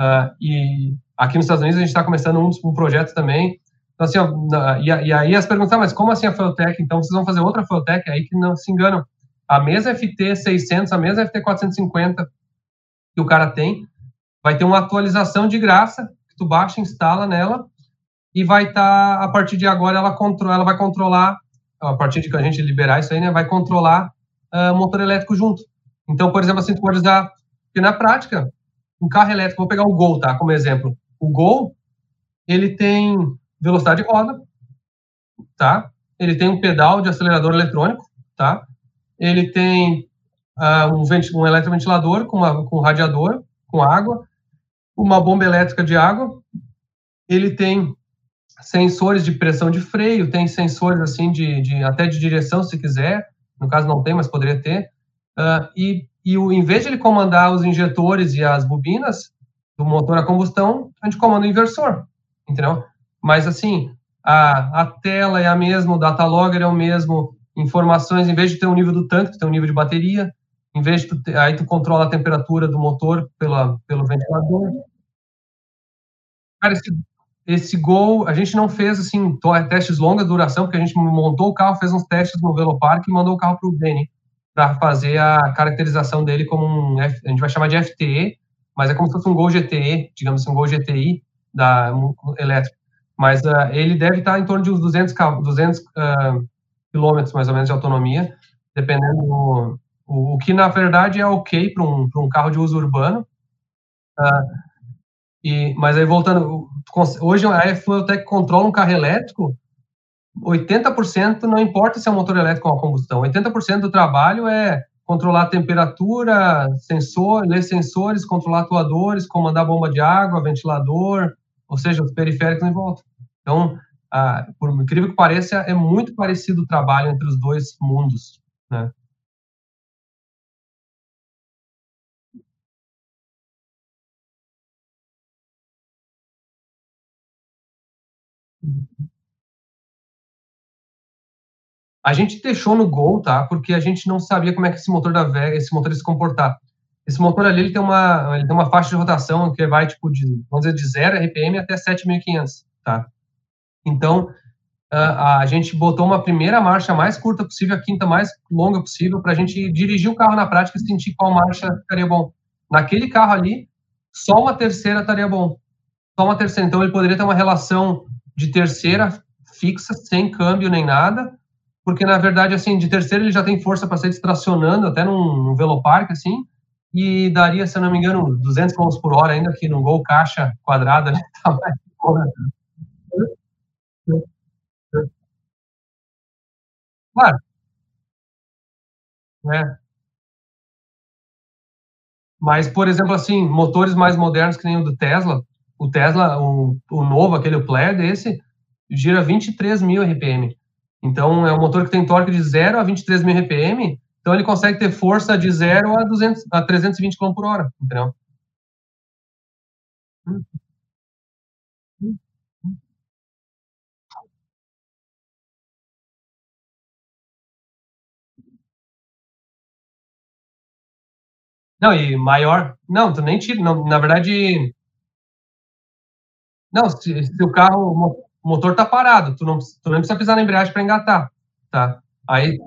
Uh, e aqui nos Estados Unidos a gente está começando um, um, projeto também. Então, assim, ó, e, e, aí as perguntas, ah, mas como assim a Feltec? Então vocês vão fazer outra Feltec aí que não se enganam. A mesa FT 600, a mesa FT 450 que o cara tem, vai ter uma atualização de graça que tu baixa, instala nela e vai estar tá, a partir de agora ela controla, ela vai controlar a partir de que a gente liberar isso aí, né, vai controlar uh, motor elétrico junto. Então, por exemplo, assim, tu pode usar, porque na prática, um carro elétrico, vou pegar o Gol, tá, como exemplo. O Gol, ele tem velocidade de roda, tá? Ele tem um pedal de acelerador eletrônico, tá? Ele tem uh, um, um eletroventilador com, uma, com um radiador, com água, uma bomba elétrica de água. Ele tem sensores de pressão de freio, tem sensores assim de, de até de direção, se quiser. No caso não tem, mas poderia ter. Uh, e, e o, em vez de ele comandar os injetores e as bobinas do motor a combustão, a gente comanda o inversor, entendeu? Mas assim, a, a tela é a mesma, o data logger é o mesmo, informações, em vez de ter o um nível do tanque, tem o um nível de bateria, em vez de tu, aí tu controla a temperatura do motor pela, pelo ventilador. Cara, esse, esse Gol, a gente não fez assim testes longa duração, porque a gente montou o carro, fez uns testes no Velopark e mandou o carro para o Benny para fazer a caracterização dele como um, a gente vai chamar de FTE, mas é como se fosse um Gol GTE, digamos assim, um Gol GTI da elétrico. Mas uh, ele deve estar em torno de uns 200, 200 uh, quilômetros mais ou menos de autonomia, dependendo do, o, o que na verdade é ok para um, um carro de uso urbano. Uh, e, mas aí voltando, hoje a Fueltech controla um carro elétrico, 80% não importa se é um motor elétrico ou uma combustão, 80% do trabalho é controlar a temperatura, sensor, ler sensores, controlar atuadores, comandar bomba de água, ventilador, ou seja, os periféricos em volta. Então, ah, por incrível que pareça, é muito parecido o trabalho entre os dois mundos, né? A gente deixou no Gol, tá? Porque a gente não sabia como é que esse motor da Vega, esse motor se comportar. Esse motor ali, ele tem uma, ele tem uma faixa de rotação que vai, tipo, de, vamos dizer, de 0 RPM até 7.500, tá? Então, a, a gente botou uma primeira marcha mais curta possível, a quinta mais longa possível, para a gente dirigir o carro na prática e sentir qual marcha ficaria bom. Naquele carro ali, só uma terceira estaria bom. Só uma terceira. Então, ele poderia ter uma relação de terceira fixa, sem câmbio nem nada, porque na verdade, assim, de terceira ele já tem força para sair distracionando até num, num velopark, assim, e daria, se eu não me engano, 200 km por hora, ainda que no gol caixa quadrada, né? Claro. É. Mas, por exemplo, assim, motores mais modernos que nem o do Tesla, o Tesla, o, o novo, aquele o Plaid, esse, gira 23 mil RPM. Então, é um motor que tem torque de 0 a 23 mil RPM, então ele consegue ter força de 0 a, 200, a 320 km por hora, entendeu? Não, e maior. Não, tu nem tira. Não, na verdade. Não, se, se o carro o motor tá parado, tu não, tu não precisa pisar na embreagem para engatar, tá? Aí,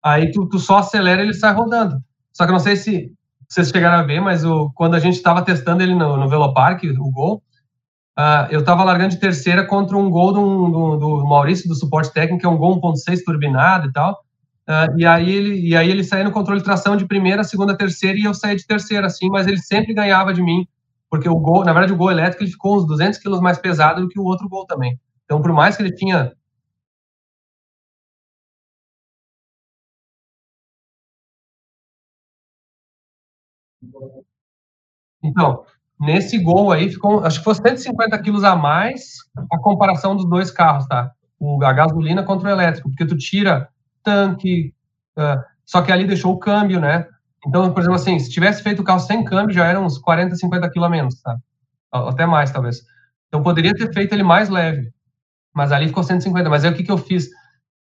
aí tu, tu só acelera e ele sai rodando. Só que eu não sei se vocês chegaram a ver, mas o, quando a gente estava testando ele no, no Velopark, o Gol, uh, eu estava largando de terceira contra um Gol do, do, do, Maurício, do suporte técnico, que é um Gol 1.6 turbinado e tal, uh, e, aí ele, e aí ele saía no controle de tração de primeira, segunda, terceira, e eu saía de terceira, assim, mas ele sempre ganhava de mim, porque o Gol, na verdade, o Gol elétrico, ele ficou uns 200 quilos mais pesado do que o outro Gol também. Então, por mais que ele tinha Então, nesse gol aí ficou, acho que foi 150 quilos a mais a comparação dos dois carros, tá? O, a gasolina contra o elétrico, porque tu tira tanque, uh, só que ali deixou o câmbio, né? Então, por exemplo, assim, se tivesse feito o carro sem câmbio, já eram uns 40, 50 quilos a menos, tá? Até mais, talvez. Então, poderia ter feito ele mais leve mas ali ficou 150. Mas aí o que, que eu fiz?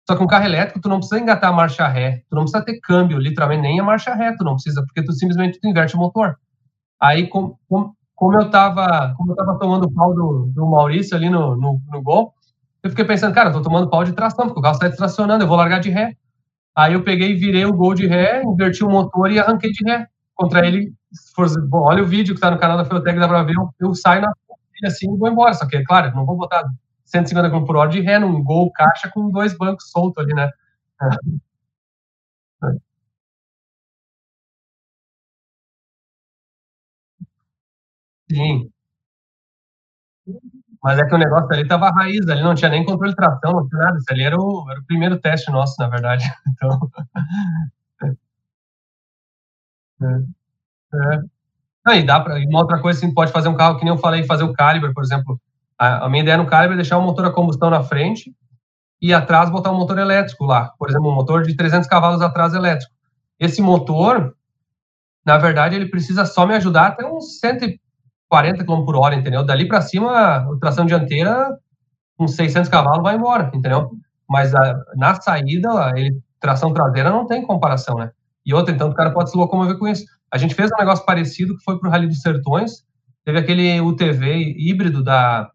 Só que um carro elétrico, tu não precisa engatar a marcha ré, tu não precisa ter câmbio, literalmente, nem a marcha ré, tu não precisa, porque tu simplesmente tu inverte o motor. Aí, com, com, como eu tava, como eu tava tomando pau do, do Maurício ali no, no, no gol, eu fiquei pensando, cara, eu tô tomando pau de tração, porque o carro está distracionando, eu vou largar de ré. Aí eu peguei, virei o gol de ré, inverti o motor e arranquei de ré. Contra ele, for, bom, olha o vídeo que tá no canal da Feotec, dá pra ver, eu, eu saio na assim e vou embora. Só que, claro, não vou botar 150 km por hora de ré num gol caixa com dois bancos soltos ali, né? Sim. Mas é que o negócio ali tava raiz, ali não tinha nem controle de tração, não tinha nada. Isso ali era o, era o primeiro teste nosso, na verdade. Então. É. É. Não, e dá para uma outra coisa assim, pode fazer um carro que nem eu falei, fazer o calibre, por exemplo, a, a minha ideia no Calibre é deixar o motor a combustão na frente e atrás botar um motor elétrico lá. Por exemplo, um motor de 300 cavalos atrás elétrico. Esse motor, na verdade, ele precisa só me ajudar até uns 140 km por hora, entendeu? Dali para cima, a tração dianteira, com 600 cavalos, vai embora, entendeu? Mas a, na saída, ele, tração traseira não tem comparação, né? E outra, então, o cara pode se locomover com isso. A gente fez um negócio parecido que foi para o Rally dos Sertões. Teve aquele UTV híbrido da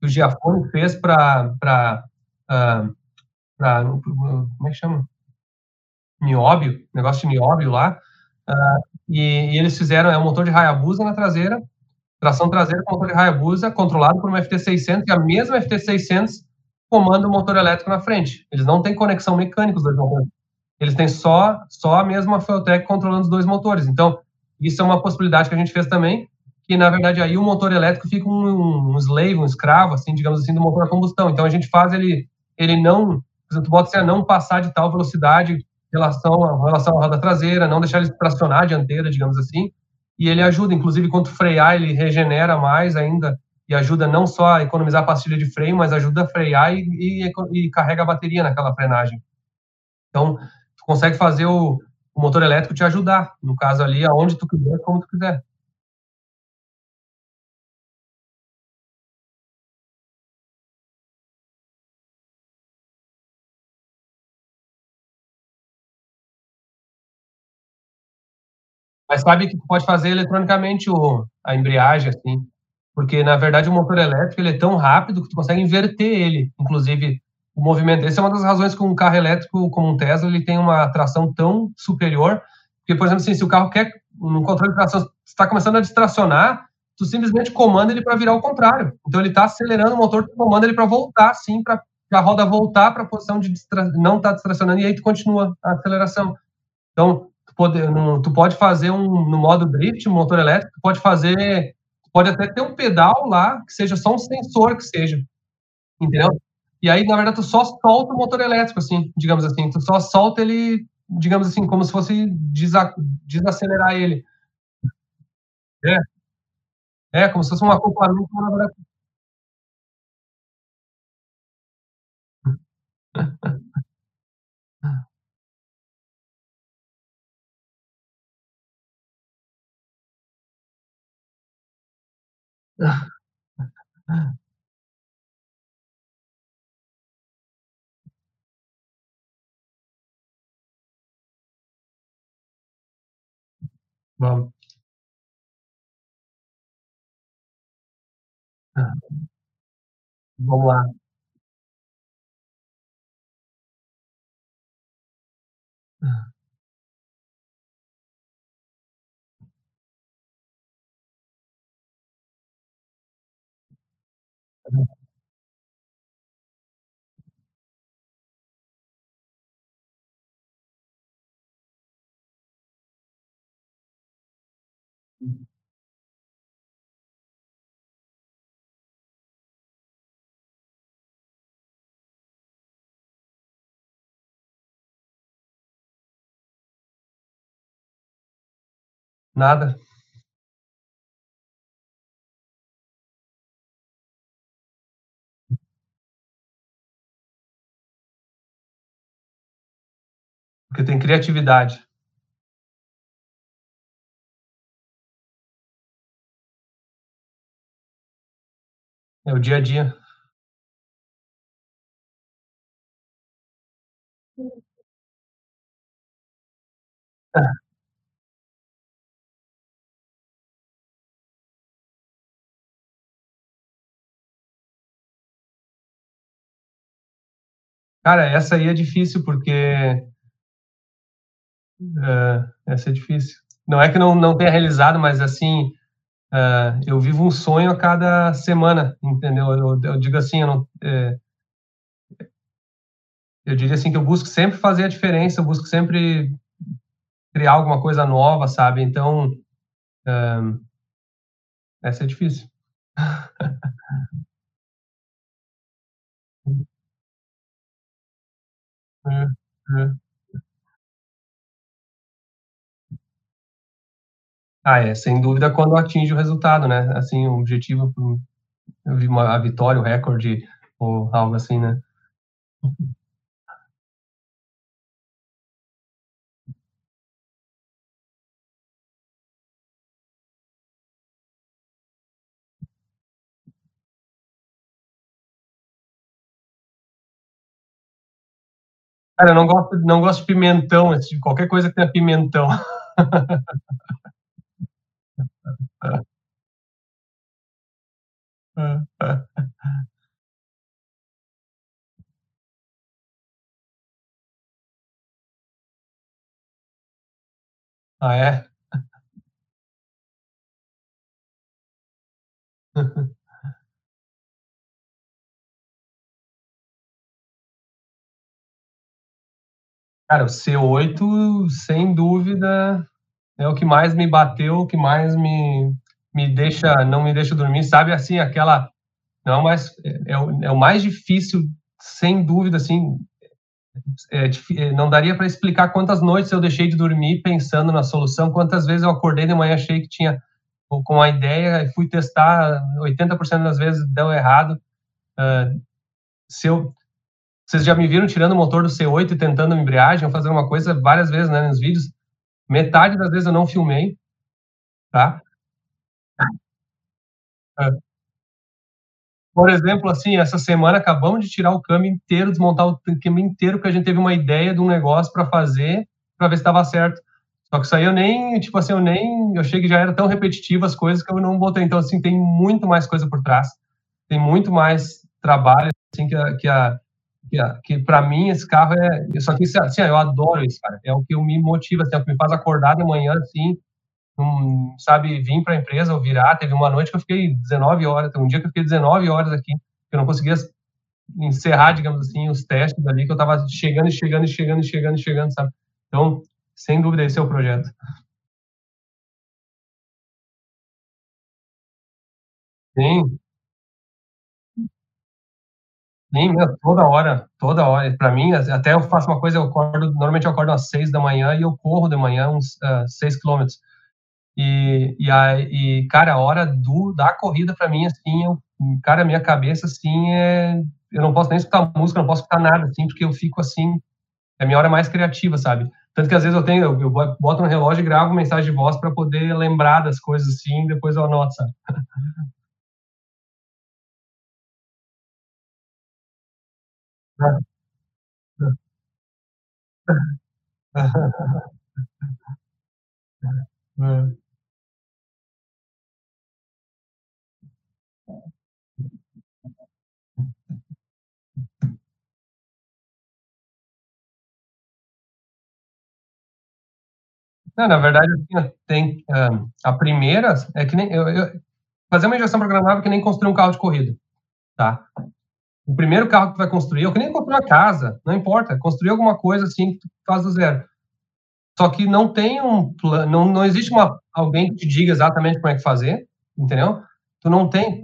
que o Giafone fez para para como é que chama? Nióbio, negócio de nióbio lá. Uh, e, e, eles fizeram é um motor de Hayabusa na traseira, tração traseira com motor de Hayabusa, controlado por uma FT600, e a mesma FT600 comanda o motor elétrico na frente. Eles não têm conexão mecânica, os dois motores. Eles têm só, só a mesma Fueltech controlando os dois motores. Então, isso é uma possibilidade que a gente fez também, que na verdade aí o motor elétrico fica um, um slave, um escravo, assim, digamos assim, do motor a combustão. Então a gente faz ele, ele não, por exemplo, bota assim, não passar de tal velocidade em relação, a, relação à roda traseira, não deixar ele tracionar a dianteira, digamos assim, e ele ajuda, inclusive, quando frear, ele regenera mais ainda e ajuda não só a economizar a pastilha de freio, mas ajuda a frear e, e, e carrega a bateria naquela frenagem. Então, tu consegue fazer o, o, motor elétrico te ajudar, no caso ali, aonde tu quiser, como tu quiser. Mas sabe que pode fazer eletronicamente o, a embreagem, assim porque na verdade o motor elétrico ele é tão rápido que tu consegue inverter ele, inclusive o movimento. Essa é uma das razões que um carro elétrico como um Tesla ele tem uma tração tão superior, porque por exemplo, assim, se o carro quer no controle de tração está começando a distracionar, tu simplesmente comanda ele para virar o contrário. Então ele está acelerando o motor, tu comanda ele para voltar, sim, para a roda voltar para a posição de distra... não estar tá distracionando e aí tu continua a aceleração. Então pode, tu pode fazer um no modo drift, motor elétrico, pode fazer Pode até ter um pedal lá, que seja só um sensor que seja. Entendeu? E aí, na verdade, tu só solta o motor elétrico, assim, digamos assim. Tu só solta ele, digamos assim, como se fosse desacelerar ele. É. É, como se fosse um acoplamento, na verdade. vâng À. Vâng ạ. À. Nada. Porque tem criatividade. É o dia a dia. Cara, essa aí é difícil porque é, essa é difícil. Não é que não, não tenha realizado, mas assim, é, eu vivo um sonho a cada semana, entendeu? Eu, eu digo assim, eu, não, é, eu diria assim que eu busco sempre fazer a diferença, eu busco sempre criar alguma coisa nova, sabe? Então, é, essa é difícil. É, é. Ah, é, sem dúvida quando atinge o resultado, né? Assim, o objetivo, eu vi uma a vitória, o recorde ou algo assim, né? Cara, eu não gosto, não gosto de pimentão, assim, qualquer coisa que tenha pimentão. Ah, é? Cara, o C8, sem dúvida, é o que mais me bateu, o que mais me me deixa não me deixa dormir, sabe, assim, aquela não, mas é o é o mais difícil, sem dúvida, assim, é dif não daria para explicar quantas noites eu deixei de dormir pensando na solução, quantas vezes eu acordei de manhã, achei que tinha com a ideia e fui testar, 80% das vezes deu errado. Hã, se eu vocês já me viram tirando o motor do C8 e tentando embreagem? Ou fazendo uma coisa várias vezes, né, nos vídeos, metade das vezes eu não filmei, tá. Hã. Por exemplo, assim, essa semana acabamos de tirar o câmbio inteiro, desmontar o câmbio inteiro, porque a gente teve uma ideia de um negócio para fazer, para ver se dava certo. Só que isso aí eu nem, tipo assim, eu nem eu achei que já era tão repetitivo as coisas que eu não botei. Então, assim, tem muito mais coisa por trás, tem muito mais trabalho, assim, que a que a que a que para mim esse carro é só que assim, eu adoro isso, cara, é o que me motiva, assim, é o que me faz acordar de manhã, assim, hum, sabe, vim para empresa ou virar, teve uma noite que eu fiquei 19 horas, teve um dia que eu fiquei 19 horas aqui, que eu não conseguia encerrar, digamos assim, os testes ali, que eu estava chegando e chegando e chegando e chegando e chegando, sabe. Então, sem dúvida, esse é o projeto. Sim. Sim, meu, toda hora, toda hora. Pra mim, até eu faço uma coisa, eu acordo normalmente eu acordo às 6h e eu corro de manhã uns, hã, 6 quilômetros. E e aí e, cara, a hora do da corrida pra mim, assim, eu cara, a minha cabeça, assim, eh, eu não posso nem escutar música, não posso escutar nada, assim, porque eu fico, assim, é a minha hora mais criativa, sabe. Tanto que às vezes eu tenho eu eu boto no relógio e gravo mensagem de voz pra poder lembrar das coisas, assim, depois eu anoto, sabe. Não, na verdade, assim, tem, hã, a primeira é que nem eu eu fazer uma injeção programável é que nem construir um carro de corrida, tá. O primeiro carro que vai construir é que nem construir uma casa, não importa, construir alguma coisa, assim, que tu faz do zero. Só que não tem um plan não não existe uma alguém que te diga exatamente como é que fazer, entendeu. Tu não tem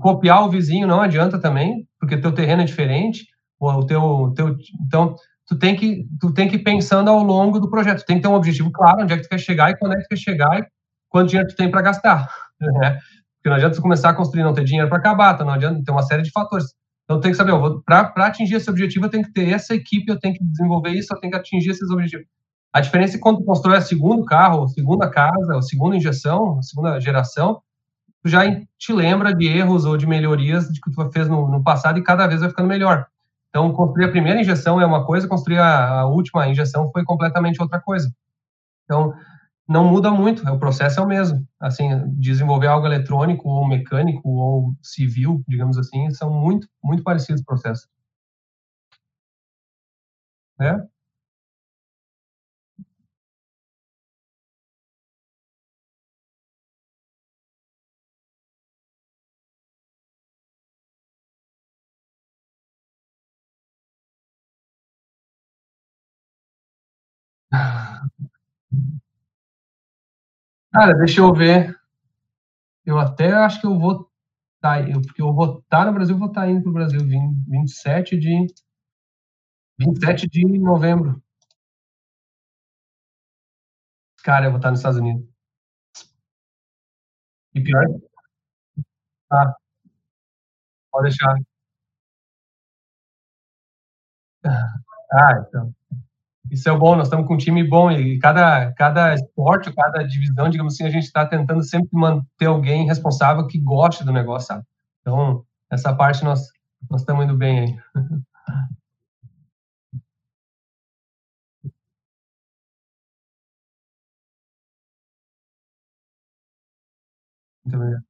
copiar o vizinho não adianta também, porque teu terreno é diferente, ou o teu teu então, tu tem que tu tem que ir pensando ao longo do projeto, tu tem que ter um objetivo claro, onde é que tu quer chegar e quando é que tu quer chegar e quanto dinheiro tu tem pra gastar, né. Porque não adianta tu começar a construir não ter dinheiro pra acabar, então não adianta tem uma série de fatores. Então tem que saber, pra atingir esse objetivo, eu tenho que ter essa equipe, eu tenho que desenvolver isso, eu tenho que atingir esses objetivos. A diferença é quando tu constrói a 2º carro, 2ª casa, ou 2ª injeção, 2ª geração, tu já te lembra de erros ou de melhorias que tu fez no no passado e cada vez vai ficando melhor. Então construir a 1ª injeção é uma coisa, construir a a última injeção foi completamente outra coisa. Então, não muda muito, o processo é o mesmo, assim, desenvolver algo eletrônico ou mecânico ou civil, digamos assim, são muito, muito parecidos os processos. É. Cara, deixa eu ver. Eu até acho que eu vou tá, eu porque eu vou estar no Brasil, vou estar indo para o Brasil vin 27 de 27 de novembro. Cara, eu vou estar nos Estados Unidos. E pior Tá. Pode deixar. Ah, então isso é bom, nós estamos com um time bom e cada, cada esporte, cada divisão, digamos assim, a gente está tentando sempre manter alguém responsável que goste do negócio, sabe? Então, essa parte nós, nós estamos indo bem aí. Muito obrigado.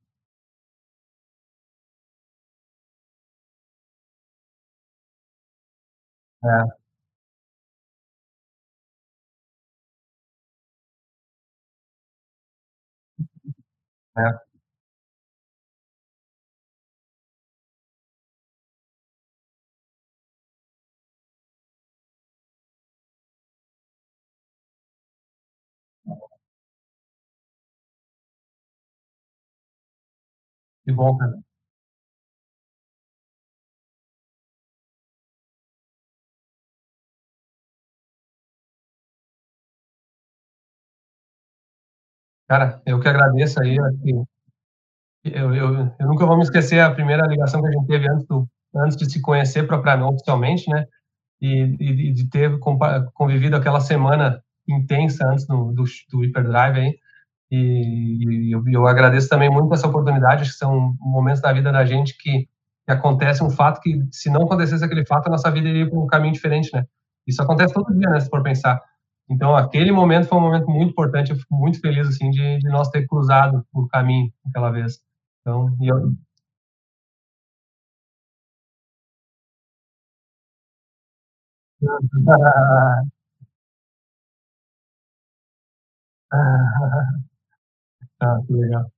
É. É. Que bom, cara. Cara, eu que agradeço aí, eu eu eu nunca vou me esquecer a primeira ligação que a gente teve antes do antes de se conhecer propriamente oficialmente, né, e e de ter convivido aquela semana intensa antes do do do Hyperdrive aí, e eu eu agradeço também muito essa oportunidade, acho que são momentos da vida da gente que que acontece um fato que, se não acontecesse aquele fato, a nossa vida iria pra um caminho diferente, né. Isso acontece todo dia, né, se for pensar. Então aquele momento foi um momento muito importante, eu fico muito feliz, assim, de de nós ter cruzado o caminho aquela vez. Então, e eu Ah, que legal.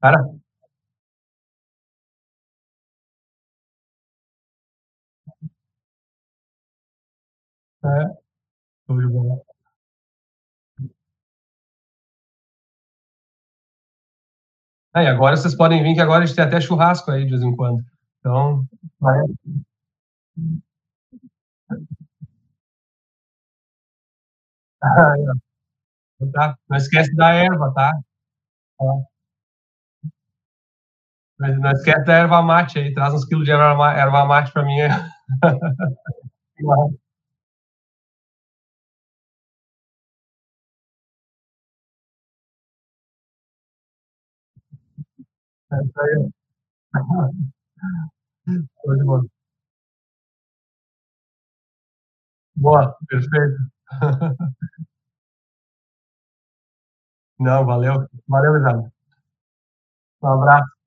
Cara É. Bola. É, agora vocês podem vir que agora a gente tem até churrasco aí de vez em quando. Então, vai Aí, ó. Então tá, não esquece da erva, tá. Tá. Não esquece da erva mate aí, traz uns quilos de erva erva mate pra mim aí. Isso aí. Show de. Boa, perfeito. Não, valeu, valeu mesada. Um abraço.